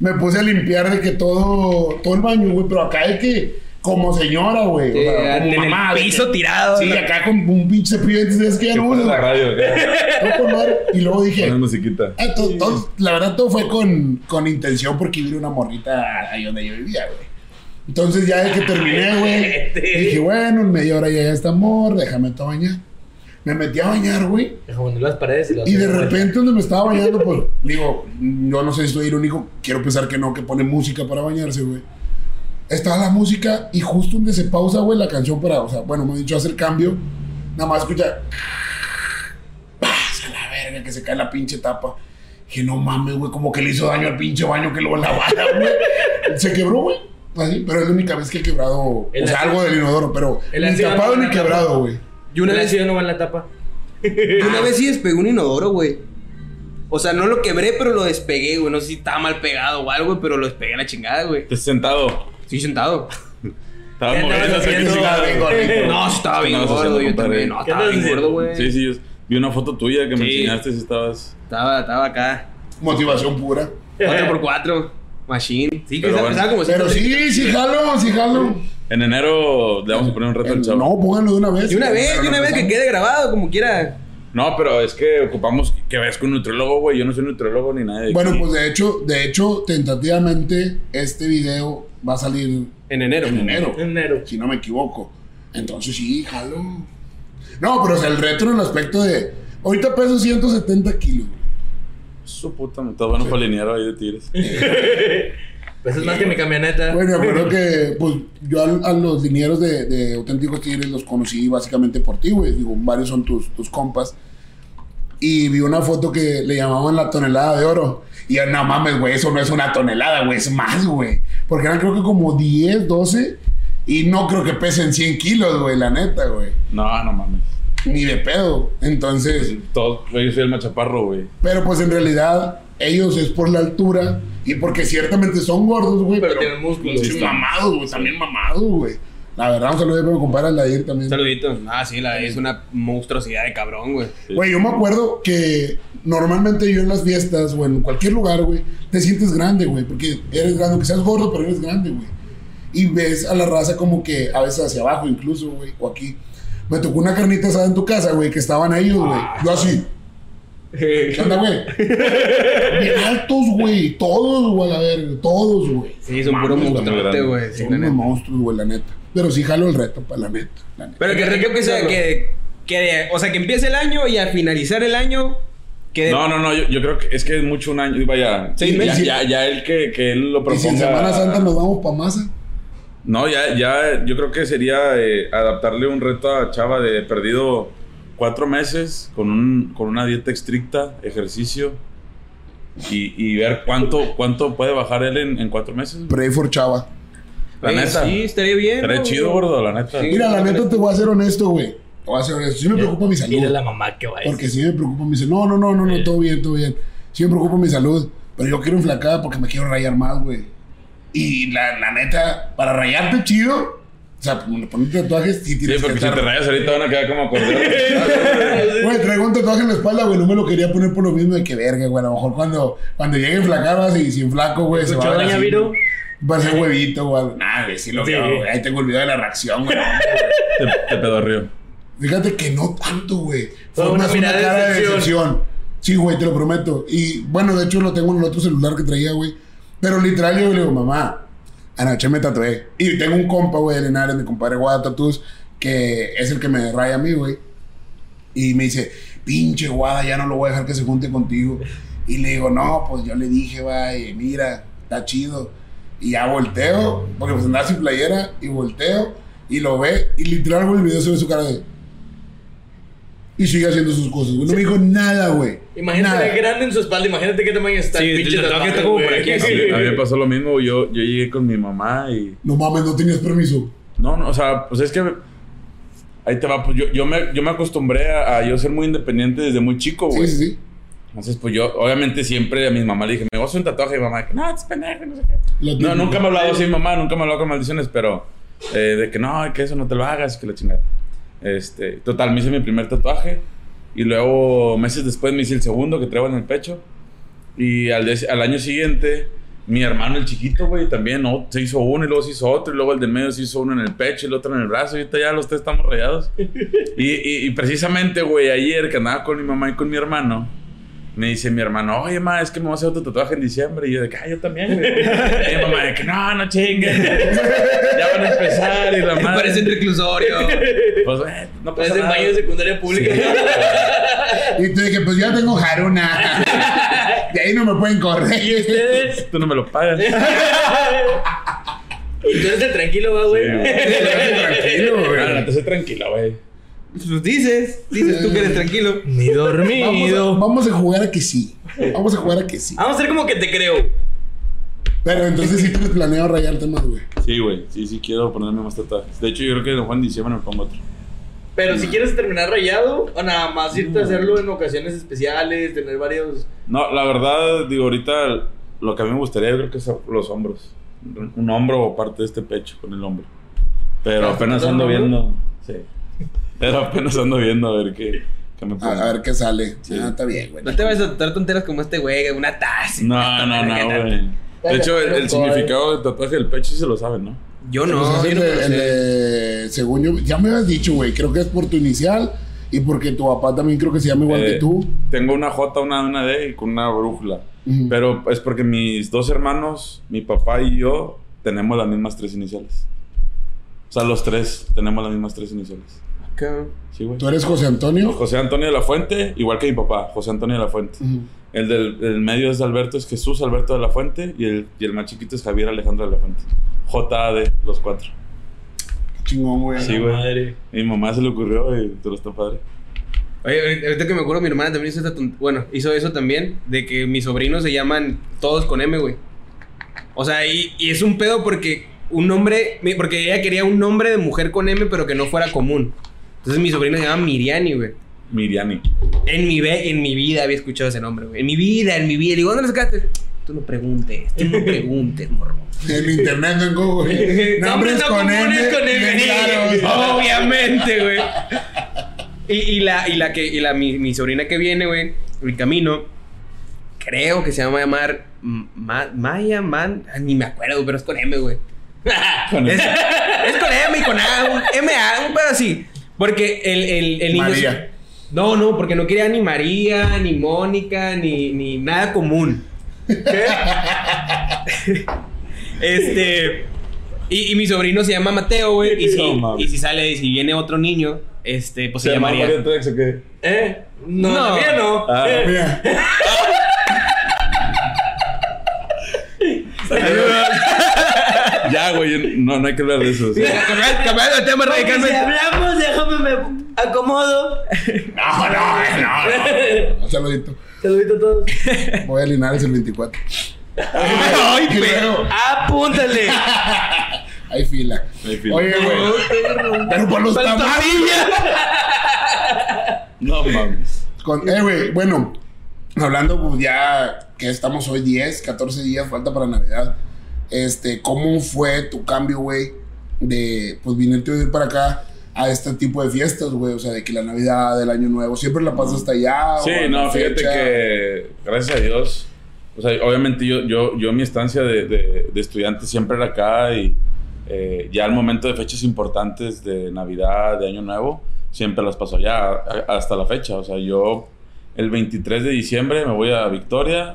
Speaker 1: me puse a limpiar de que todo, todo el baño, güey, pero acá hay que, como señora, güey, o
Speaker 4: Sí,
Speaker 1: sea, como
Speaker 4: en el
Speaker 1: mamá. de
Speaker 4: piso
Speaker 1: que-
Speaker 4: tirado,
Speaker 1: Sí,
Speaker 4: ¿no?
Speaker 1: acá con un pinche dientes, es que ya no
Speaker 5: la radio.
Speaker 1: Todo. (laughs) Y luego dije,
Speaker 5: musiquita.
Speaker 1: ah, todo- todo- la verdad todo fue con, con intención porque vi una morrita ahí donde yo vivía, güey. Entonces ya de que terminé, güey, dije, bueno, en media hora ya está amor, déjame te bañar. Me metí a bañar, güey.
Speaker 2: Las paredes y las
Speaker 1: Y de repente donde me estaba bañando, pues digo, yo no sé si estoy irónico, quiero pensar que no, que pone música para bañarse, güey. Estaba la música y justo donde se pausa, güey, la canción para, o sea, bueno, me han dicho hacer cambio, nada más escucha, pasa la verga que se cae la pinche tapa. Que no mames, güey, como que le hizo daño al pinche baño que lo (laughs) lavara, güey. Se quebró, güey. Así, pero es la única vez que he quebrado,
Speaker 2: El
Speaker 1: o sea, algo del inodoro, pero
Speaker 2: el
Speaker 1: ni tapado
Speaker 2: no
Speaker 1: ni quebrado, güey.
Speaker 4: Yo una vez,
Speaker 2: no va en la tapa. (laughs)
Speaker 4: una vez sí despegué un inodoro, güey. O sea, no lo quebré, pero lo despegué, güey. No sé si estaba mal pegado o algo, pero lo despegué a la chingada, güey.
Speaker 5: Te sentado.
Speaker 4: Estoy sentado.
Speaker 5: Estaba
Speaker 2: ¿Qué
Speaker 5: moviendo así que. (laughs)
Speaker 4: No, estaba bien
Speaker 5: No,
Speaker 4: gordo, yo también. No,
Speaker 2: ¿Qué
Speaker 4: estaba bien gordo, güey.
Speaker 5: Sí, sí, yo vi una foto tuya que me enseñaste si estabas.
Speaker 4: Estaba, estaba acá.
Speaker 1: Motivación pura.
Speaker 4: 4x4. Machine. Sí, que
Speaker 5: Pero
Speaker 4: estaba como
Speaker 1: Pero sí, sí jalo, sí jalo.
Speaker 5: En enero le vamos a poner un reto al chavo.
Speaker 1: No, pónganlo de una vez.
Speaker 4: De una vez, de una vez que quede grabado, como quiera.
Speaker 5: No, pero es que ocupamos que vayas con un nutriólogo, güey. Yo no soy nutriólogo ni nada de
Speaker 1: Bueno,
Speaker 5: aquí.
Speaker 1: pues de hecho, de hecho, tentativamente, este video va a salir
Speaker 4: En enero.
Speaker 1: en enero,
Speaker 2: En enero.
Speaker 1: si no me equivoco. Entonces sí, jalo. No, pero sea, el reto en el aspecto de. Ahorita peso 170 kilos. güey.
Speaker 5: Su puta, me estás bueno para linear ahí de tigres. (laughs)
Speaker 2: Pues es más que mi camioneta.
Speaker 1: Bueno, me acuerdo que (laughs) pues yo a, a los linieros de, de Auténticos Tigres los conocí básicamente por ti, güey. Digo, varios son tus, tus compas. Y vi una foto que le llamaban la tonelada de oro. Y yo, no mames, güey, eso no es una tonelada, güey, es más, güey. Porque eran creo que como 10, 12. Y no creo que pesen 100 kilos, güey, la neta, güey.
Speaker 5: No, no mames.
Speaker 1: Ni de pedo. Entonces,
Speaker 5: Todo, yo soy el machaparro, güey.
Speaker 1: pero pues en realidad ellos es por la altura y porque ciertamente son gordos, güey.
Speaker 2: Pero tienen músculos.
Speaker 1: mamados, güey, también mamados, güey. La verdad, un saludo para mi compadre Aldair también.
Speaker 4: Un saludito. Ah, sí, la, es una monstruosidad de cabrón, güey.
Speaker 1: Güey, yo me acuerdo que normalmente yo en las fiestas o en cualquier lugar, güey, te sientes grande, güey, porque eres grande, aunque seas gordo, pero eres grande, güey. Y ves a la raza como que a veces hacia abajo incluso, güey, o aquí. Me tocó una carnita asada en tu casa, güey, que estaban ellos, güey. Yo así. ¿Qué onda, güey? Bien altos, güey. Todos, güey, a ver, todos, güey.
Speaker 4: Sí, son puros
Speaker 5: grande.
Speaker 4: güey. Sí,
Speaker 1: Son
Speaker 4: la
Speaker 1: unos
Speaker 4: neta.
Speaker 1: monstruos, güey, la neta. Pero sí jalo el reto, para la neta. la neta.
Speaker 4: Pero que creo que sea que, que, o sea, que empiece el año y al finalizar el año que
Speaker 5: No, no, no, yo, yo creo que es que es mucho un año. Vaya,
Speaker 4: Seis
Speaker 5: ya,
Speaker 4: meses.
Speaker 5: ya, ya él que, que él lo
Speaker 1: Y si en
Speaker 5: proponga.
Speaker 1: Semana Santa nos vamos pa' masa.
Speaker 5: No, ya, ya, yo creo que sería eh, adaptarle un reto a Chava de perdido cuatro meses con, un, con una dieta estricta, ejercicio y, y ver cuánto, cuánto puede bajar él en, en cuatro meses.
Speaker 1: Pray for Chava.
Speaker 5: La
Speaker 4: Oye,
Speaker 5: neta.
Speaker 4: Sí, estaría bien.
Speaker 5: Estaría
Speaker 4: ¿no?
Speaker 5: chido, gordo, la neta.
Speaker 4: Sí.
Speaker 1: Mira, la neta te voy a ser honesto, güey. Te voy a ser honesto. Sí me preocupa mi salud.
Speaker 2: Dile a la mamá que vaya.
Speaker 1: Porque sí me preocupa mi salud. No, no, no, no, no, todo bien, todo bien. Sí me preocupa mi salud. Pero yo quiero enflacar porque me quiero rayar más, güey. Y la, la neta, para rayarte chido, o sea, ponerte tatuajes, sí
Speaker 5: Sí,
Speaker 1: tienes
Speaker 5: porque
Speaker 1: que
Speaker 5: si
Speaker 1: estar.
Speaker 5: te rayas ahorita van a quedar como acordeón. (laughs)
Speaker 1: Güey, traigo un tatuaje en la espalda, güey. No me lo quería poner por lo mismo de que verga, güey. A lo mejor cuando, cuando llegue vas y sin flaco, güey, se va a
Speaker 2: ¿Escuchó,
Speaker 1: ver.
Speaker 2: Viro?
Speaker 1: Va a ser huevito, güey. Nah, güey, sí lo
Speaker 2: Sí.
Speaker 1: veo, güey. Ahí tengo el video de la reacción, güey.
Speaker 5: te, te pedorrió.
Speaker 1: Fíjate que no tanto, güey.
Speaker 2: Fue una
Speaker 1: más una cara de
Speaker 2: decepción.
Speaker 1: Sí, güey, te lo prometo. Y bueno, de hecho lo tengo en el otro celular que traía, güey. Pero literal yo le digo, mamá, anoche me tatué. Y tengo un compa, güey, Linares, mi compadre Guada Tatús, que es el que me raya a mí, güey. Y me dice, pinche Guada, ya no lo voy a dejar que se junte contigo. Y le digo, no, pues yo le dije, güey, mira, está chido. Y ya volteo, porque pues andaba sin playera, y volteo, y lo ve, y literal, el video se su cara de... Y sigue haciendo sus cosas, güey. No me dijo nada, güey.
Speaker 2: Imagínate
Speaker 1: Nada.
Speaker 2: grande en su espalda. Imagínate qué tamaño está
Speaker 4: Sí,
Speaker 2: pinche
Speaker 4: tatuaje
Speaker 2: tatuaje,
Speaker 4: está como por aquí, (laughs)
Speaker 5: A mí, a mí me pasó lo mismo. Yo, yo llegué con mi mamá y.
Speaker 1: No mames, no tenías permiso.
Speaker 5: No, no, o sea, pues es que. Ahí te va, pues yo, yo, me, yo me acostumbré a, a yo ser muy independiente desde muy chico, güey.
Speaker 1: Sí, sí, sí.
Speaker 5: Entonces, pues yo, obviamente, siempre a mi mamá le dije, me voy a hacer un tatuaje. Y mi mamá, no, es pendejo, no sé qué. No, nunca me ha hablado así mi mamá, nunca me ha hablado con maldiciones, pero eh, de que no, que eso no te lo hagas, que la chingada. Este, total, me hice mi primer tatuaje y luego meses después me hice el segundo que traigo en el pecho y al, al año siguiente mi hermano el chiquito, güey, también ¿no? se hizo uno y luego se hizo otro y luego el del medio se hizo uno en el pecho y el otro en el brazo y ahorita ya los tres estamos rayados. (laughs) Y, y- y precisamente, güey, ayer que andaba con mi mamá y con mi hermano, me dice mi hermano, oye, ma, es que me voy a hacer otro tatuaje en diciembre. Y yo de que, ah, yo también, güey. Y mi mamá de que, no, no chingues. Ya van a empezar y la madre.
Speaker 4: Parece un reclusorio.
Speaker 5: Pues, güey, no pasa
Speaker 2: Parece
Speaker 5: nada.
Speaker 2: baño de secundaria pública.
Speaker 1: Y tú dije, pues yo ya tengo Haruna. De ahí no me pueden correr.
Speaker 2: ¿Y ustedes?
Speaker 5: Tú no me lo pagas.
Speaker 2: Y tú eres el tranquilo, va, güey.
Speaker 5: Sí, güey.
Speaker 1: Tranquilo, güey.
Speaker 5: Ah, no, te sé tranquilo, güey.
Speaker 4: Pues dices, dices tú que eres tranquilo.
Speaker 2: Ni
Speaker 1: Vamos a,
Speaker 2: dormido.
Speaker 1: vamos a jugar a que sí. Vamos a jugar a que sí.
Speaker 2: Vamos a hacer como que te creo.
Speaker 1: Pero entonces sí tienes planeado rayarte más, güey.
Speaker 5: Sí, güey. Sí, sí quiero ponerme más tatuajes. De hecho, yo creo que en diciembre me pongo otro.
Speaker 2: Pero si quieres terminar rayado, o nada más irte a hacerlo en ocasiones especiales, tener varios.
Speaker 5: No, la verdad, digo, ahorita lo que a mí me gustaría, yo creo que es los hombros. Un hombro o parte de este pecho con el hombro. Pero
Speaker 2: ¿Estás
Speaker 5: apenas ando viendo. Sí. Pero apenas ando viendo a ver qué, qué me pongo.
Speaker 1: A, a ver qué sale.
Speaker 5: Sí.
Speaker 1: Ah, está bien, güey.
Speaker 4: No te vayas a tratar tonteras como este güey, una taza.
Speaker 5: No, no, no, güey. De hecho, el, el significado del tatuaje del pecho sí se lo saben, ¿no?
Speaker 4: Yo
Speaker 1: Pues
Speaker 4: no,
Speaker 1: es
Speaker 4: yo
Speaker 1: el,
Speaker 4: no
Speaker 1: de,
Speaker 4: me lo
Speaker 1: el
Speaker 4: sé.
Speaker 1: de- según yo, ya me habías dicho, güey. Creo que es por tu inicial y porque tu papá también creo que se llama igual
Speaker 5: Eh,
Speaker 1: que tú.
Speaker 5: Tengo una J, una D, una D y con una brújula. Pero es porque mis dos hermanos, mi papá y yo, tenemos las mismas tres iniciales. O sea, los tres tenemos las mismas tres iniciales.
Speaker 4: Acá.
Speaker 5: Sí, güey.
Speaker 1: Tú eres José Antonio.
Speaker 5: José Antonio de la Fuente, igual que mi papá, José Antonio de la Fuente. El del el medio es Alberto, es Jesús Alberto de la Fuente. Y el, y el más chiquito es Javier Alejandro de la Fuente. JAD, los cuatro.
Speaker 1: Qué chingón, güey.
Speaker 5: Sí, güey.
Speaker 2: Madre.
Speaker 5: Mi mamá se le ocurrió y te lo está padre.
Speaker 4: Oye, ahorita que me acuerdo, mi hermana también hizo esta Bueno, hizo eso también, de que mis sobrinos se llaman todos con M, güey. O sea, y, y es un pedo porque un nombre. Porque ella quería un nombre de mujer con M, pero que no fuera común. Entonces mi sobrino se llama Miriani, güey.
Speaker 5: Miriani.
Speaker 4: En mi, ve- en mi vida había escuchado ese nombre, güey. En mi vida, en mi vida. Le digo, ¿dónde lo sacaste? Tú no preguntes, tú no (laughs) preguntes, morro.
Speaker 1: En internet, en Google. (laughs) Nombres
Speaker 2: no
Speaker 1: con
Speaker 2: comunes
Speaker 1: M.
Speaker 2: con
Speaker 1: claros. (laughs)
Speaker 4: Obviamente, güey. Y, y la, y la que, y la, mi, mi sobrina que viene, güey, el camino, creo que se llama llamar Ma- Maya Man, ah, ni me acuerdo, pero es con M, güey.
Speaker 5: Con
Speaker 4: Es, es con M y con A, un M A, un pedo así. Porque el, el, el niño.
Speaker 1: María.
Speaker 4: No, no, porque no quería ni María, ni Mónica, ni, ni nada común. (laughs) este. Y, y mi sobrino se llama Mateo, güey. Y si,
Speaker 5: No
Speaker 4: y si sale, y si viene otro niño, este, pues se,
Speaker 5: ¿Se llama
Speaker 4: llamaría.
Speaker 5: María Trex o qué?
Speaker 2: ¿Eh? No,
Speaker 4: No.
Speaker 2: no. no.
Speaker 5: Ah.
Speaker 2: Eh, (laughs)
Speaker 1: Mira.
Speaker 5: Ya, güey, no, no hay que hablar de eso.
Speaker 4: Cambiando de tema
Speaker 2: porque si
Speaker 4: radicalmente.
Speaker 2: hablamos, déjame me acomodo.
Speaker 1: No, no, no. Saludito. (laughs)
Speaker 2: Saludito a todos.
Speaker 1: Voy a Linares el 24.
Speaker 4: Ay, pero.
Speaker 2: Apúntale. (laughs)
Speaker 1: Hay fila.
Speaker 5: Hay fila.
Speaker 1: Oye, güey. Pero por los tamales.
Speaker 5: No mames.
Speaker 1: Con, eh, güey, bueno, hablando pues, ya que estamos hoy 10, 14 días, falta para Navidad. Este, ¿cómo fue tu cambio, güey, de pues vinirte a vivir para acá a este tipo de fiestas, güey? O sea, de que la Navidad, el Año Nuevo, siempre la pasas hasta allá.
Speaker 5: Sí,
Speaker 1: o
Speaker 5: no, fíjate
Speaker 1: fecha?
Speaker 5: que gracias a Dios, o sea, obviamente yo, yo, yo mi estancia de, de, de estudiante siempre era acá y eh, ya al momento de fechas importantes de Navidad, de Año Nuevo, siempre las paso allá a- hasta la fecha. O sea, yo el 23 de diciembre me voy a Victoria,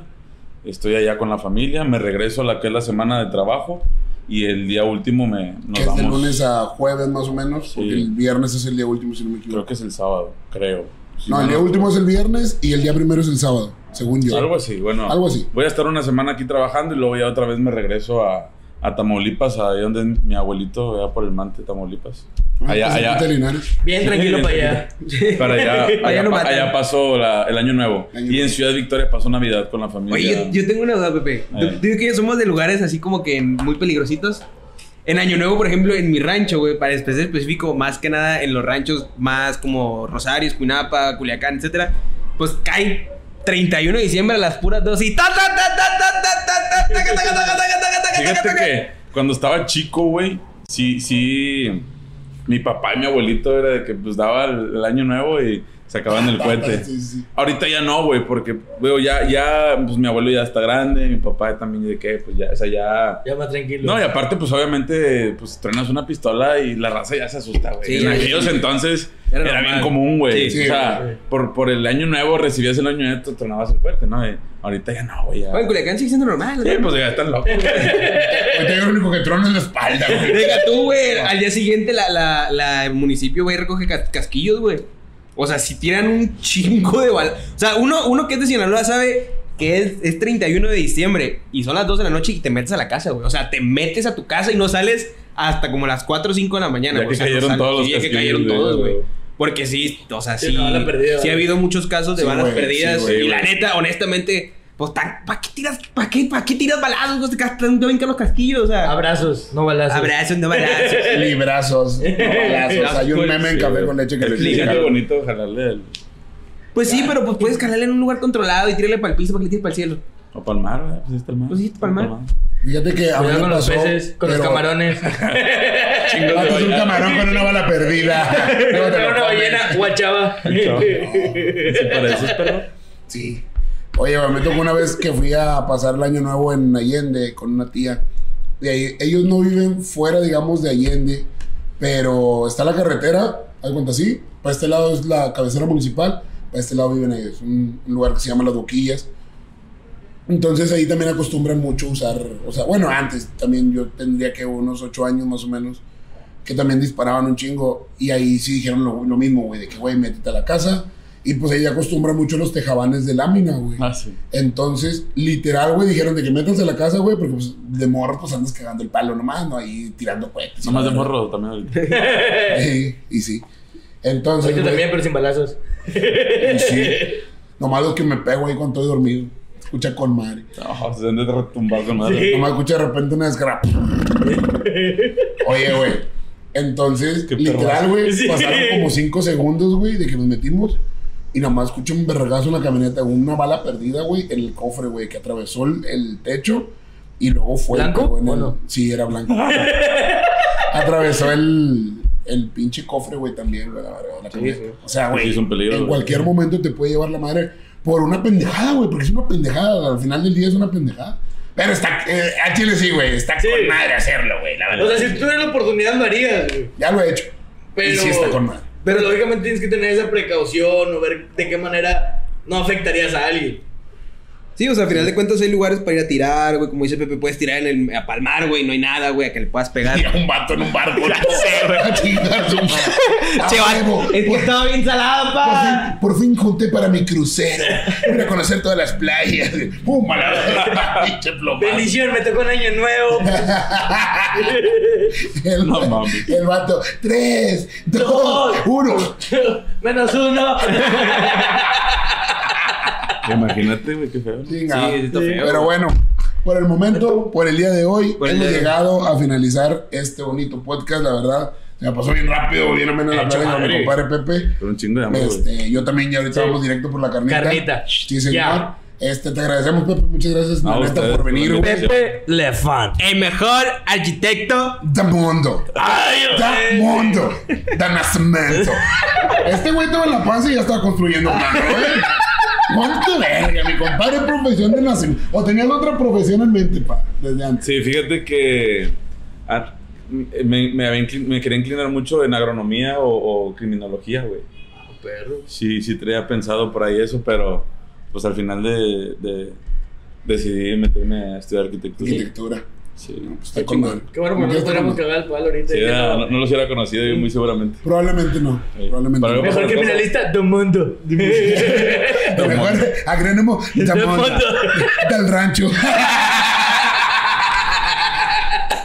Speaker 5: estoy allá con la familia, me regreso a la que es la semana de trabajo y el día último me, nos
Speaker 1: Que es de
Speaker 5: vamos.
Speaker 1: lunes a jueves más o menos,
Speaker 5: Sí.
Speaker 1: porque el viernes es el día último, si no me equivoco.
Speaker 5: Creo que es el sábado, creo. Si
Speaker 1: no, el día último es el viernes y el día primero es el sábado, según yo.
Speaker 5: Algo así, bueno.
Speaker 1: Algo así.
Speaker 5: Voy a estar una semana aquí trabajando y luego ya otra vez me regreso a, a Tamaulipas, ahí donde mi abuelito, allá por el Mante, Tamaulipas.
Speaker 1: Ah,
Speaker 5: Allá,
Speaker 1: pues,
Speaker 5: allá.
Speaker 2: Bien tranquilo para allá. (laughs)
Speaker 5: Para allá,
Speaker 4: Allá
Speaker 5: allá, pa- pasó la- el año nuevo.
Speaker 1: Año
Speaker 5: y en. Ciudad Victoria pasó Navidad con la familia.
Speaker 4: Oye, yo, yo tengo una duda, Pepe. Tú,
Speaker 5: Eh.
Speaker 4: que somos de lugares así como que muy peligrositos. En Año Nuevo, por ejemplo, en mi rancho, güey, para ser específico, más que nada en los ranchos más como Rosarios, Cuinapa, Culiacán, etcétera, pues cae 31 de diciembre a las puras 2 y...
Speaker 5: Fíjate que cuando estaba chico, güey, sí, sí... Mi papá y mi abuelito era de que pues daba el año nuevo y sacaban el (laughs) cohete.
Speaker 1: Sí, sí.
Speaker 5: Ahorita ya no, güey, porque, güey, ya, ya, pues mi abuelo ya está grande, mi papá también, de que, pues ya, o sea, ya.
Speaker 2: Ya más tranquilo.
Speaker 5: No, y aparte, pues obviamente, pues truenas una pistola y la raza ya se asusta, güey.
Speaker 4: Sí,
Speaker 5: en aquellos
Speaker 4: sí.
Speaker 5: entonces
Speaker 4: Era
Speaker 5: bien común, güey.
Speaker 4: Sí,
Speaker 5: o sea,
Speaker 2: sí.
Speaker 5: por, por el año nuevo recibías el año nuevo, tronabas el fuerte, ¿no? Y ahorita ya no, güey.
Speaker 4: Oye, en Culiacán sigue siendo normal,
Speaker 5: Sí, pues ya están locos.
Speaker 1: Ahorita yo lo único que trono es la espalda, güey.
Speaker 4: Deja tú, güey. Al día siguiente la, la, la el municipio va y recoge cas- casquillos, güey. O sea, si tiran un chingo de bal. O sea, uno, uno que es de Sinaloa sabe que es, es 31 de diciembre y son las 2 de la noche y te metes a la casa, güey. O sea, te metes a tu casa y no sales hasta como las 4 o 5 de la mañana.
Speaker 5: Ya que
Speaker 4: O sea,
Speaker 5: cayeron todos los
Speaker 4: Sí, ya que cayeron
Speaker 5: güey,
Speaker 4: todos, güey.
Speaker 5: güey.
Speaker 4: Porque sí, o sea,
Speaker 2: Sí,
Speaker 4: sí.
Speaker 2: perdida,
Speaker 4: ha habido muchos casos de
Speaker 1: Sí,
Speaker 4: balas
Speaker 1: güey,
Speaker 4: perdidas.
Speaker 1: sí, güey,
Speaker 4: y la neta, honestamente, pues, ¿para qué tiras, para qué, para qué tiras balazos? Te te brincan los casquillos, o sea.
Speaker 2: Abrazos, no balazos.
Speaker 4: Abrazos, no balazos. (laughs)
Speaker 1: Librazos, no balazos. Hay un meme en café con leche que le
Speaker 5: Fíjate
Speaker 1: dice.
Speaker 5: bonito jalarle el,
Speaker 4: Pues sí, pero pues puedes calarle en un lugar controlado y tirarle para el piso para que le tires para el cielo.
Speaker 5: O palmar, ¿verdad? Pues sí está el mar.
Speaker 4: Pues sí, está el mar.
Speaker 1: Fíjate que a mí
Speaker 2: con los peces, con los
Speaker 1: pero-
Speaker 2: camarones. (laughs)
Speaker 1: Ah, pues un camarón con una bala perdida. (laughs) Lo
Speaker 2: una ballena guachaba.
Speaker 5: ¿Se pareces, perro?
Speaker 1: Sí. Oye, me tocó una vez que fui a pasar el año nuevo en Allende con una tía. De ahí, ellos no viven fuera, digamos, de Allende, pero está la carretera, haz cuenta así. Para este lado es la cabecera municipal, para este lado viven ellos, un, un lugar que se llama Las Boquillas. Entonces ahí también acostumbran mucho usar, o sea, bueno, antes también yo tendría que unos ocho años más o menos, que también disparaban un chingo. Y ahí sí dijeron lo, lo mismo, güey, de que, güey, métete a la casa. Y pues ahí acostumbran mucho los tejabanes de lámina, güey.
Speaker 5: Ah, sí.
Speaker 1: Entonces, literal, güey, dijeron de que métanse a la casa, güey, porque pues de morro pues andas cagando el palo nomás, ¿no? Ahí tirando cohetes.
Speaker 5: Nomás de morro también. (laughs)
Speaker 1: Sí, y sí. Entonces, güey,
Speaker 2: también, pero sin balazos.
Speaker 1: y sí. Nomás lo que me pego ahí cuando estoy dormido. Escucha con madre.
Speaker 5: No, se han de retumbar con madre.
Speaker 1: Nomás escucha de repente una desgrapa. Oye, güey. Entonces, literal, güey,
Speaker 2: Sí.
Speaker 1: pasaron como cinco segundos, güey, de que nos metimos. Y nomás escuché un vergazo en la camioneta, una bala perdida, güey, en el cofre, güey, que atravesó el, el techo y luego fue.
Speaker 2: ¿Blanco
Speaker 1: en
Speaker 2: o
Speaker 1: el-
Speaker 2: no?
Speaker 1: Sí, era blanco. (laughs) atravesó el, el pinche cofre, güey, también, güey, la verdad, la camioneta.
Speaker 2: sí.
Speaker 1: O sea, güey,
Speaker 5: Sí,
Speaker 1: en
Speaker 5: güey.
Speaker 1: cualquier momento te puede llevar la madre por una pendejada, güey, porque es una pendejada, al final del día es una pendejada. Pero está, eh, a Chile sí, güey, está
Speaker 2: Sí.
Speaker 1: con madre hacerlo, güey, la verdad.
Speaker 2: O sea, si tú tuvieras la oportunidad, lo harías, güey.
Speaker 1: Ya lo he hecho.
Speaker 2: Pero-
Speaker 1: Y sí está con madre.
Speaker 2: Pero lógicamente tienes que tener esa precaución o ver de qué manera no afectarías a alguien.
Speaker 4: Sí, o sea, al final de cuentas hay lugares para ir a tirar, güey. Como dice Pepe, puedes tirar en el, a palmar, güey. No hay nada, güey, a que le puedas pegar.
Speaker 1: Y a un vato en un barco.
Speaker 4: Che, va, es que
Speaker 1: Por-
Speaker 4: estaba bien salada,
Speaker 1: Por
Speaker 4: pa.
Speaker 1: fin, por fin junté para mi crucero. Voy a conocer todas las playas. ¡Pum! Pinche.
Speaker 2: Bendición, me tocó un año nuevo.
Speaker 1: El,
Speaker 5: No mames.
Speaker 1: el vato. Tres, dos, uno.
Speaker 2: Menos uno. (laughs)
Speaker 5: Imagínate, güey, qué feo. ¿no?
Speaker 1: Chinga.
Speaker 4: Sí, está feo,
Speaker 1: Pero bueno, por el momento, por el día de hoy,
Speaker 4: Por
Speaker 1: hemos
Speaker 4: de-
Speaker 1: llegado a finalizar este bonito podcast. La verdad, se me pasó bien rápido, bien menos la plática con mi compadre Pepe.
Speaker 5: Un chingo de amor.
Speaker 1: Este, yo también ya ahorita
Speaker 2: Sí.
Speaker 1: vamos directo por la carnita.
Speaker 2: Carnita.
Speaker 1: Sí, señor.
Speaker 2: Ya.
Speaker 1: Este, te agradecemos, Pepe. Muchas gracias, la neta, por
Speaker 5: por
Speaker 1: venir, güey.
Speaker 2: Pepe Lefan.
Speaker 3: El mejor arquitecto.
Speaker 1: Da mundo. Da mundo. Da nacimiento. Este güey estaba en la panza y ya estaba construyendo un mano, güey. ¿Cuánto verga, mi compadre? Profesión de nacimiento. O tenías otra profesión en mente, pa, desde antes.
Speaker 5: Sí, fíjate que ah, me, me, me quería inclinar mucho en agronomía o, o criminología, güey.
Speaker 2: Perro.
Speaker 5: Sí, sí traía pensado por ahí eso, pero pues al final de, de- decidí meterme a estudiar arquitectura.
Speaker 1: Arquitectura.
Speaker 5: Sí,
Speaker 1: Pues está
Speaker 2: Qué
Speaker 1: con.
Speaker 2: Qué bueno, no
Speaker 1: madre.
Speaker 2: cagar el palo ahorita.
Speaker 5: Sí,
Speaker 2: Ya
Speaker 5: era-
Speaker 2: no.
Speaker 5: no, no los hubiera conocido yo muy seguramente.
Speaker 1: Probablemente no.
Speaker 5: Sí.
Speaker 1: Probablemente
Speaker 5: Para
Speaker 1: no.
Speaker 2: Mejor criminalista del mundo. (laughs)
Speaker 1: El mejor agrónomo de
Speaker 2: Del mundo.
Speaker 1: del rancho.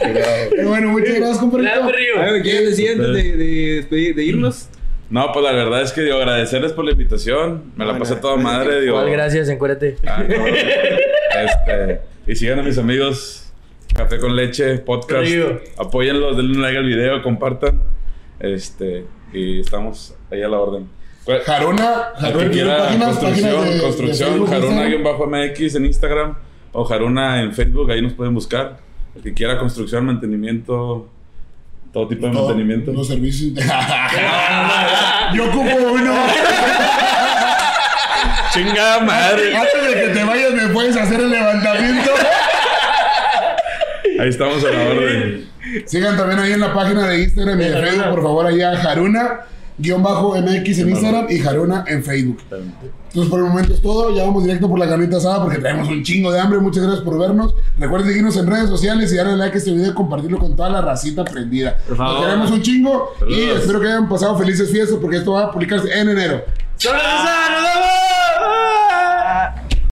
Speaker 1: Pero bueno, muchas gracias,
Speaker 2: Río.
Speaker 4: A ver, ¿qué antes de, de, despedir- de irnos?
Speaker 5: No, pues la verdad es que digo, agradecerles por la invitación. Me la
Speaker 4: Bueno,
Speaker 5: pasé toda madre, digo.
Speaker 2: ¿Cuál gracias? Encuérdate.
Speaker 5: Ah, no. (laughs) Este, y sigan a mis amigos Café con Leche, podcast. Apóyenlos, denle un like al video, compartan. Este, y estamos ahí a la orden. Pues,
Speaker 1: Jaruna,
Speaker 5: que quiera
Speaker 1: páginas,
Speaker 5: construcción,
Speaker 1: páginas de- de
Speaker 5: construcción,
Speaker 1: Instagram.
Speaker 5: Jaruna-MX en Instagram o Jaruna en Facebook, ahí nos pueden buscar. El que quiera construcción, mantenimiento, todo tipo de
Speaker 1: Todo,
Speaker 5: mantenimiento.
Speaker 1: Los servicios. (laughs) Yo ocupo uno.
Speaker 5: Chingada madre.
Speaker 1: Antes de que te vayas, me puedes hacer el levantamiento.
Speaker 5: Ahí estamos a la orden.
Speaker 1: Sigan también ahí en la página de Instagram y de. Facebook, por favor, allá Jaruna. Guión bajo MX en Instagram y Jaruna en Facebook. Entonces, por el momento es todo. Ya vamos directo por la carnita asada porque traemos un chingo de hambre. Muchas gracias por vernos. Recuerden seguirnos en redes sociales y darle like a este video y compartirlo con toda la racita prendida.
Speaker 3: Por favor.
Speaker 1: Nos queremos un chingo y
Speaker 5: Saludos.
Speaker 1: espero que hayan pasado felices fiestas porque esto va a publicarse en enero.
Speaker 2: ¡Nos vemos!